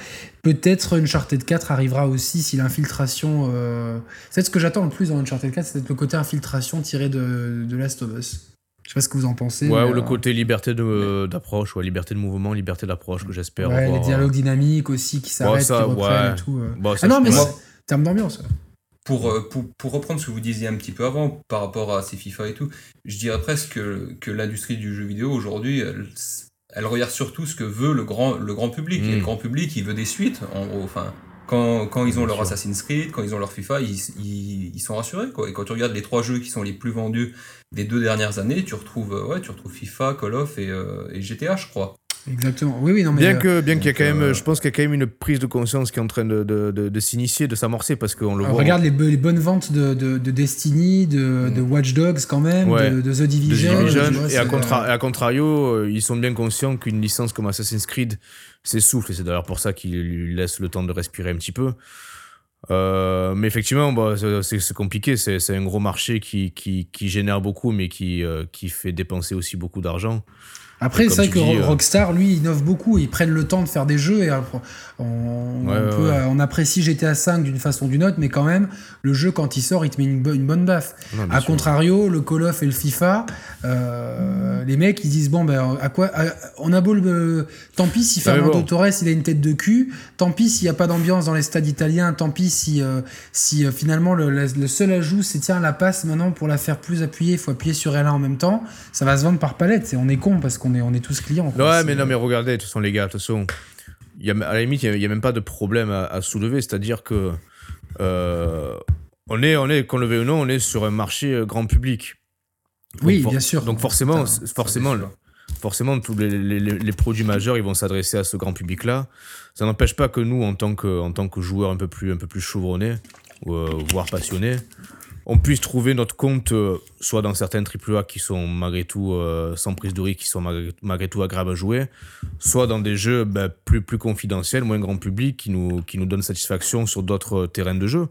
Peut-être Uncharted 4 arrivera aussi si l'infiltration. Euh... C'est ce que j'attends le plus dans Uncharted 4, c'est peut-être le côté infiltration tiré de, de Last of Us. Je sais pas ce que vous en pensez. Ouais, ou le côté liberté d'approche, ouais, liberté de mouvement, liberté d'approche que j'espère. Ouais, les dialogues dynamiques aussi qui s'arrêtent, qui reprennent et tout. ah non, mais terme d'ambiance. Pour, pour, pour, reprendre ce que vous disiez un petit peu avant par rapport à ces FIFA et tout, je dirais presque que, que l'industrie du jeu vidéo aujourd'hui, elle, regarde surtout ce que veut le grand, le grand public. Et le hmm. grand public, il veut des suites, en gros. Enfin, quand, quand ils ont leur Assassin's Creed, quand ils ont leur FIFA, ils, ils, ils, sont rassurés. Quoi. Et quand tu regardes les trois jeux qui sont les plus vendus des deux dernières années, tu retrouves, ouais, tu retrouves FIFA, Call of et, euh, et GTA, je crois. Exactement. Oui, oui, non, mais bien que, bien qu'il y a quand même, euh, je pense qu'il y a quand même une prise de conscience qui est en train de, de, de, s'initier, de s'amorcer, parce qu'on le voit. Regarde les, les, bonnes ventes de, de, Destiny, de, de, Watch Dogs quand même, de, The Division. et à, contra à, contrario, euh, ils sont bien conscients qu'une licence comme Assassin's Creed s'essouffle, et c'est d'ailleurs pour ça qu'ils lui laissent le temps de respirer un petit peu. Euh, mais effectivement, bah, c'est compliqué. C'est un gros marché qui, qui, qui, génère beaucoup, mais qui, qui fait dépenser aussi beaucoup d'argent. Après, c'est vrai que euh, Rockstar, lui, innove beaucoup. Ils prennent le temps de faire des jeux et on, on, apprécie GTA V d'une façon ou d'une autre, mais quand même, le jeu, quand il sort, il te met une, bonne baffe. A contrario, le Call of et le FIFA, euh, les mecs, ils disent Bon, ben, à quoi On a beau le. tant pis si Fernando Torres, il a une tête de cul. Tant pis s'il n'y a pas d'ambiance dans les stades italiens. Tant pis si, euh, si finalement, le, seul ajout, c'est tiens, la passe maintenant, pour la faire plus appuyée, il faut appuyer sur L1 en même temps. Ça va se vendre par palette. On est con parce que on est, tous clients. Ouais, mais non, mais regardez, de toute façon, les gars, de toute façon, y a, à la limite, il n'y a, même pas de problème à, soulever. C'est-à-dire que euh, on est, on est, qu'on le veuille ou non, on est sur un marché euh, grand public. oui, bien sûr. Donc forcément, forcément, forcément, tous les, produits majeurs, ils vont s'adresser à ce grand public-là. Ça n'empêche pas que nous, en tant que, en tant que joueurs un peu plus, un peu plus chevronnés, euh, voire passionnés, on puisse trouver notre compte euh, soit dans certains AAA qui sont malgré tout euh, sans prise de risque, qui sont malgré, tout agréables à jouer, soit dans des jeux ben, plus, plus confidentiels, moins grand public, qui nous, qui nous donnent satisfaction sur d'autres terrains de jeu.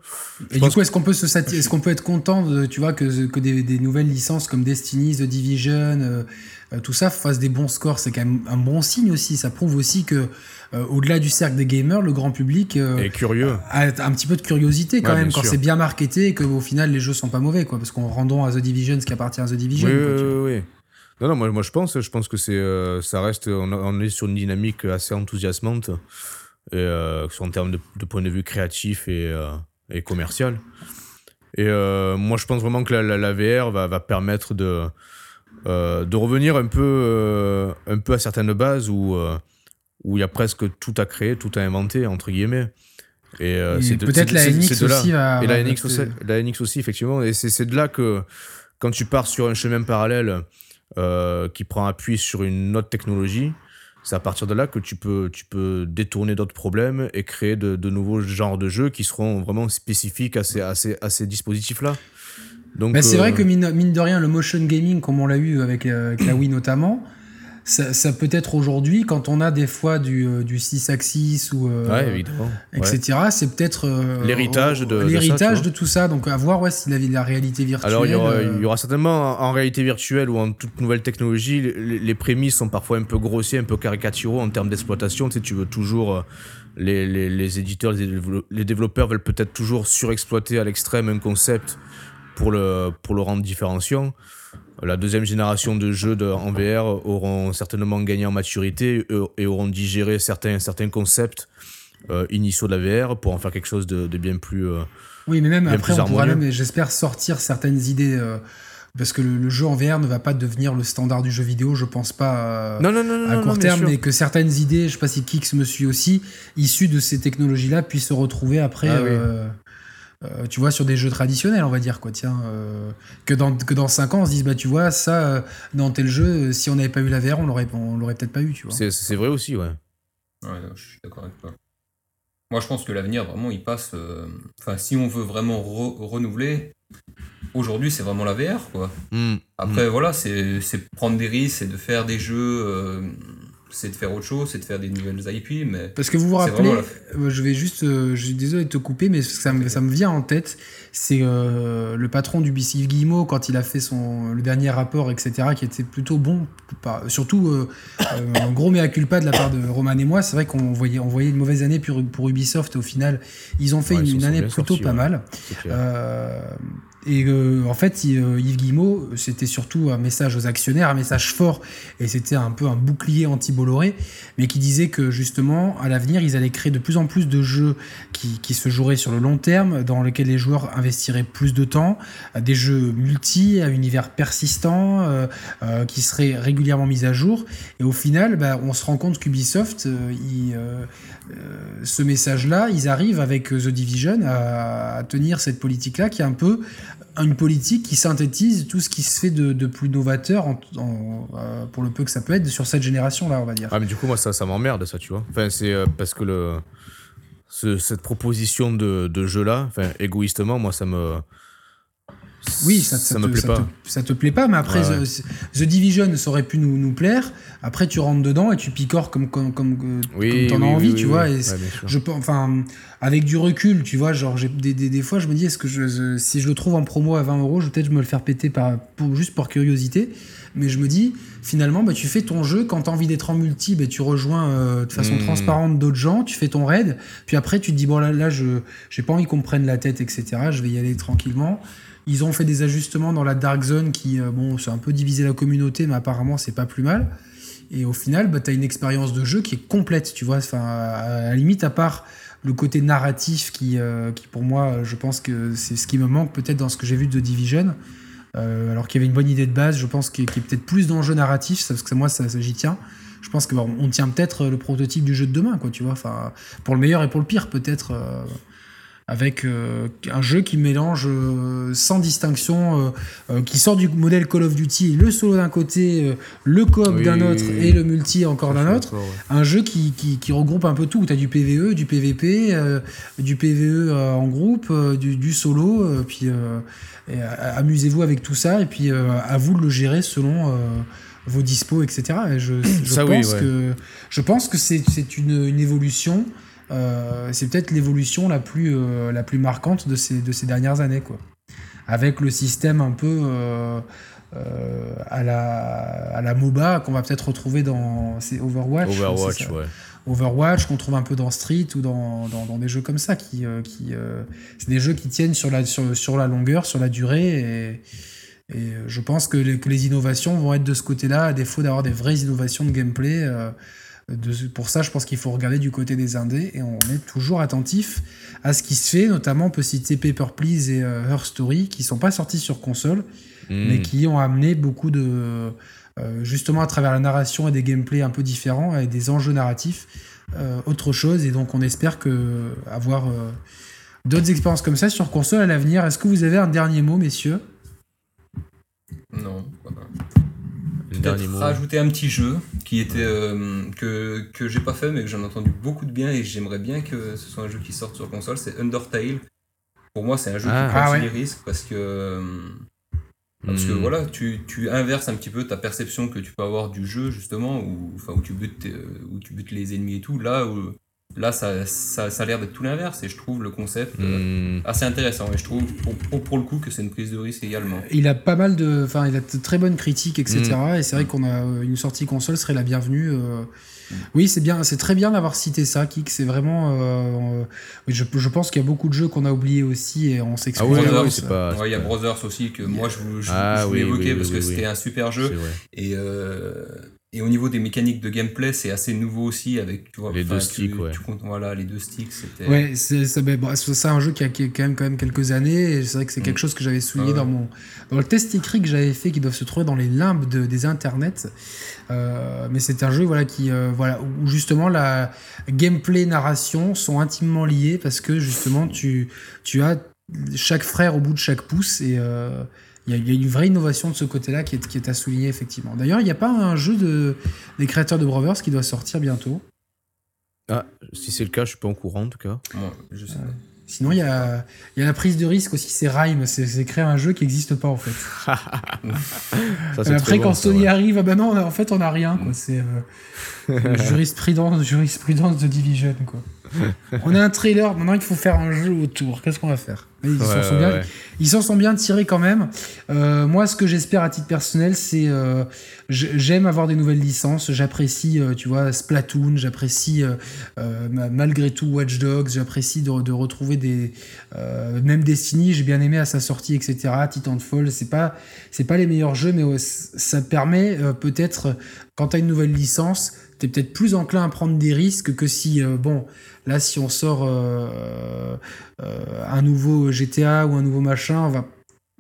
Et du coup, est-ce qu'on peut, se est qu'on peut être content de, tu vois, que, que des, des, nouvelles licences comme Destiny, The Division, euh, tout ça fassent des bons scores C'est quand même un bon signe aussi. Ça prouve aussi que euh, au-delà du cercle des gamers, le grand public euh, est curieux. A, un petit peu de curiosité quand même quand c'est bien marketé et qu'au final les jeux sont pas mauvais quoi, parce qu'on rendons à The Division ce qui appartient à The Division. Oui, oui, oui, Non, non, moi, moi je pense, je pense que c'est, euh, ça reste, on, est sur une dynamique assez enthousiasmante, et, en termes de, point de vue créatif et, et commercial. Et moi, je pense vraiment que la, la, VR va, va, permettre de, de revenir un peu, un peu à certaines bases où où il y a presque tout à créer, tout à inventer, entre guillemets. Et, euh, peut-être la NX aussi va, Et la NX aussi, la NX aussi, effectivement. Et c'est de là que, quand tu pars sur un chemin parallèle euh, qui prend appui sur une autre technologie, c'est à partir de là que tu peux, tu peux détourner d'autres problèmes et créer de, de, nouveaux genres de jeux qui seront vraiment spécifiques à ces, à ces, à ces dispositifs-là. Donc, c'est vrai euh, que mine, mine, de rien, le motion gaming, comme on l'a eu avec, avec la Wii notamment, ça, peut être aujourd'hui, quand on a des fois du, euh, du 6 axis ou euh, etc. C'est peut-être euh, l'héritage de l'héritage de, tout ça. Donc à voir ouais, si la, la réalité virtuelle. Alors il y, aura, il y aura, certainement en réalité virtuelle ou en toute nouvelle technologie, les, prémices sont parfois un peu grossiers, un peu caricaturaux en termes d'exploitation. Tu sais, tu veux toujours les, les, les éditeurs, les développeurs veulent peut-être toujours surexploiter à l'extrême un concept pour le pour le rendre différenciant la deuxième génération de jeux de, en VR auront certainement gagné en maturité euh, et auront digéré certains, certains concepts euh, initiaux de la VR pour en faire quelque chose de, bien plus. Euh, oui, mais même après, on pourra même, j'espère, sortir certaines idées. parce que le, jeu en VR ne va pas devenir le standard du jeu vidéo, je pense pas non, non, non, à court terme, mais que certaines idées, je sais pas si Kix me suit aussi, issues de ces technologies-là, puissent se retrouver après. Ah euh, tu vois, sur des jeux traditionnels, on va dire, quoi, tiens. Euh, que, dans, que dans 5 ans, on se dise, bah, tu vois, ça, euh, dans tel jeu, si on n'avait pas eu la VR, on l'aurait, on l'aurait peut-être pas eu, tu vois. C'est, vrai aussi, ouais. Ouais, je suis d'accord avec toi. Moi, je pense que l'avenir, vraiment, il passe. Enfin, si on veut vraiment renouveler, aujourd'hui, c'est vraiment la VR, quoi. Mmh. Après, mmh. voilà, c'est, prendre des risques, c'est de faire des jeux c'est de faire autre chose, c'est de faire des nouvelles IP. Mais Parce que vous vous rappelez, euh, je vais juste, euh, je suis désolé de te couper, mais ça me, ça me vient en tête, c'est euh, le patron du BC Guillemot, quand il a fait son, le dernier rapport, etc., qui était plutôt bon, surtout un gros mea culpa de la part de Roman et moi, c'est vrai qu'on voyait, on voyait une mauvaise année pour, pour Ubisoft, au final, ils ont fait une, année plutôt pas mal. Et euh, en fait, euh, Yves Guillemot, c'était surtout un message aux actionnaires, un message fort, et c'était un peu un bouclier anti-Bolloré, mais qui disait que justement, à l'avenir, ils allaient créer de plus en plus de jeux qui, qui, se joueraient sur le long terme, dans lesquels les joueurs investiraient plus de temps, des jeux multi, à univers persistant, euh, euh, qui seraient régulièrement mis à jour. Et au final, bah, on se rend compte qu'Ubisoft, il, ce message-là, ils arrivent avec The Division à, à tenir cette politique-là qui est un peu une politique qui synthétise tout ce qui se fait de, plus novateur euh, pour le peu que ça peut être sur cette génération-là, on va dire. Ah, mais du coup, moi, ça, m'emmerde, ça, tu vois. Enfin, c'est euh, parce que le, cette proposition de, de jeu-là, enfin, égoïstement, moi, ça me oui, ça, ça, te, plaît pas. ça te plaît pas, mais après, The, Division, ça aurait pu nous, nous, plaire. Après, tu rentres dedans et tu picores comme, comme, comme, comme t'en as envie, tu vois. Et je, enfin, avec du recul, tu vois, genre, des, des, des, fois, je me dis, est-ce que je, si je le trouve en promo à 20 euros, je vais peut-être me le faire péter par, pour, juste pour curiosité. Mais je me dis, finalement, bah, tu fais ton jeu. Quand tu as envie d'être en multi, bah, tu rejoins euh, de façon hmm. transparente d'autres gens, tu fais ton raid. Puis après, tu te dis, bon, là, là je j'ai pas envie qu'on me prenne la tête, etc. Je vais y aller tranquillement. Ils ont fait des ajustements dans la Dark Zone qui, euh, bon, c'est un peu divisé la communauté, mais apparemment, c'est pas plus mal. Et au final, bah, tu as une expérience de jeu qui est complète, tu vois. Enfin, à la limite, à part le côté narratif qui, euh, qui pour moi, je pense que c'est ce qui me manque peut-être dans ce que j'ai vu de Division. Euh, alors qu'il y avait une bonne idée de base, je pense qu'il y a peut-être plus d'enjeux narratifs, parce que moi, ça, j'y tiens. Je pense qu'on on tient peut-être le prototype du jeu de demain, quoi, tu vois. Enfin, pour le meilleur et pour le pire, peut-être avec euh, un jeu qui mélange euh, sans distinction, euh, qui sort du modèle Call of Duty, le solo d'un côté, le coop d'un autre et le multi encore d'un autre. Un jeu qui, qui, regroupe un peu tout. Tu as du PVE, du PVP, du PVE en groupe, du, du, solo, puis amusez-vous avec tout ça et puis à vous de le gérer selon vos dispos, etc. Et je, je pense que je pense que c'est une, une évolution euh, c'est peut-être l'évolution la, plus euh, la plus marquante de ces, de ces dernières années. Quoi. Avec le système un peu euh, à, la, à la MOBA qu'on va peut-être retrouver dans Overwatch. Overwatch, ouais. Overwatch qu'on trouve un peu dans Street ou dans, dans, des jeux comme ça. Qui, qui, c'est des jeux qui tiennent sur la, sur, sur la longueur, sur la durée. Et, et je pense que les, que les, innovations vont être de ce côté-là, à défaut d'avoir des vraies innovations de gameplay pour ça, je pense qu'il faut regarder du côté des indés et on est toujours attentif à ce qui se fait. Notamment, on peut citer Paper Please et euh, Her Story qui sont pas sortis sur console, hmm. mais qui ont amené beaucoup de. Euh, justement, à travers la narration et des gameplays un peu différents et des enjeux narratifs, euh, autre chose. Et donc, on espère que avoir d'autres expériences comme ça sur console à l'avenir. Est-ce que vous avez un dernier mot, messieurs? Non. Rajouter un petit jeu qui était euh, que, que j'ai pas fait mais que j'en ai entendu beaucoup de bien et j'aimerais bien que ce soit un jeu qui sorte sur console, c'est Undertale. Pour moi, c'est un jeu qui ah. prend ah les risques parce que parce que hmm. voilà, tu, tu, inverses un petit peu ta perception que tu peux avoir du jeu justement où, où tu butes où tu butes les ennemis et tout. Là où Là, ça, ça, ça a l'air d'être tout l'inverse et je trouve le concept euh, hmm. assez intéressant. Et je trouve pour, pour, le coup que c'est une prise de risque également. Il a pas mal de. Enfin, il a de très bonnes critiques, etc. Hmm. Et c'est vrai qu'on a euh, une sortie console serait la bienvenue. Euh. Oui, c'est bien, c'est très bien d'avoir cité ça, Kik. C'est vraiment. je, je, pense qu'il y a beaucoup de jeux qu'on a oubliés aussi et on s'excuse. Ah il y a Brothers aussi que moi je, je, ah voulais évoquer parce que c'était un super jeu. Et et au niveau des mécaniques de gameplay, c'est assez nouveau aussi avec tu vois, les deux sticks. ouais. voilà, les deux sticks. C'était... Ouais, c'est, c'est, ben, un jeu qui a, quand, même, quand même quelques années. Et c'est vrai que c'est quelque mm. chose que j'avais souligné ah dans, mon, dans le test écrit que j'avais fait qui doit se trouver dans les limbes de, des internets. Euh, mais c'est un jeu voilà, qui, euh, voilà, où justement la gameplay narration sont intimement liés parce que justement tu, tu as chaque frère au bout de chaque pouce et. Euh, il y, a une vraie innovation de ce côté-là qui est, qui est à souligner, effectivement. D'ailleurs, il n'y a pas un jeu de, des créateurs de Brothers qui doit sortir bientôt. Ah, si c'est le cas, je suis pas au courant en tout cas. je sais Sinon, il y a, y a, la prise de risque aussi, c'est Rhyme, c'est créer un jeu qui n'existe pas en fait. après, quand Sony arrive, ah ben non, en fait, on n'a rien. C'est euh, jurisprudence, jurisprudence de Division. Quoi. On a un trailer, maintenant il faut faire un jeu autour. Qu'est-ce qu'on va faire Ils s'en sont, bien, ils sont bien tirés quand même. Euh, moi, ce que j'espère à titre personnel, c'est euh, j'aime avoir des nouvelles licences. J'apprécie, euh, tu vois, Splatoon. J'apprécie malgré tout Watch Dogs. J'apprécie de, de, retrouver des même Destiny. J'ai bien aimé à sa sortie, etc. Titanfall. C'est pas c'est pas les meilleurs jeux, mais ça permet peut-être quand tu as une nouvelle licence, tu es peut-être plus enclin à prendre des risques que si bon Là, si on sort euh, euh, un nouveau GTA ou un nouveau machin, on va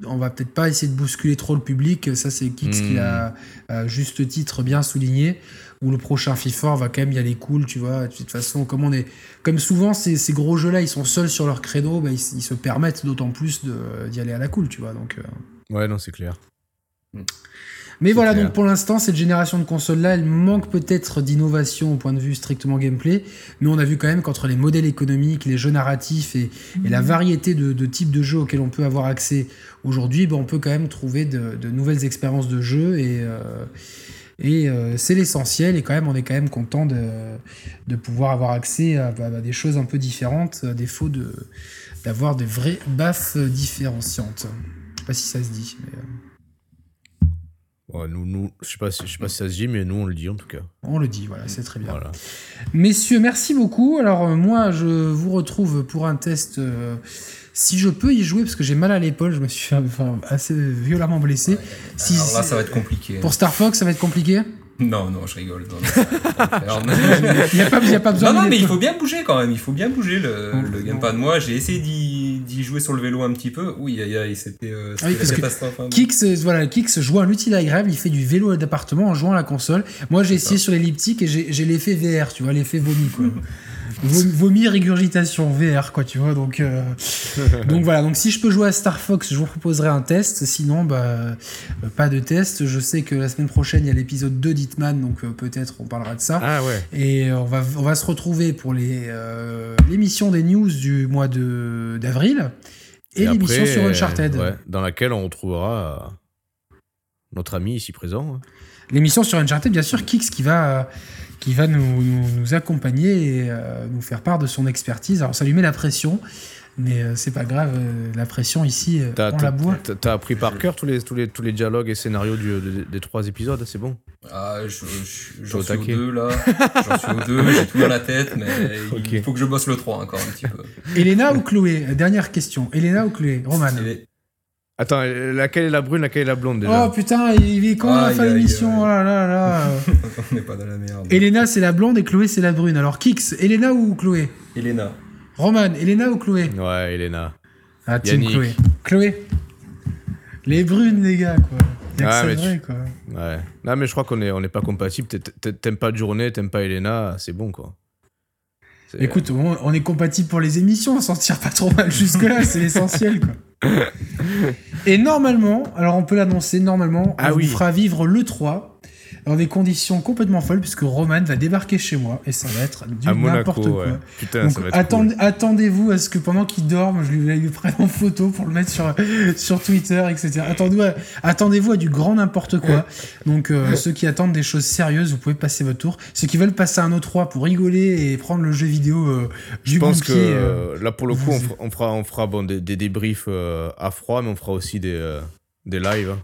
on va peut-être pas essayer de bousculer trop le public. Ça, c'est Kix qui hmm. à juste titre bien souligné. Ou le prochain FIFA, va quand même y aller cool, tu vois. De toute façon, comme on est, comme souvent ces, ces gros jeux-là, ils sont seuls sur leur créneau, bah, ils, se permettent d'autant plus d'y aller à la cool, tu vois. Donc. Euh. Ouais, non, c'est clair. Hmm. Mais voilà, donc pour l'instant, cette génération de consoles-là, elle manque peut-être d'innovation au point de vue strictement gameplay, mais on a vu quand même qu'entre les modèles économiques, les jeux narratifs et, la mhm. variété de, types de jeux auxquels on peut avoir accès aujourd'hui, ben on peut quand même trouver de, nouvelles expériences de jeu et, euh, et euh, c'est l'essentiel et quand même on est quand même content de, pouvoir avoir accès à, des choses un peu différentes à défaut d'avoir des vraies baffes différenciantes. Je sais pas si ça se dit. Mais, nous, nous, je sais pas, si, je sais pas si ça se dit, mais nous on le dit en tout cas. On le dit, voilà, c'est très bien. Messieurs, merci beaucoup. Alors euh, moi, je vous retrouve pour un test. Euh, si je peux y jouer, parce que j'ai mal à l'épaule, je me suis enfin, assez violemment blessé. si, alors là, ça va être compliqué. Pour Star Fox, ça va être compliqué. Non, non, je rigole. il n'y a, a, pas besoin. Non, non, mais il faut bien bouger quand même. Il faut bien bouger le, le gamepad. Moi, j'ai essayé d'y jouer sur le vélo un petit peu. Oui, c'était euh, ah la catastrophe. Hein. Kix, voilà, Kix joue un utile agréable. Il fait du vélo d'appartement en jouant à la console. Moi, j'ai essayé sur l'elliptique et j'ai l'effet VR, tu vois, l'effet vomi. Quoi. vomi régurgitation VR quoi tu vois donc euh, donc voilà. Donc si je peux jouer à Star Fox je vous proposerai un test. Sinon bah euh, pas de test. Je sais que la semaine prochaine il y a l'épisode 2 d'Hitman donc euh, peut-être on parlera de ça. Ah ouais. Et on va on va se retrouver pour les l'émission des news du mois de d'avril et, l'émission sur Uncharted. dans laquelle on retrouvera notre ami ici présent l'émission sur Uncharted bien sûr Kix qui va qui va nous, nous, accompagner et euh, nous faire part de son expertise. Alors ça lui met la pression, mais euh, c'est pas grave, euh, la pression ici, on la boit. T'as appris par cœur tous les, tous, les, tous les dialogues et scénarios du, des trois épisodes, c'est bon? Ah, j'en suis au deux là, j'en suis au deux, j'ai tout dans la tête, mais il faut que je bosse le 3 encore un petit peu. Elena ou Chloé? Dernière question, Elena ou Chloé? Roman? Attends, laquelle est la brune, laquelle est la blonde déjà Oh putain, il est comment on a fait l'émission Oh là là là On n'est pas dans la merde. Elena c'est la blonde et Chloé c'est la brune. Alors Kix, Elena ou Chloé Elena. Roman, Elena ou Chloé Ouais, Elena. Ah, team Chloé. Chloé Les brunes, les gars, quoi. Ouais, vrai, quoi. Ouais. Non, mais je crois qu'on est, on est pas compatibles. T'aimes pas de journée, t'aimes pas Elena, c'est bon, quoi. Écoute, on, est compatible pour les émissions, on s'en tire pas trop mal jusque-là, c'est l'essentiel, quoi. Et normalement, alors on peut l'annoncer, normalement, ah on vous fera vivre le 3 dans des conditions complètement folles, puisque Roman va débarquer chez moi et ça va être du n'importe quoi. Putain, attendez-vous à ce que pendant qu'il dorme, je lui, lui prenne en photo pour le mettre sur, sur Twitter, etc. Attendez-vous à, du grand n'importe quoi. Donc, euh, ceux qui attendent des choses sérieuses, vous pouvez passer votre tour. Ceux qui veulent passer un O3 pour rigoler et prendre le jeu vidéo euh, du Je pense que euh, là, pour le coup, on fera, on fera, bon, des, des débriefs à froid, mais on fera aussi des, des lives. Hein.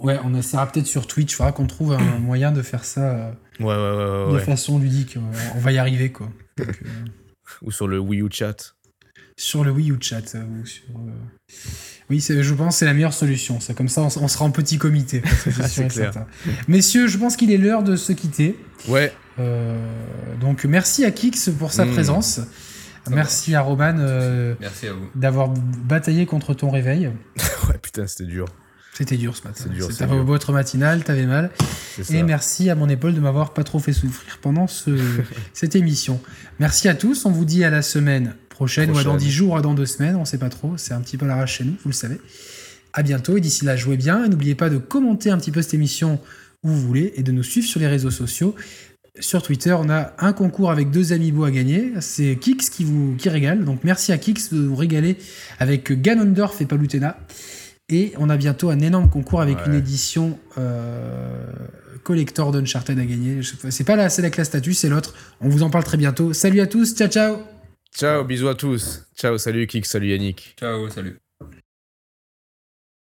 Ouais, on essaiera peut-être sur Twitch. Il faudra qu'on trouve un moyen de faire ça euh, ouais, ouais, de façon ludique. On va y arriver, quoi. Euh, ou sur le Wii U chat. Sur le Wii U chat. Euh, ou sur, Oui, je pense que c'est la meilleure solution. Ça, comme ça, on, sera en petit comité. c'est clair. Messieurs, je pense qu'il est l'heure de se quitter. Ouais. donc, merci à Kix pour sa hmm. présence. merci à Roman d'avoir bataillé contre ton réveil. ouais, putain, c'était dur. C'était dur ce matin. C'était votre matinale, t'avais mal. Et merci à mon épaule de m'avoir pas trop fait souffrir pendant ce, cette émission. Merci à tous. On vous dit à la semaine prochaine, ou dans 10 jours, ou dans 2 semaines. On sait pas trop. C'est un petit peu l'arrache chez nous, vous le savez. À bientôt. Et d'ici là, jouez bien. Et n'oubliez pas de commenter un petit peu cette émission où vous voulez et de nous suivre sur les réseaux sociaux. Sur Twitter, on a un concours avec deux amiibo à gagner. C'est Kix qui vous qui régale. Donc merci à Kix de vous régaler avec Ganondorf et Palutena. Et on a bientôt un énorme concours avec une édition euh, collector d'Uncharted à gagner. C'est pas là, c'est la classe statut, c'est l'autre. On vous en parle très bientôt. Salut à tous, ciao ciao Ciao, bisous à tous. Ciao, salut Kik, salut Yannick. Ciao, salut.